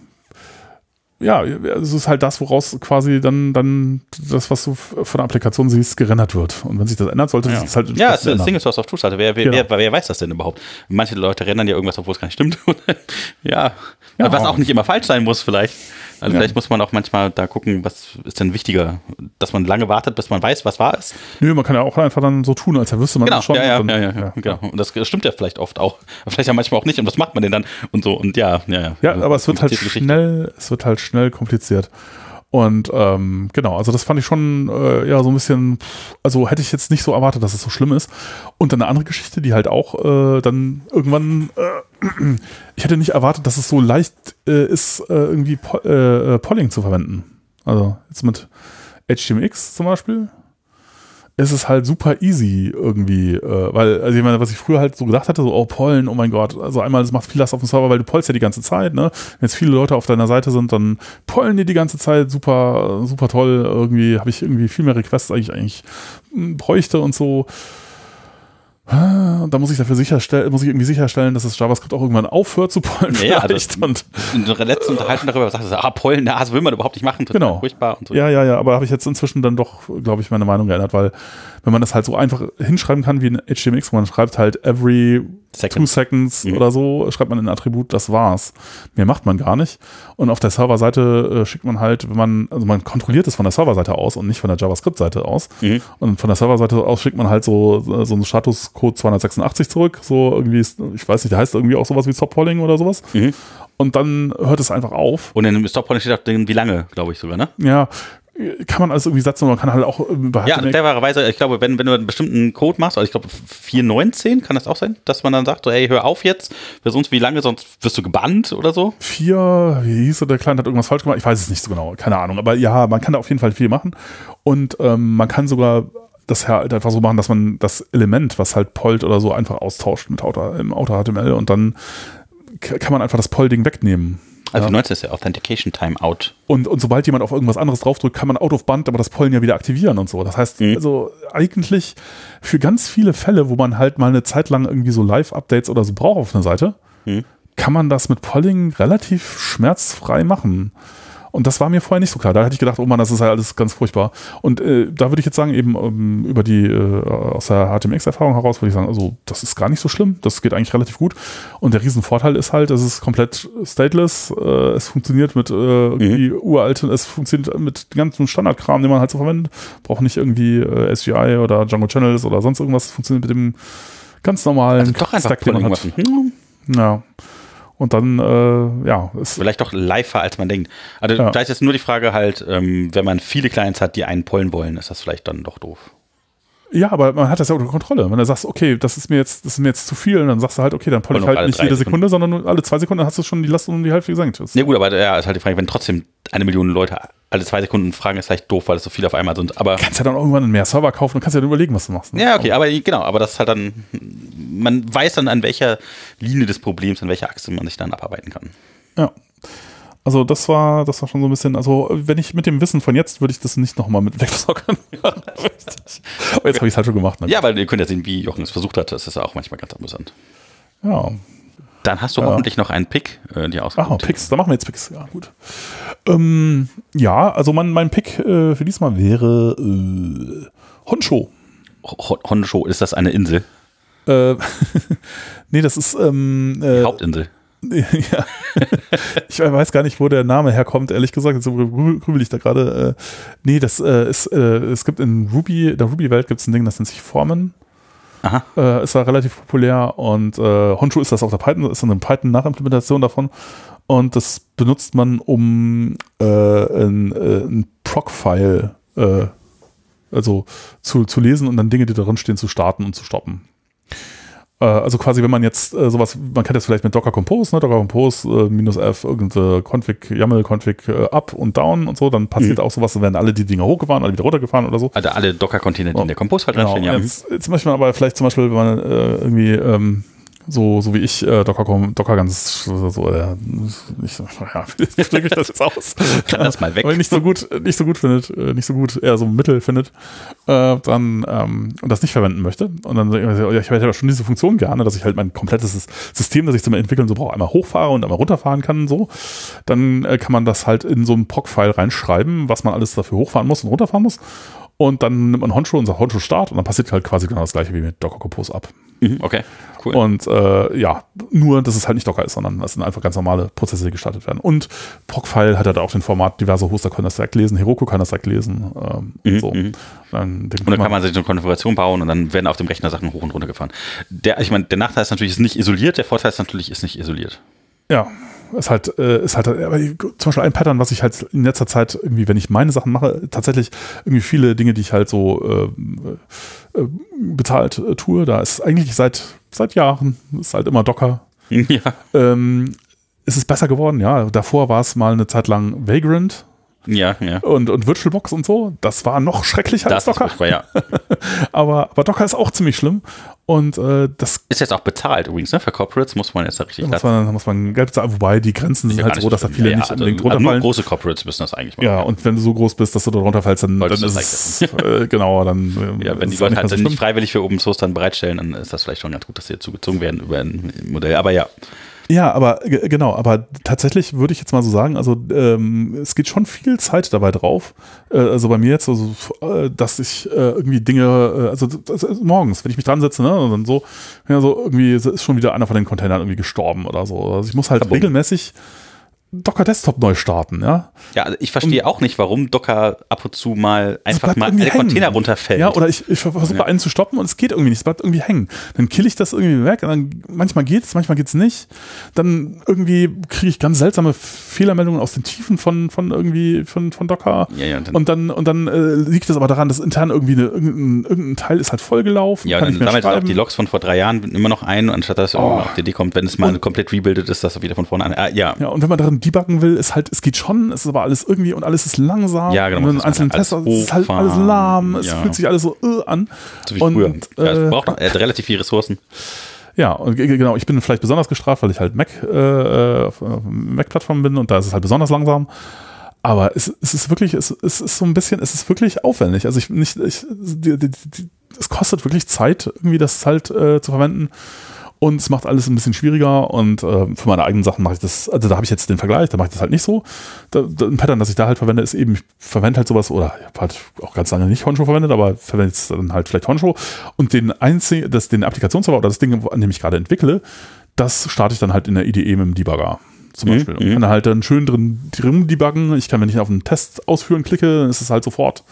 B: ja, es ist halt das, woraus quasi dann, dann das, was du von der Applikation siehst, gerendert wird. Und wenn sich das ändert, sollte
A: ja.
B: es halt.
A: Ja, es ist Single Source of Truth. Also wer, wer, genau. wer, wer, weiß das denn überhaupt? Manche Leute rendern ja irgendwas, obwohl es gar nicht stimmt. ja. ja. Was auch nicht immer falsch sein muss, vielleicht. Also ja. vielleicht muss man auch manchmal da gucken, was ist denn wichtiger, dass man lange wartet, bis man weiß, was war es.
B: Nö, man kann ja auch einfach dann so tun, als wüsste man
A: genau.
B: schon.
A: Ja, ja, dann, ja, ja, ja, genau. Und das stimmt ja vielleicht oft auch. Aber vielleicht ja manchmal auch nicht. Und was macht man denn dann? Und so, und ja, ja, ja.
B: Ja, aber es wird halt schnell, es wird halt schnell kompliziert. Und ähm, genau, also das fand ich schon äh, ja so ein bisschen, also hätte ich jetzt nicht so erwartet, dass es so schlimm ist. Und dann eine andere Geschichte, die halt auch äh, dann irgendwann, äh, ich hätte nicht erwartet, dass es so leicht äh, ist, äh, irgendwie po äh, äh Polling zu verwenden. Also jetzt mit HTMX zum Beispiel ist es halt super easy irgendwie, äh, weil, also ich meine, was ich früher halt so gedacht hatte, so, oh, Pollen, oh mein Gott, also einmal, das macht viel Last auf dem Server, weil du pollst ja die ganze Zeit, ne? Wenn jetzt viele Leute auf deiner Seite sind, dann pollen die die ganze Zeit, super, super toll, irgendwie habe ich irgendwie viel mehr Requests eigentlich, eigentlich bräuchte und so. Da muss ich dafür sicherstellen, muss ich irgendwie sicherstellen, dass das JavaScript auch irgendwann aufhört zu pollen.
A: Ja, vielleicht. und in der letzten Unterhaltung darüber sagt er, ah, pollen, das will man überhaupt nicht machen,
B: total genau. furchtbar und so. Ja, ja, ja, aber habe ich jetzt inzwischen dann doch, glaube ich, meine Meinung geändert, weil wenn man das halt so einfach hinschreiben kann wie in HTMX, wo man schreibt halt every Second. two seconds mhm. oder so, schreibt man ein Attribut, das war's. Mehr macht man gar nicht. Und auf der Serverseite äh, schickt man halt, wenn man, also man kontrolliert es von der Serverseite aus und nicht von der JavaScript-Seite aus. Mhm. Und von der Serverseite aus schickt man halt so, so einen Statuscode 286 zurück, so irgendwie, ich weiß nicht, der heißt irgendwie auch sowas wie Stop-Polling oder sowas. Mhm. Und dann hört es einfach auf.
A: Und in dem Stop-Polling steht auch drin, wie lange, glaube ich sogar, ne?
B: Ja, kann man alles irgendwie setzen man kann halt auch
A: über Ja, clevererweise, ich glaube, wenn, wenn du einen bestimmten Code machst, also ich glaube 419 kann das auch sein, dass man dann sagt, so, hey, hör auf jetzt, für sonst wie lange, sonst wirst du gebannt oder so.
B: 4, wie hieß er, der Client hat irgendwas falsch gemacht, ich weiß es nicht so genau, keine Ahnung, aber ja, man kann da auf jeden Fall viel machen und ähm, man kann sogar das halt einfach so machen, dass man das Element, was halt pollt oder so, einfach austauscht mit Auto, im Auto-HTML und dann kann man einfach das Poll-Ding wegnehmen.
A: Also ja. 19 ist der Authentication Timeout.
B: Und, und sobald jemand auf irgendwas anderes draufdrückt, kann man out of band aber das Pollen ja wieder aktivieren und so. Das heißt, mhm. also eigentlich für ganz viele Fälle, wo man halt mal eine Zeit lang irgendwie so Live-Updates oder so braucht auf einer Seite, mhm. kann man das mit Polling relativ schmerzfrei machen. Und das war mir vorher nicht so klar. Da hätte ich gedacht, oh Mann, das ist halt alles ganz furchtbar. Und äh, da würde ich jetzt sagen, eben ähm, über die, äh, aus der HTMX-Erfahrung heraus, würde ich sagen, also das ist gar nicht so schlimm. Das geht eigentlich relativ gut. Und der Riesenvorteil ist halt, es ist komplett stateless. Äh, es funktioniert mit äh, irgendwie mhm. uralten, es funktioniert mit dem ganzen Standardkram, den man halt so verwendet. Braucht nicht irgendwie äh, SGI oder Django Channels oder sonst irgendwas. Es funktioniert mit dem ganz normalen
A: also doch einfach Stack, den man hat. Machen.
B: Ja. Und dann, äh, ja.
A: Vielleicht doch liver, als man denkt. Also ja. da ist jetzt nur die Frage halt, ähm, wenn man viele Clients hat, die einen pollen wollen, ist das vielleicht dann doch doof.
B: Ja, aber man hat das ja unter Kontrolle. Wenn du sagst, okay, das ist mir jetzt, das ist mir jetzt zu viel, dann sagst du halt, okay, dann poll ich halt nicht jede Sekunde, sondern nur alle zwei Sekunden hast du schon die Last um die Hälfte gesenkt.
A: Ja gut, aber ja, ist halt die Frage, wenn trotzdem eine Million Leute alle zwei Sekunden fragen, ist vielleicht doof, weil es so viele auf einmal sind. Aber
B: kannst ja dann irgendwann mehr Server kaufen und kannst ja dann überlegen, was du machst.
A: Ne? Ja, okay, aber genau, aber das ist halt dann, man weiß dann, an welcher Linie des Problems, an welcher Achse man sich dann abarbeiten kann.
B: Ja, also das war, das war schon so ein bisschen, also wenn ich mit dem Wissen von jetzt, würde ich das nicht nochmal mit wegzocken. Aber jetzt habe ich es halt schon gemacht.
A: Ne? Ja, weil ihr könnt ja sehen, wie Jochen es versucht hat. Das ist ja auch manchmal ganz amüsant.
B: Ja.
A: Dann hast du ja. hoffentlich noch einen Pick, äh, die
B: ausgesucht. Ah, Picks, da machen wir jetzt Picks. Ja, gut. Ähm, ja, also mein, mein Pick äh, für diesmal wäre äh, Honsho.
A: Honsho, ist das eine Insel?
B: Äh, nee, das ist ähm,
A: äh, die Hauptinsel.
B: Ja. ich weiß gar nicht, wo der Name herkommt, ehrlich gesagt. Jetzt grübel ich da gerade. Äh, nee, das äh, ist, äh, es gibt in Ruby, in der Ruby-Welt gibt es ein Ding, das nennt sich Formen. Aha. Äh, ist da relativ populär und äh, Honshu ist das auf der Python, ist eine Python-Nachimplementation davon. Und das benutzt man, um äh, ein, äh, ein Proc-File äh, also zu, zu lesen und dann Dinge, die darin stehen, zu starten und zu stoppen. Äh, also quasi, wenn man jetzt äh, sowas, man kennt das vielleicht mit Docker Compose, ne? Docker Compose äh, minus F, irgendeine Config, YAML Config äh, up und down und so, dann passiert mhm. auch sowas, dann werden alle die Dinger hochgefahren, alle wieder runtergefahren oder so.
A: Also alle Docker-Container, die in der Compose halt genau.
B: ja. Jetzt, jetzt möchte man aber vielleicht zum Beispiel, wenn man äh, irgendwie ähm, so, so wie ich äh, Docker, Docker ganz so, äh, nicht, ja, wie drücke ich das jetzt aus?
A: Kann das mal weg.
B: Wenn nicht so gut, nicht so gut findet, äh, nicht so gut, eher so Mittel findet, äh, dann ähm, und das nicht verwenden möchte. Und dann ich hätte ja schon diese Funktion gerne, dass ich halt mein komplettes System, das ich zum Entwickeln so brauche, einmal hochfahre und einmal runterfahren kann. So, dann äh, kann man das halt in so einen POC-File reinschreiben, was man alles dafür hochfahren muss und runterfahren muss. Und dann nimmt man Honshu und sagt Honshu Start und dann passiert halt quasi genau das gleiche wie mit Docker Compose ab.
A: Mhm, okay,
B: cool. Und äh, ja, nur, dass es halt nicht Docker ist, sondern das sind einfach ganz normale Prozesse, die gestartet werden. Und Procfile hat halt auch den Format, diverse Hoster können das direkt lesen, Heroku kann das direkt lesen. Ähm,
A: mhm, und so. Mhm. Dann, und dann kann man sich eine Konfiguration bauen und dann werden auf dem Rechner Sachen hoch und runter gefahren. Der, ich meine, der Nachteil ist natürlich, es ist nicht isoliert, der Vorteil ist natürlich, es ist nicht isoliert.
B: Ja, ist halt, äh, ist halt, aber zum Beispiel ein Pattern, was ich halt in letzter Zeit irgendwie, wenn ich meine Sachen mache, tatsächlich irgendwie viele Dinge, die ich halt so äh, äh, bezahlt äh, tue, da ist eigentlich seit, seit Jahren, ist halt immer Docker.
A: Ja.
B: Ähm, ist es besser geworden, ja. Davor war es mal eine Zeit lang Vagrant,
A: ja, ja.
B: Und, und VirtualBox und so, das war noch schrecklicher
A: das
B: als Docker.
A: Ist ja.
B: aber, aber Docker ist auch ziemlich schlimm. Und äh, das
A: ist jetzt auch bezahlt übrigens, ne? Für Corporates muss man jetzt da richtig
B: muss man, muss man Geld bezahlen, wobei die Grenzen sind halt so, dass da viele ja, nicht also, unbedingt runterfallen. Also
A: große Corporates müssen das eigentlich
B: machen. Ja, und wenn du so groß bist, dass du da runterfallst, dann, dann ist es, äh, genau, dann
A: äh, Ja, wenn die Leute halt so nicht freiwillig für Open Source dann bereitstellen, dann ist das vielleicht schon ganz gut, dass sie zugezogen werden über ein Modell. Aber ja.
B: Ja, aber genau, aber tatsächlich würde ich jetzt mal so sagen, also ähm, es geht schon viel Zeit dabei drauf. Äh, also bei mir jetzt, also, äh, dass ich äh, irgendwie Dinge, äh, also, also, morgens, wenn ich mich dran setze, ne, und dann so, ja, so irgendwie ist schon wieder einer von den Containern irgendwie gestorben oder so. Also ich muss halt regelmäßig Docker Desktop neu starten, ja.
A: Ja, also ich verstehe und, auch nicht, warum Docker ab und zu mal einfach mal der Container runterfällt.
B: Ja, oder ich, ich versuche ja. einen zu stoppen und es geht irgendwie nicht, es bleibt irgendwie hängen. Dann kill ich das irgendwie weg und dann manchmal geht's, manchmal geht's nicht. Dann irgendwie kriege ich ganz seltsame Fehlermeldungen aus den Tiefen von, von irgendwie von, von Docker. Ja, ja, dann und dann, und dann äh, liegt es aber daran, dass intern irgendwie eine, irgendein, irgendein Teil ist halt vollgelaufen.
A: Ja, und dann sammelt auch die Logs von vor drei Jahren immer noch ein, anstatt dass oh. auf die Idee kommt, wenn es mal und, komplett rebuildet ist, dass er wieder von vorne an. Ah, ja.
B: ja, und wenn man darin debuggen will, ist halt, es geht schon, es ist aber alles irgendwie und alles ist langsam.
A: Ja, genau.
B: Und in einzelnen Tests es ist halt alles lahm, es ja. fühlt sich alles so uh, an.
A: So wie und, früher. Ja, es äh, braucht noch, er hat relativ viele Ressourcen.
B: Ja, und genau, ich bin vielleicht besonders gestraft, weil ich halt Mac, äh, Mac-Plattform bin und da ist es halt besonders langsam. Aber es, es ist wirklich, es, es ist so ein bisschen, es ist wirklich aufwendig. Also ich nicht, ich, die, die, die, es kostet wirklich Zeit, irgendwie das halt äh, zu verwenden. Und es macht alles ein bisschen schwieriger und äh, für meine eigenen Sachen mache ich das, also da habe ich jetzt den Vergleich, da mache ich das halt nicht so. Da, da, ein Pattern, das ich da halt verwende, ist eben, ich verwende halt sowas, oder ich habe halt auch ganz lange nicht Honcho verwendet, aber verwende jetzt dann halt vielleicht Honcho. Und den einzigen, das, den Applikationsserver oder das Ding, an dem ich gerade entwickle, das starte ich dann halt in der IDE mit dem Debugger zum mhm, Beispiel. Und mhm. kann halt dann schön drin, drin debuggen. Ich kann, wenn ich auf einen Test ausführen klicke, dann ist es halt sofort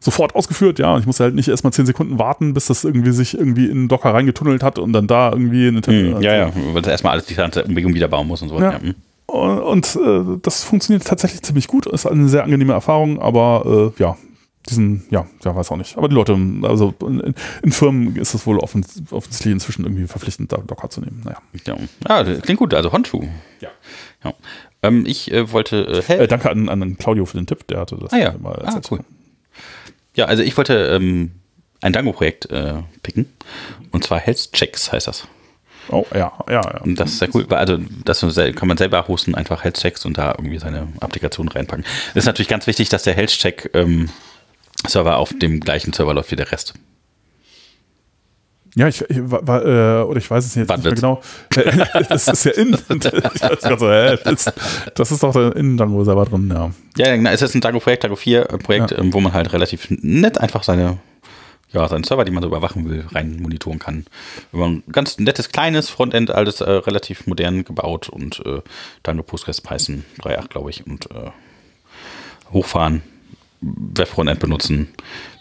B: sofort ausgeführt, ja. Und ich musste halt nicht erstmal zehn Sekunden warten, bis das irgendwie sich irgendwie in Docker reingetunnelt hat und dann da irgendwie eine
A: hm, also Ja, ja, weil du erstmal alles die ganze Umgebung wieder bauen muss und so.
B: Ja. ja. Hm. Und, äh, das funktioniert tatsächlich ziemlich gut, ist eine sehr angenehme Erfahrung, aber äh, ja, diesen, ja, ja, weiß auch nicht. Aber die Leute, also in, in Firmen ist es wohl offens offensichtlich inzwischen irgendwie verpflichtend, Docker zu nehmen. Naja.
A: Ja, ah, klingt gut, also Handschuh.
B: Ja.
A: ja. Ähm, ich äh, wollte. Äh,
B: äh, danke an, an Claudio für den Tipp, der hatte das
A: ah, ja. Ah, cool. Ja, also ich wollte ähm, ein Dango-Projekt äh, picken. Und zwar Health Checks heißt das.
B: Oh, ja, ja, ja.
A: Und das ist sehr cool. Also, das kann man selber hosten, einfach Health Checks und da irgendwie seine Applikation reinpacken. Das ist natürlich ganz wichtig, dass der Health Check ähm, Server auf dem gleichen Server läuft wie der Rest.
B: Ja, ich, ich war, äh, oder ich weiß es jetzt nicht mehr genau. das ist ja in. das, das ist doch der in Dango selber drin, ja.
A: Ja, genau. Es ist ein Dango-Projekt, Dango 4 Projekt, ja. Ähm, wo man halt relativ nett einfach seine, ja, seinen Server, die man so überwachen will, rein monitoren kann. Über ein ganz nettes kleines Frontend, alles äh, relativ modern gebaut und äh, Dango Postgres Python 3.8, glaube ich, und äh, hochfahren Web-Frontend benutzen,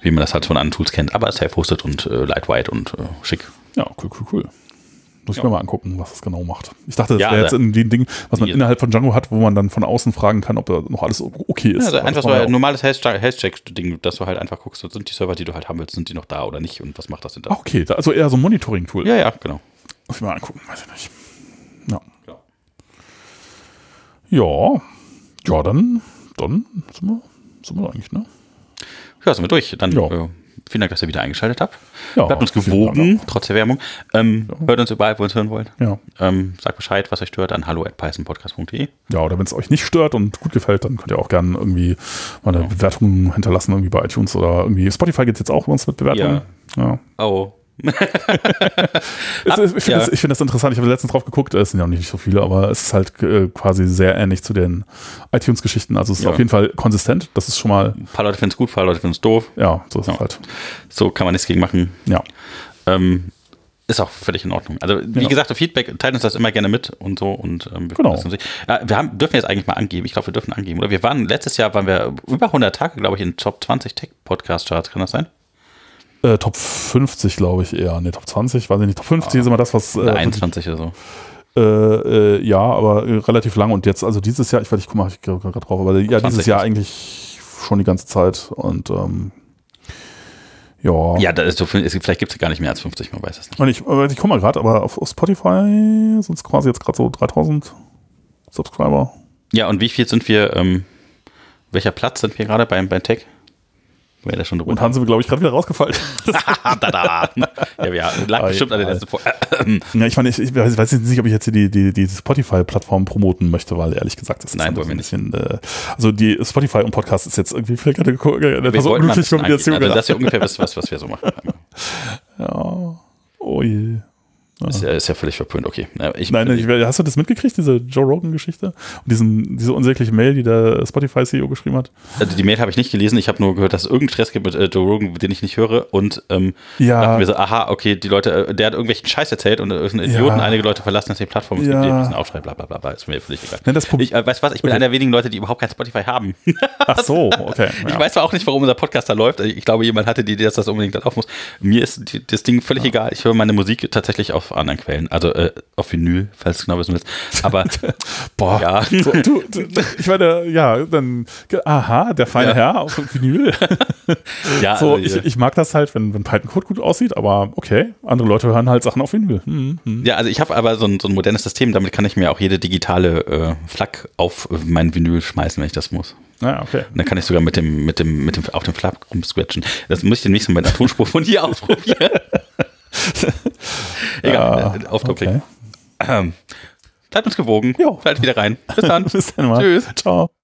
A: wie man das halt von anderen Tools kennt, aber self-hosted und äh, lightweight und äh, schick.
B: Ja, cool, cool, cool. Muss ich ja. mir mal angucken, was das genau macht. Ich dachte, das ja, wäre jetzt irgendwie ein Ding, was man innerhalb von Django hat, wo man dann von außen fragen kann, ob da noch alles okay ist.
A: Ja, also einfach so ein normales Health-Check-Ding, dass du halt einfach guckst, sind die Server, die du halt haben willst, sind die noch da oder nicht und was macht das denn da?
B: Okay, also eher so ein Monitoring-Tool.
A: Ja, ja, genau.
B: Muss ich mal angucken, weiß ich nicht. Ja. Ja, ja dann, dann sind wir sind wir eigentlich, ne?
A: Ja, sind wir durch. Dann ja. äh, vielen Dank, dass ihr wieder eingeschaltet habt. Ja, Bleibt uns gewogen, trotz der Werbung. Ähm, ja. Hört uns überall, wo ihr uns hören wollt.
B: Ja.
A: Ähm, sagt Bescheid, was euch stört, an hallo at pythonpodcast.de.
B: Ja, oder wenn es euch nicht stört und gut gefällt, dann könnt ihr auch gerne irgendwie mal eine Bewertung hinterlassen, irgendwie bei iTunes oder irgendwie. Spotify geht jetzt auch bei uns mit Bewertungen.
A: Ja. Oh,
B: ist, ich finde ja. das, find das, interessant. Ich habe letztens drauf geguckt, es sind ja auch nicht so viele, aber es ist halt äh, quasi sehr ähnlich zu den iTunes-Geschichten. Also es ist ja. auf jeden Fall konsistent. Das ist schon mal.
A: Ein paar Leute finden es gut, ein paar Leute finden es doof.
B: Ja, so ist ja. es halt.
A: So kann man nichts gegen machen.
B: Ja.
A: Ähm, ist auch völlig in Ordnung. Also, wie ja. gesagt, Feedback, teilt uns das immer gerne mit und so. Und ähm, wir,
B: genau.
A: ja, wir haben, dürfen jetzt eigentlich mal angeben. Ich glaube, wir dürfen angeben. Oder wir waren, letztes Jahr waren wir über 100 Tage, glaube ich, in Top 20 Tech Podcast Charts. Kann das sein?
B: Äh, Top 50, glaube ich eher. Ne, Top 20, weiß ich nicht. Top 50 ah, ist immer das, was.
A: Äh, 21 oder so.
B: Äh, äh, ja, aber äh, relativ lang und jetzt, also dieses Jahr, ich weiß, ich guck mal, ich gerade drauf, aber ja, dieses Jahr eigentlich schon die ganze Zeit und ähm, ja.
A: Ja, da ist so viel, vielleicht gibt es gar nicht mehr als 50, man weiß es nicht.
B: Und ich, ich guck mal gerade, aber auf, auf Spotify sind es quasi jetzt gerade so 3000 Subscriber.
A: Ja, und wie viel sind wir, ähm, welcher Platz sind wir gerade beim, beim Tech?
B: Wäre das schon drüber. Und haben sie, glaube ich, gerade wieder rausgefallen.
A: da, da. Ja, ja, lag bestimmt an der letzten Folge.
B: ja, ich meine, ich, ich, weiß jetzt nicht, ob ich jetzt hier die, die, die Spotify-Plattform promoten möchte, weil ehrlich gesagt, das ist
A: Nein, ein bisschen,
B: äh, also die Spotify und Podcast ist jetzt irgendwie vielleicht gerade
A: eine unglückliche Kombination. Also das ist ja ungefähr was, was, was wir so machen.
B: ja. Oh je.
A: Ist, ja, ist ja völlig verpönt, okay.
B: Ich, Nein, ich, hast du das mitgekriegt, diese Joe Rogan-Geschichte? Und diesen, diese unsägliche Mail, die der Spotify-CEO geschrieben hat?
A: Also die Mail habe ich nicht gelesen, ich habe nur gehört, dass es irgendeinen Stress gibt mit äh, Joe Rogan, den ich nicht höre. Und ähm,
B: ja. dachten
A: wir so, aha, okay, die Leute, äh, der hat irgendwelchen Scheiß erzählt und äh, Idioten, ja. einige Leute verlassen jetzt die Plattform, es
B: ja.
A: gibt diesen Aufschrei, bla bla bla, bla ist mir völlig egal.
B: Nein, das
A: ich, äh, weißt du was, ich bin okay. einer der wenigen Leute, die überhaupt kein Spotify haben.
B: Ach so, okay.
A: Ja. Ich weiß zwar auch nicht, warum unser Podcast da läuft. Ich glaube, jemand hatte die Idee, dass das unbedingt da drauf muss. Mir ist das Ding völlig egal. Ich höre meine Musik tatsächlich auf anderen Quellen. Also äh, auf Vinyl, falls du genau wissen willst. Aber
B: boah, ja. So, du, du, ich meine, ja, dann, aha, der feine ja. Herr auf Vinyl. ja, so, also, ich, ich, mag das halt, wenn, wenn Python Code gut aussieht, aber okay, andere Leute hören halt Sachen auf Vinyl. Hm,
A: hm. Ja, also ich habe aber so ein, so ein modernes System, damit kann ich mir auch jede digitale äh, Flak auf mein Vinyl schmeißen, wenn ich das muss.
B: Ah, okay.
A: Und dann kann ich sogar mit dem, mit dem, mit dem, auf dem Flap rumscratchen. Das muss ich demnächst mal mit einer Tonspur von dir ausprobieren. Egal, ah, auf okay. Ähm, bleibt uns gewogen. Jo. Bleibt wieder rein. Bis dann.
B: Bis dann mal. Tschüss. Ciao.